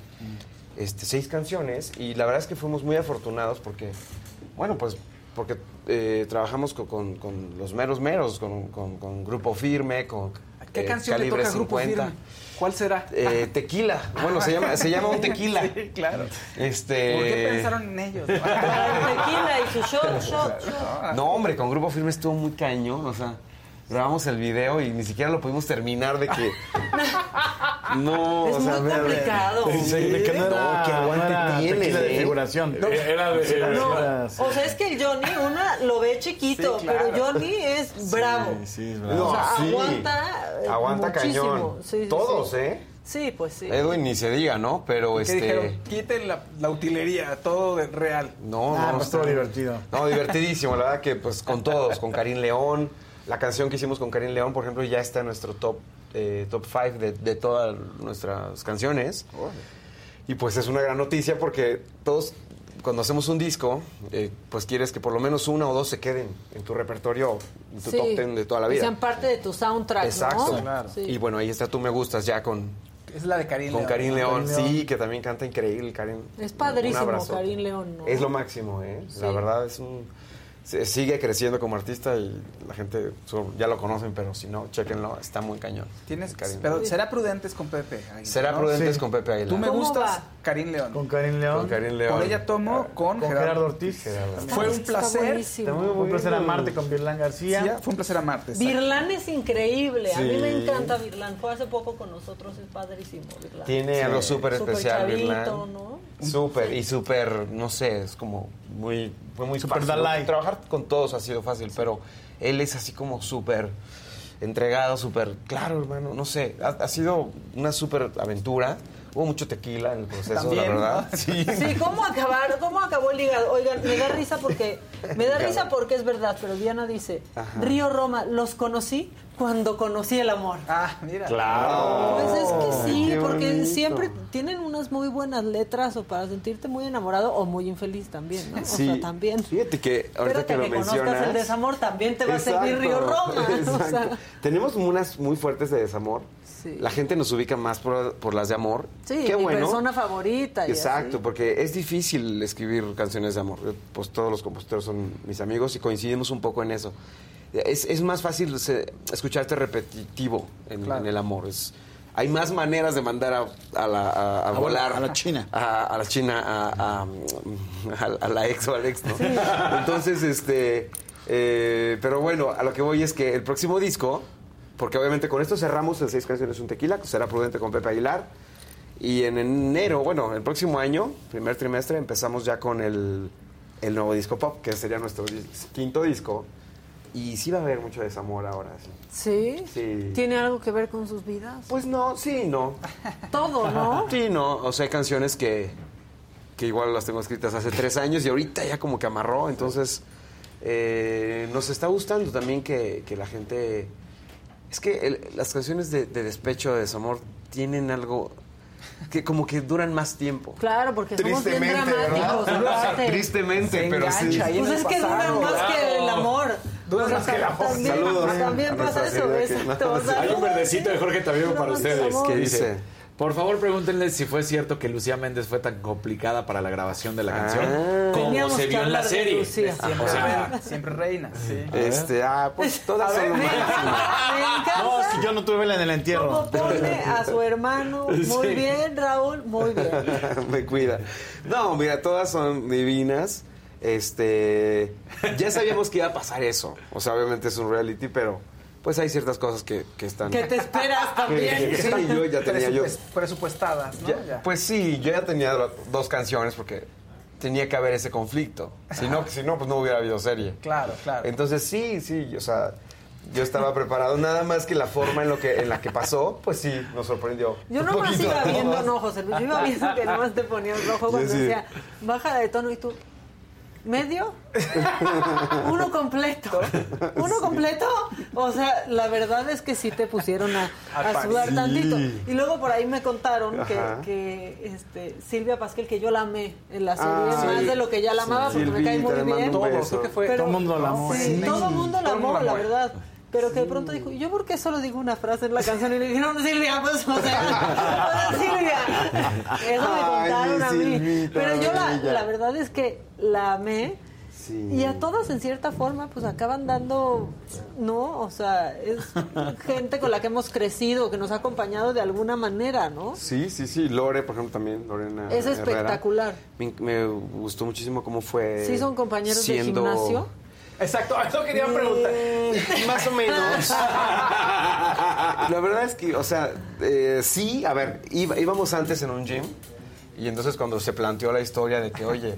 este, seis canciones? Y la verdad es que fuimos muy afortunados porque, bueno, pues porque eh, trabajamos con, con- con los meros meros, con, con- con Grupo Firme, con ¿Qué eh, canción le Calibre toca a Grupo 50. Firme? ¿Cuál será? Eh, tequila. Bueno, se llama, se llama un tequila. Sí, claro. Este... ¿Por qué pensaron en ellos? El tequila y su shot, shot, shot. No, hombre, con Grupo Firme estuvo muy cañón, o sea, grabamos el video y ni siquiera lo pudimos terminar de que... No, Es o sea, muy complicado. Sí, de que no era- no aguante era tienes, tequila de ¿eh? figuración. No, Era de- No, era- o sea, es que el Johnny, una lo ve chiquito, Sí, claro. pero Johnny es bravo. Sí, es No, o sea, sí. aguanta. eh, Aguanta muchísimo. cañón. Sí, sí, Todos, sí. ¿eh? Sí, pues sí. Edwin ni se diga, ¿no? Pero ¿Qué este... dijeron? Quiten la, la utilería, todo de real. No, Ah, no, pues está- divertido. No, divertidísimo, la verdad que pues con todos, con Karim León, la canción que hicimos con Karim León, por ejemplo, ya está en nuestro top eh, top 5 de, de todas nuestras canciones. Y pues es una gran noticia porque todos, cuando hacemos un disco, eh, pues quieres que por lo menos una o dos se queden en tu repertorio, en tu Sí. top 10 de toda la Que vida. sean parte de tu soundtrack, Exacto. ¿no? Sí. Y bueno, ahí está Tú Me Gustas ya con, Es la de Karim con León. Karim León. Karim León. Sí, que también canta increíble, Karim. Es padrísimo. Karim León, ¿no? Es lo máximo, ¿eh? Sí. La verdad es un... se- Sigue creciendo como artista y la gente ya lo conocen, pero si no, chéquenlo, está muy cañón. Tienes, Karim. pero será prudentes con Pepe. Aguilar, Será ¿no? prudentes Sí. con Pepe Aguilar. Tú me ¿Cómo gustas, va? Karim León. Con Karim León. Con Karim León. Por ella tomo con, Con Gerardo Ortiz. Fue un placer. buenísimo. Está muy Fue un placer amarte con Virlán García. Sí, fue un placer amarte. Virlán es increíble. A mí me encanta Virlán. Fue hace poco con nosotros, es padrísimo Virlán. Tiene algo súper especial, chavito, Virlán. ¿no? Súper, y súper, no sé, es como muy, fue muy Súper fácil. Dalai. Con todos ha sido fácil, pero él es así como súper entregado, súper, claro, hermano, no sé, ha, ha sido una súper aventura. Hubo mucho tequila en el proceso, También, la verdad. ¿no? Sí. Sí, ¿cómo acabar? ¿Cómo acabó el hígado? Oigan, me da risa porque me da risa porque es verdad, pero Diana dice, Ajá. Río Roma, los conocí cuando conocí el amor. Ah, mira. Claro. Pues es que sí, Qué porque bonito. siempre tienen unas muy buenas letras o para sentirte muy enamorado o muy infeliz también, ¿no? Sí. O sea, también. Fíjate que ahorita Espérate que lo que conozcas el desamor, también te va a servir Río Roma. O sea, exacto. Tenemos unas muy fuertes de desamor. Sí. La gente nos ubica más por, por las de amor. sí, Qué mi bueno. persona favorita. y Exacto, así. porque es difícil escribir canciones de amor. Pues todos los compositores son mis amigos y coincidimos un poco en eso. Es, es más fácil se- escucharte repetitivo en, Claro. en el amor. Es, hay más maneras de mandar a, a la, a, a A volar. a la China. A, a la China, a, a- a- a la ex o al ex, ¿no? Entonces, este... eh, pero bueno, a lo que voy es que el próximo disco, porque obviamente con esto cerramos el seis canciones un tequila, que será prudente con Pepe Aguilar. Y en enero, bueno, el próximo año, primer trimestre, empezamos ya con el, el nuevo disco pop, que sería nuestro quinto disco. Y sí va a haber mucho desamor ahora, sí. ¿Sí? Sí. ¿Tiene algo que ver con sus vidas? Pues no, sí, no. Todo, ¿no? Sí, no. O sea, hay canciones que, que igual las tengo escritas hace tres años y ahorita ya como que amarró. Entonces, eh, nos está gustando también que, que la gente... Es que el- las canciones de, de despecho, de desamor, tienen algo que como que duran más tiempo. Claro, porque somos bien Tristemente, dramáticos. ¿verdad? Tristemente, Se pero sí. Pues es que duran más que el amor. Más que el amor. También, Saludos también pasa eso, exacto. Hay un verdecito de Jorge Tabiego para ustedes que ¿Qué dice, por favor pregúntenle si fue cierto que Lucía Méndez fue tan complicada para la grabación de la Ah. canción como Teníamos se que vio en la serie. Siempre, O sea, reina, siempre reina, sí. Este, ah, pues todas son lo. No, es que yo no tuve vela en el entierro. Pone a su hermano. Muy Sí. bien, Raúl, muy bien. Me cuida. No, mira, todas son divinas. Este, ya sabíamos que iba a pasar eso. O sea, obviamente es un reality, pero pues hay ciertas cosas que, que están. Que te esperas también. Sí, yo ya tenía yo. Presupues- Presupuestadas, ¿no? ya- Ya. pues sí, yo ya tenía do- dos canciones porque tenía que haber ese conflicto. Si no, si no, pues no hubiera habido serie. Claro, claro. Entonces sí, sí, o sea, yo estaba preparado. Nada más que la forma en lo que en la que pasó, pues sí, nos sorprendió. Yo nomás poquito iba a viendo, todos. no, José Luis, yo iba viendo que nomás te ponías rojo cuando sí. decía, baja de tono y tú, ¿medio? ¿Uno completo? ¿Uno completo? O sea, la verdad es que sí te pusieron a, a sudar tantito. Y luego por ahí me contaron que, que este, Silvia Pasquel, que yo la amé en la serie, Ah, más sí. de lo que ya la amaba, porque me cae muy bien. que fue. Pero- Todo el mundo la amó. Sí, Sí. todo el mundo la amó, la verdad. Pero que de pronto dijo, ¿yo por qué solo digo una frase en la canción? Y le dijeron, Silvia, pues, o sea, Silvia. Eso me contaron a mí. Silvita, Pero yo la, la verdad es que la amé. Sí. Y a todas, en cierta forma, pues acaban dando, ¿no? O sea, es gente con la que hemos crecido, que nos ha acompañado de alguna manera, ¿no? Sí, sí, sí. Lore, por ejemplo, también. Lorena Es Herrera. espectacular. Me, me gustó muchísimo cómo fue. Sí, son compañeros siendo- de gimnasio. Exacto, eso quería preguntar. Mm, Más o menos. La verdad es que, o sea, eh, sí, a ver, iba- íbamos antes en un gym y entonces cuando se planteó la historia de que, oye,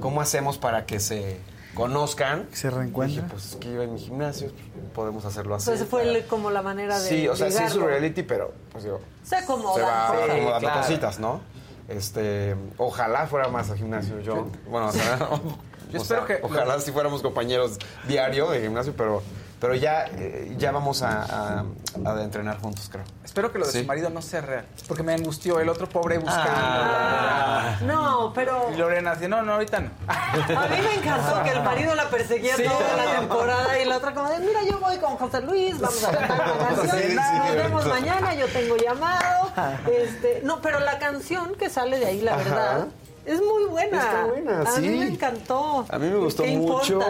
¿cómo hacemos para que se conozcan? Se reencuentran. Dije, pues que iba en mi gimnasio, podemos hacerlo así. Entonces fue el- como la manera de Sí, o sea, sí es un reality, pero pues digo, Se acomodan se va cosas. acomodando claro. cositas, ¿no? Este, ojalá fuera más al gimnasio yo. Bueno, o sea, Yo o espero sea, que- ojalá si fuéramos compañeros diario de gimnasio, pero pero ya eh, ya vamos a, a- a entrenar juntos, creo. Espero que lo de Sí. su marido no sea real. Porque me angustió el otro pobre buscando. Ah, no, pero Y Lorena dice, no, no, ahorita no. a mí me encantó que el marido la perseguía Sí. toda la temporada y la otra como de, mira, yo voy con José Luis, vamos a cantar una canción, Sí, sí, nos vemos mañana, yo tengo llamado. Este, no, pero la canción que sale de ahí, la Ajá. verdad, es muy buena. Está buena, a mí sí. me encantó. A mí me gustó ¿Qué mucho.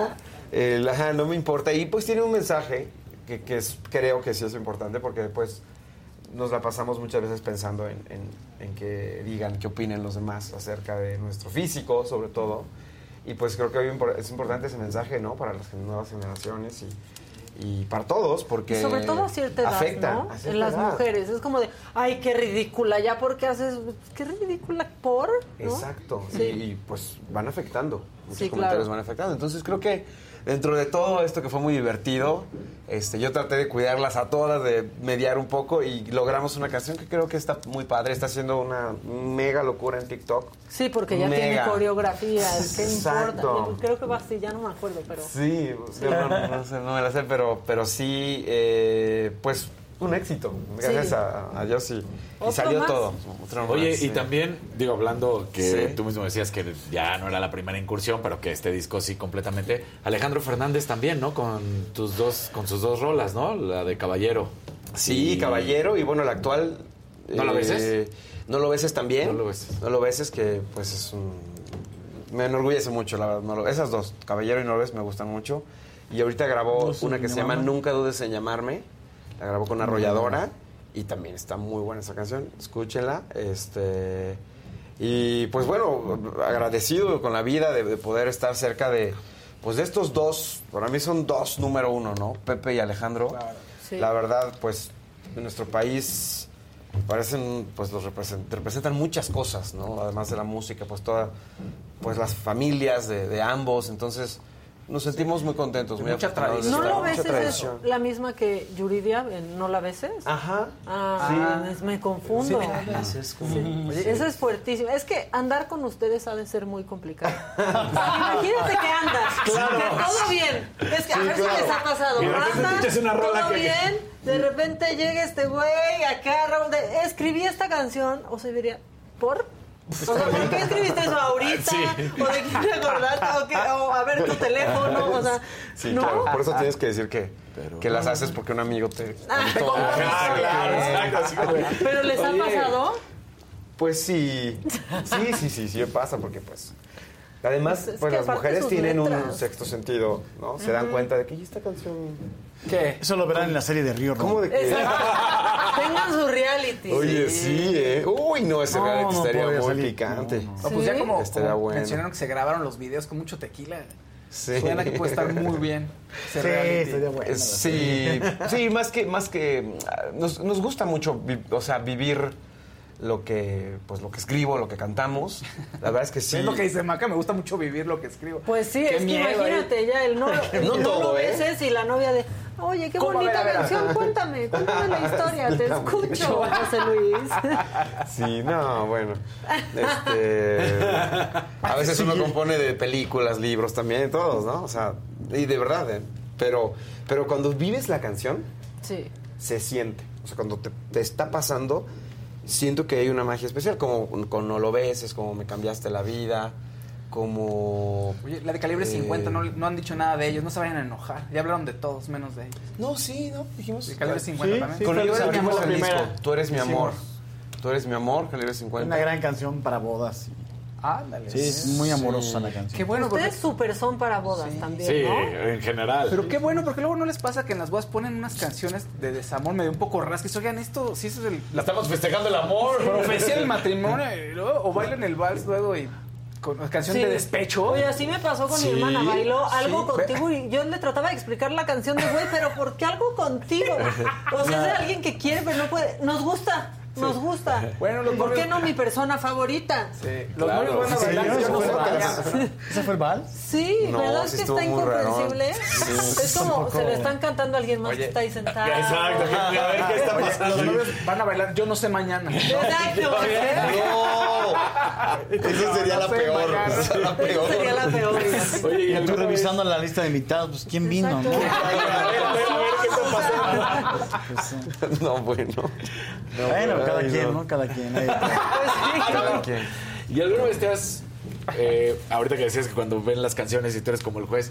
ajá, no me importa. Y pues tiene un mensaje que, que es, creo que sí es importante porque después nos la pasamos muchas veces pensando en, en- en que digan qué opinen los demás acerca de nuestro físico, sobre todo. Y pues creo que hoy es importante ese mensaje, ¿no? Para las nuevas generaciones y, y para todos, porque. Y sobre todo a cierta edad, afecta, ¿no? a cierta En las edad. mujeres. Es como de, ay, qué ridícula, ya porque haces, qué ridícula por, ¿no? Exacto. Sí. Y, y, pues van afectando. Muchos Sí, comentarios claro. van afectando. Entonces creo que dentro de todo esto que fue muy divertido, este, yo traté de cuidarlas a todas, de mediar un poco y logramos una canción que creo que está muy padre. Está haciendo una mega locura en TikTok. Sí, porque ya Mega. tiene coreografía, ¿qué Exacto. importa? Creo que va así, ya no me acuerdo, pero... Sí, no, no- no sé, no me la sé, pero, pero sí, eh, pues un éxito. Gracias Sí. a, a Dios y, salió más. todo. Otro Oye, más, y sí. también, digo, hablando que Sí. tú mismo decías que ya no era la primera incursión, pero que este disco sí completamente. Alejandro Fernández también, ¿no? Con tus dos, con sus dos rolas, ¿no? La de Caballero. Sí, Y- Caballero, y bueno, el actual. ¿No lo beses? No lo beses también. No lo beses. No lo beses, que pues es un. Me enorgullece mucho, la verdad. no lo- esas dos, Caballero y No lo beses, me gustan mucho. Y ahorita grabó No una que se llama. Nunca dudes en llamarme. La grabó con Arrolladora. Y también está muy buena esa canción. Escúchenla. Este. Y pues bueno, agradecido con la vida de, de poder estar cerca de. Pues de estos dos, para mí son dos número uno, ¿no? Pepe y Alejandro. Sí. La verdad, pues en nuestro país parecen, pues los represent- representan muchas cosas, ¿no? Además de la música, pues toda, pues las familias de, de ambos, entonces nos sentimos muy contentos, muy Mucha de ¿No mucha beses es tradición. la misma que Yuridia en No la beses? Ajá. Ah, es- me confundo. Sí. Es como- Sí. Oye, Eso es fuertísimo. Es que andar con ustedes ha de ser muy complicado. Sea, imagínate que andas, Claro. que todo bien. Es que a Sí, ver claro. si les ha pasado. Y de repente Andas, una rola todo que- bien, de repente llega este güey acá, Raúl, de, escribí esta canción, o se diría, ¿por? O sea, ¿por qué escribiste eso ahorita? Sí. ¿O de quién te acordaste? ¿O, qué? o a ver tu teléfono, o sea, Sí, ¿no? claro, por eso tienes que decir que, que las haces porque un amigo te... Ah, ah, claro, ¿Pero les ha Oye, pasado? Pues sí, sí, sí, sí, sí pasa porque pues... Además, Pues pues las mujeres tienen un sexto sentido, ¿no? Se dan cuenta de que "¿Y esta canción... ¿Qué? Eso lo verán en la serie de Río ¿Cómo de que? Tengan su reality. Oye, sí, ¿eh? Uy, no, ese No, reality no estaría muy salir. picante. No, pues ya como, Estaría como bueno. mencionaron que se grabaron los videos con mucho tequila. Sí. Suena que puede estar muy bien. Sí, bueno. Sí, sí, más que, más que nos, nos gusta mucho, vi- o sea, vivir lo que, pues lo que escribo, lo que cantamos. La verdad es que sí. Es lo que dice Maca, me gusta mucho vivir lo que escribo. Pues sí, Qué es que miedo, imagínate ¿eh? ya el no, el No no todo, lo ¿eh? beses y la novia de, oye, qué bonita canción, cuéntame, cuéntame la historia, te escucho, José Luis. Sí, no, bueno. Este, a veces uno compone de películas, libros también, todos, ¿no? O sea, y de verdad, ¿eh? Pero, pero cuando vives la canción, Sí. se siente. O sea, cuando te, te está pasando, siento que hay una magia especial, como con No lo beses, como me cambiaste la vida, como... Oye, la de calibre Eh, 50, no, no han dicho nada de ellos, no se vayan a enojar. Ya hablaron de todos, menos de ellos. No, sí, no, dijimos. De calibre 50 también. con ellos abrimos el disco. Tú eres mi amor. Tú eres mi amor, calibre 50. Una gran canción para bodas. Ándale. Sí, es muy amorosa la canción. Qué bueno, porque... Ustedes súper son para bodas también, Sí, ¿no? en general. Pero qué bueno, porque luego no les pasa que en las bodas ponen unas canciones de desamor medio un poco rasques. Oigan, esto sí eso es el... Estamos festejando el amor. Pero ofrecían el matrimonio luego- o bailan el vals luego y con canción Sí. de despecho. Oye, así me pasó con Sí, mi hermana. Bailó algo sí. contigo y yo le trataba de explicar la canción de güey, pero ¿por qué algo contigo? O sea, es de alguien que quiere, pero no puede. Nos gusta, nos gusta. Bueno, los ¿Por qué novios- no mi persona favorita? Sí, los Claro. novios van a ¿Sí, bailar. yo ¿Ese fue el vals? ¿Ese fue el vals? Sí, No, ¿verdad? sí es que está incomprensible. Sí. Es como se le están cantando a alguien más que está ahí sentado. Exacto. A ver qué está Oye, pasando. los novios van a bailar yo no sé mañana. Exacto. ¡No! Eso sería la No sé, peor. Esa es la peor. Esa sería la peor. Oye, y tú revisando la lista de invitados, pues ¿quién vino? no? A ver, a ver, a ver qué está pasando. No, bueno. No, Bueno, cada ay, quien, no. Cada quien. Ahí. Cada quien. ¿Y alguna vez te has, eh, ahorita que decías que cuando ven las canciones y tú eres como el juez,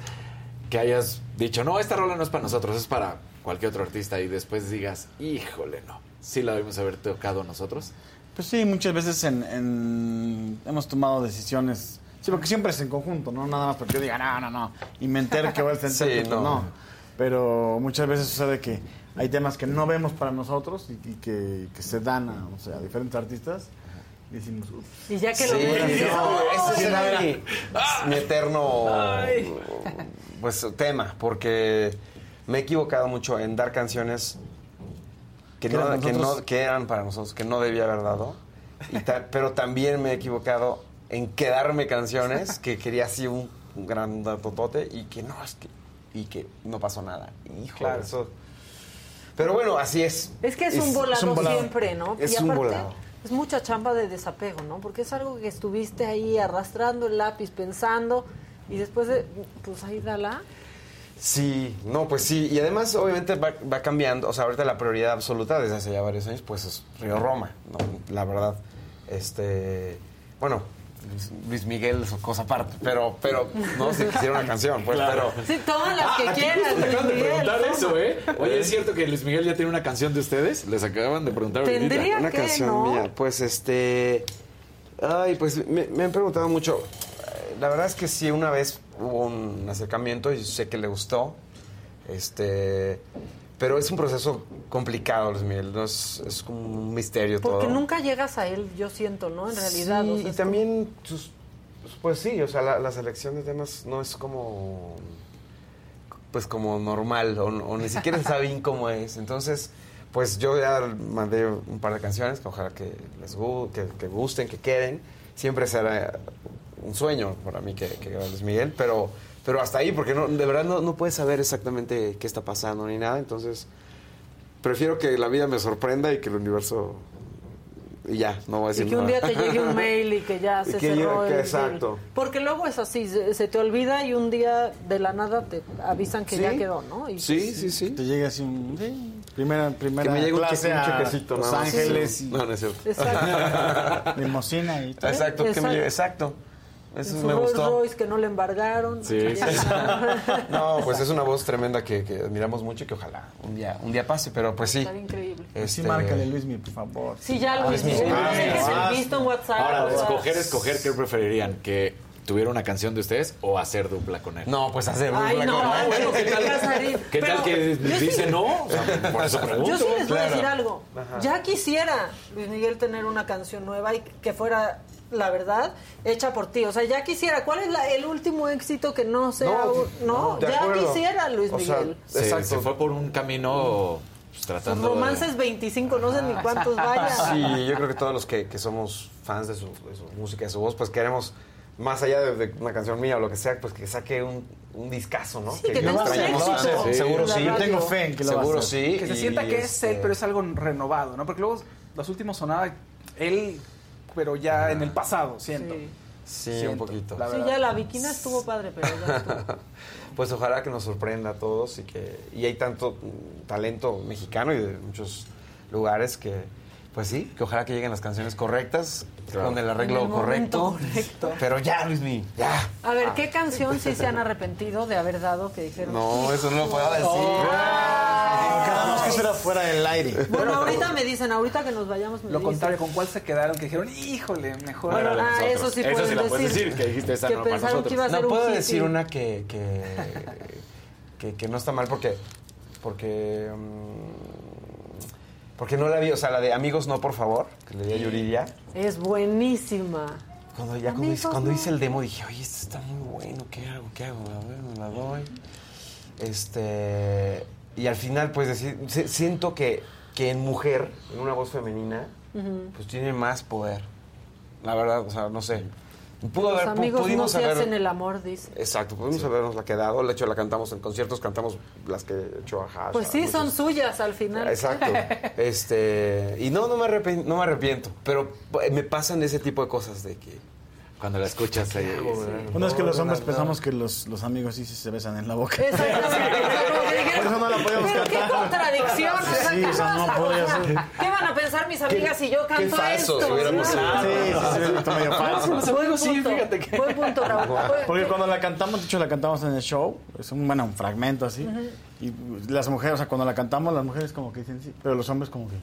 que hayas dicho, no, esta rola no es para nosotros, es para cualquier otro artista y después digas, híjole, no, sí la debemos haber tocado nosotros? Pues sí, muchas veces en, en- hemos tomado decisiones. Sí, porque siempre es en conjunto, ¿no? Nada más porque yo diga, no, no, no. Y me entero que va a ser Sí, no. no. Pero muchas veces sucede que hay temas que no vemos para nosotros y, y que, que se dan a, o sea, a diferentes artistas. Y decimos, ups. Y ya que Sí, lo ves, no, ese Sí, es mi, mi eterno pues tema, porque me he equivocado mucho en dar canciones que, no, eran que, nosotros. no- que eran para nosotros, que no debía haber dado. Y ta- pero también me he equivocado en quedarme canciones que quería así un, un gran totote y que no, es que, y que no pasó nada. Hijo, Claro. eso. Pero bueno, así es. Es que es, un volado es un volado. siempre, ¿no? Es y un aparte, volado. es mucha chamba de desapego, ¿no? Porque es algo que estuviste ahí arrastrando el lápiz, pensando, y después de, pues ahí dala. Sí, no, pues sí. Y además, obviamente, va, va cambiando. O sea, ahorita la prioridad absoluta desde hace ya varios años, pues es Río Roma, ¿no? La verdad. Este. Bueno, Luis- Luis Miguel es cosa aparte. Pero, pero, no, si quisiera una canción, pues, Claro. pero. Sí, todas las que Aquí quieras. justo acaban de preguntar eso, ¿eh? Oye, ¿es cierto que Luis Miguel ya tiene una canción de ustedes? Les acaban de preguntar. Tendría Una que, canción ¿no? mía. Pues este. Ay, pues me, me han preguntado mucho. Eh, La verdad es que sí, una vez hubo un acercamiento y sé que le gustó. Este. Pero es un proceso complicado, Luis Miguel. ¿no? Es, es como un misterio Porque todo. nunca llegas a él, yo siento, ¿no? En realidad. Sí, o sea, y también, sus- pues sí, o sea, la, la selección de temas no es como, pues como normal, o, o ni siquiera saben cómo es. Entonces, pues yo ya mandé un par de canciones que ojalá que les gu- que, que gusten, que queden. Siempre será un sueño para mí que, que Luis Miguel, pero, pero hasta ahí, porque no, de verdad no, no puedes saber exactamente qué está pasando ni nada, entonces prefiero que la vida me sorprenda y que el universo... Y ya, no voy a decir Y que un nada. día te llegue un mail y que ya se que cerró que el exacto. Porque luego es así, se, se te olvida y un día de la nada te avisan que Sí. ya quedó, ¿no? Y Sí, sí, sí. Te llega así un... sí, primera primera Que me llegue un clase un a chequecito, Los. Ángeles Sí. y... No, no es cierto. Exacto. Limosina y todo. Exacto, que me Exacto. llegue- exacto. Eso su me Rolls gustó. Royce que no le embargaron. Sí. No, pues es una voz tremenda que, que admiramos mucho y que ojalá un día, un día pase, pero pues sí. Está increíble. Sí, Este- márcale, Luismi, por favor. Sí, ya Ah, mi- No ah, sé qué has visto en WhatsApp. Ahora, o escoger, escoger, ¿qué preferirían? ¿Que tuviera una canción de ustedes o hacer dupla con él? No, pues hacer Ay, dupla no, con él. bueno, ¿qué tal? ¿Qué tal que sí- dice no? O sea, por eso pregunto. Yo sí les voy a Claro. decir algo. Ajá. Ya quisiera Luis Miguel tener una canción nueva y que fuera, la verdad, hecha por ti. O sea, ya quisiera. ¿Cuál es la- el último éxito que no sea... No, un- No, de ya acuerdo. quisiera Luis O sea, Miguel. Se, Exacto. se fue por un camino pues, Sus tratando de... romances 25, no sé ni cuántos vayan. Sí, yo creo que todos los que, que somos fans de su, de su música, de su voz, pues queremos, más allá de, de una canción mía o lo que sea, pues que saque un, un discazo, ¿no? Sí, que tenga éxito. tanto. Sí. Seguro sí. Tengo fe en que lo va a Seguro hacer. sí. Que se sienta que es él, este, pero es algo renovado, ¿no? Porque luego los últimos sonaba él, pero ya en el pasado, siento. Sí. Sí, un poquito. la Sí, verdad. ya la viquina estuvo padre, pero ya estuvo. Pues ojalá que nos sorprenda a todos y que y hay tanto talento mexicano y de muchos lugares que pues sí, que ojalá que lleguen las canciones correctas con el arreglo el correcto. correcto. Pero ya, Luismi, ya. A ver, ¿qué canción sí se han arrepentido de haber dado que dijeron? No, eso no lo puedo decir. Quedamos que eso era fuera del aire. Bueno, ahorita me dicen, ahorita que nos vayamos me Lo dicen. contrario, ¿con cuál se quedaron? Que dijeron, híjole, mejor. Bueno, ah, eso sí Eso pueden sí la puedes decir. decir, que dijiste esa Que no para que iba a No ser puedo hit, decir sí. una que, que, que, que no está mal porque porque mm, porque no la vi, o sea, la de Amigos no, por favor, que le di a Yuridia. Es buenísima. Cuando ya cuando, hice, cuando no. hice el demo dije, oye, esto está muy bueno, ¿qué hago? ¿Qué hago? A ver, me la doy. Este, y al final, pues decir, si- siento que, que en mujer, en una voz femenina, pues tiene más poder. La verdad, o sea, no sé. Pudo Los haber, amigos no pudimos se haber. hacen el amor, dice. Exacto, pudimos habernos la quedado. De hecho, la cantamos en conciertos, cantamos las que he hecho a Hash, Pues sí, muchos. son suyas al final. Exacto. Este, y no, no me, arrepiento, no me arrepiento, pero eh, me pasan ese tipo de cosas de que... Cuando la escuchas ahí. Bueno, es que los hombres No, pensamos que los, los amigos sí se besan en la boca. Exactamente. Por eso no la podíamos Pero qué cantar. contradicción. Sí, ¿qué o sea, no podía ser. ¿Qué van a pensar mis amigas si yo canto falso, esto? si hubiéramos Sí. Sí, sí, se ve medio falso. Buen punto. Buen punto, Raúl. Porque cuando la cantamos, de hecho la cantamos en el show, es un, bueno, un fragmento así. Y las mujeres, o sea, cuando la cantamos, las mujeres como que dicen sí, pero los hombres como que...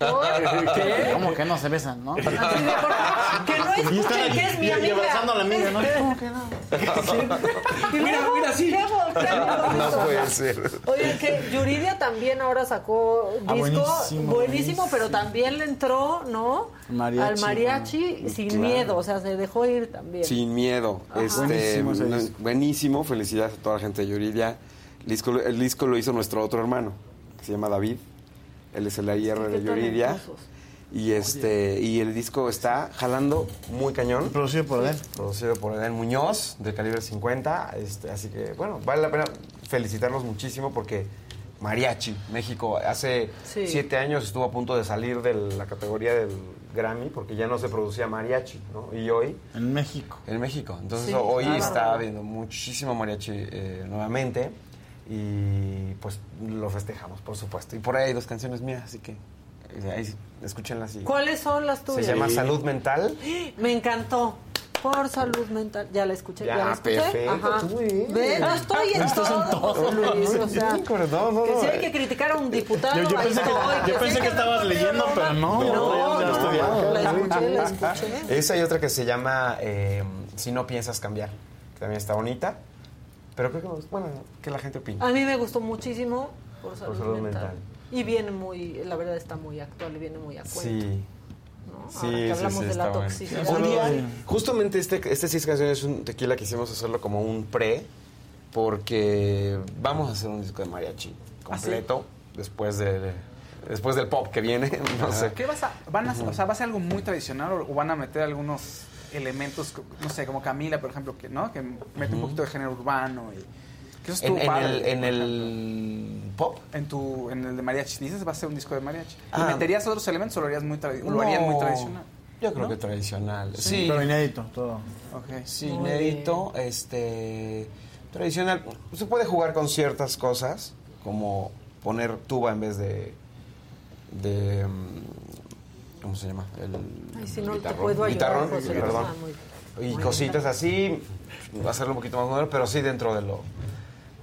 ¿Qué? Como que no se besan, ¿no? Así de, por favor, que no Y están escuchen que es mi y- y amiga. abrazando a la amiga, ¿no? ¿Cómo que no? Y luego, mira, sí. No puede ser. Oye, que Yuridia también ahora sacó Ah, disco buenísimo, buenísimo, pero también le entró, ¿no? Mariachi, Al mariachi sin Claro. miedo, o sea, se dejó ir también. Sin miedo. Este, Buenísimo ese no, disco. buenísimo. Felicidades a toda la gente de Yuridia. El disco, el disco lo hizo nuestro otro hermano, que se llama David. Él es el IR de Yuridia. Y este y el disco está jalando muy cañón. Producido por él. Producido por Edén Muñoz, de calibre 50. Este, así que, bueno, vale la pena felicitarlos muchísimo porque Mariachi, México, hace Sí. siete años estuvo a punto de salir de la categoría del Grammy porque ya no se producía mariachi, ¿no? Y hoy En México. en México. Entonces Sí, hoy claro. está habiendo muchísimo mariachi eh, nuevamente y pues lo festejamos, por supuesto. Y por ahí hay dos canciones mías, así que eh, ahí escúchenlas. Y, ¿Cuáles son las se tuyas? llama Salud Mental. Me encantó. Por salud mental. Ya la escuché. Ya, Ya, la escuché. perfecto, Ajá. Ve, no estoy en Estás en todo, todo, Luis, o sea, Sí, no, que no, si hay que criticar a un diputado, Yo, pensé, que, estoy, yo si pensé hay que estabas leyendo, pero no. No, ya no, estudiado. la escuché, la escuché. Esa y otra que se llama eh, Si no piensas cambiar, que también está bonita. Pero creo que, bueno, que la gente opina. A mí me gustó muchísimo por salud, salud mental. mental. Y viene muy, la verdad está muy actual y viene muy a cuento. Sí. ¿no? Sí, Ahora que sí, hablamos sí, de está la bueno. toxicidad. Un día, justamente este, este seis canciones es un tequila que hicimos hacerlo como un pre, porque vamos a hacer un disco de mariachi completo después de, después del pop que viene, no sé. ¿Qué vas a, van a, o sea, va a ser algo muy tradicional o van a meter algunos elementos, no sé, como Camila, por ejemplo, que no, que mete un poquito de género urbano y que eso En, en padre, el, en por el pop. En tu, en el de mariachi, dices va a ser un disco de mariachi. ¿Y Ah. ¿Meterías otros elementos o lo harías muy, lo tradicional? Yo creo ¿No? que tradicional. Sí, Sí, Pero inédito, todo. Ok. Sí, Muy inédito, este tradicional. Se puede jugar con ciertas cosas, como poner tuba en vez de de mm, ¿cómo se llama? El Ay, si no te guitarrón. puedo ayudar, Guitarrón, José Luis. perdón. Muy bien. Y Muy cositas así, hacerlo un poquito más moderno, pero sí dentro de lo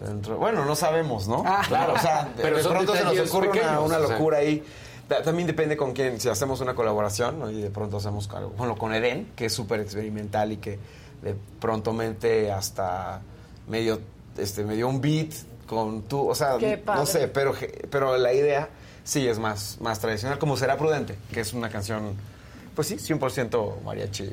dentro- bueno, no sabemos, ¿no? Ah, claro. O sea, de, Pero de pronto se nos ocurre una, o sea. locura ahí. Ta- También depende con quién, si hacemos una colaboración ¿no? y de pronto hacemos algo, bueno, con Eden, que es súper experimental y que de pronto mente hasta medio, este, me dio un beat con tú, o sea, Qué padre. no sé, pero, pero la idea sí es más, más tradicional, como Será Prudente, que es una canción, pues sí, 100% mariachi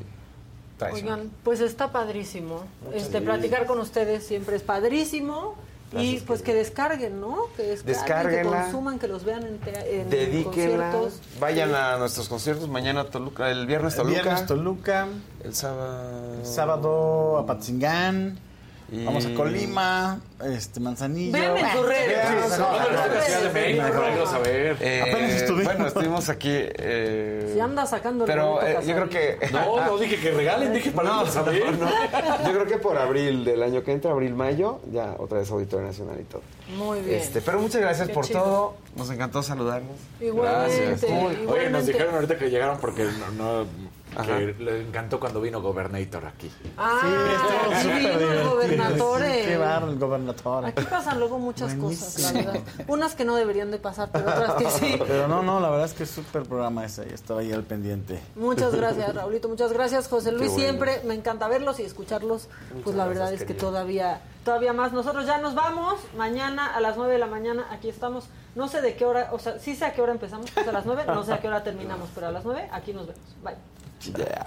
tradicional. Oigan, pues está padrísimo. Muchas Este, gracias. platicar con ustedes siempre es padrísimo. y pues que descarguen, ¿no? Que descarguen, que consuman, que los vean en, en Dedíquenla, conciertos. vayan a nuestros conciertos, mañana Toluca, el viernes El Toluca. viernes Toluca. El sábado. El sábado a Patzingán. Y- Vamos a Colima, este, Manzanillo. Vean en sus redes. Apenas estuvimos. Bueno, estuvimos aquí. eh, Si anda sacando el pero eh, yo creo que. No, no dije que regalen, dije para No, saber. no, no. Yo creo que por abril del año que entra, abril-mayo, ya otra vez Auditorio Nacional y todo. Muy bien. Este, pero muchas gracias Qué por chido. todo. Nos encantó saludarnos. Igualmente, Gracias. Oye, nos dijeron ahorita que llegaron porque no, no- que le encantó cuando vino Gobernator aquí. Ah, sí, vino el. Sí, qué barro el gobernador. Aquí pasan luego muchas cosas, la verdad. Unas que no deberían de pasar, pero otras que sí. Pero no, no, la verdad es que es súper programa ese. Estaba ahí al pendiente. Muchas gracias, Raulito. Muchas gracias, José Luis. bueno. Siempre me encanta verlos y escucharlos. pues la verdad es que todavía, todavía más. Nosotros ya nos vamos. Mañana a las 9 de la mañana aquí estamos. No sé de qué hora, o sea, sí sé a qué hora empezamos, pues a las 9. No sé a qué hora terminamos, pero a las 9 aquí nos vemos. Bye. 是的呀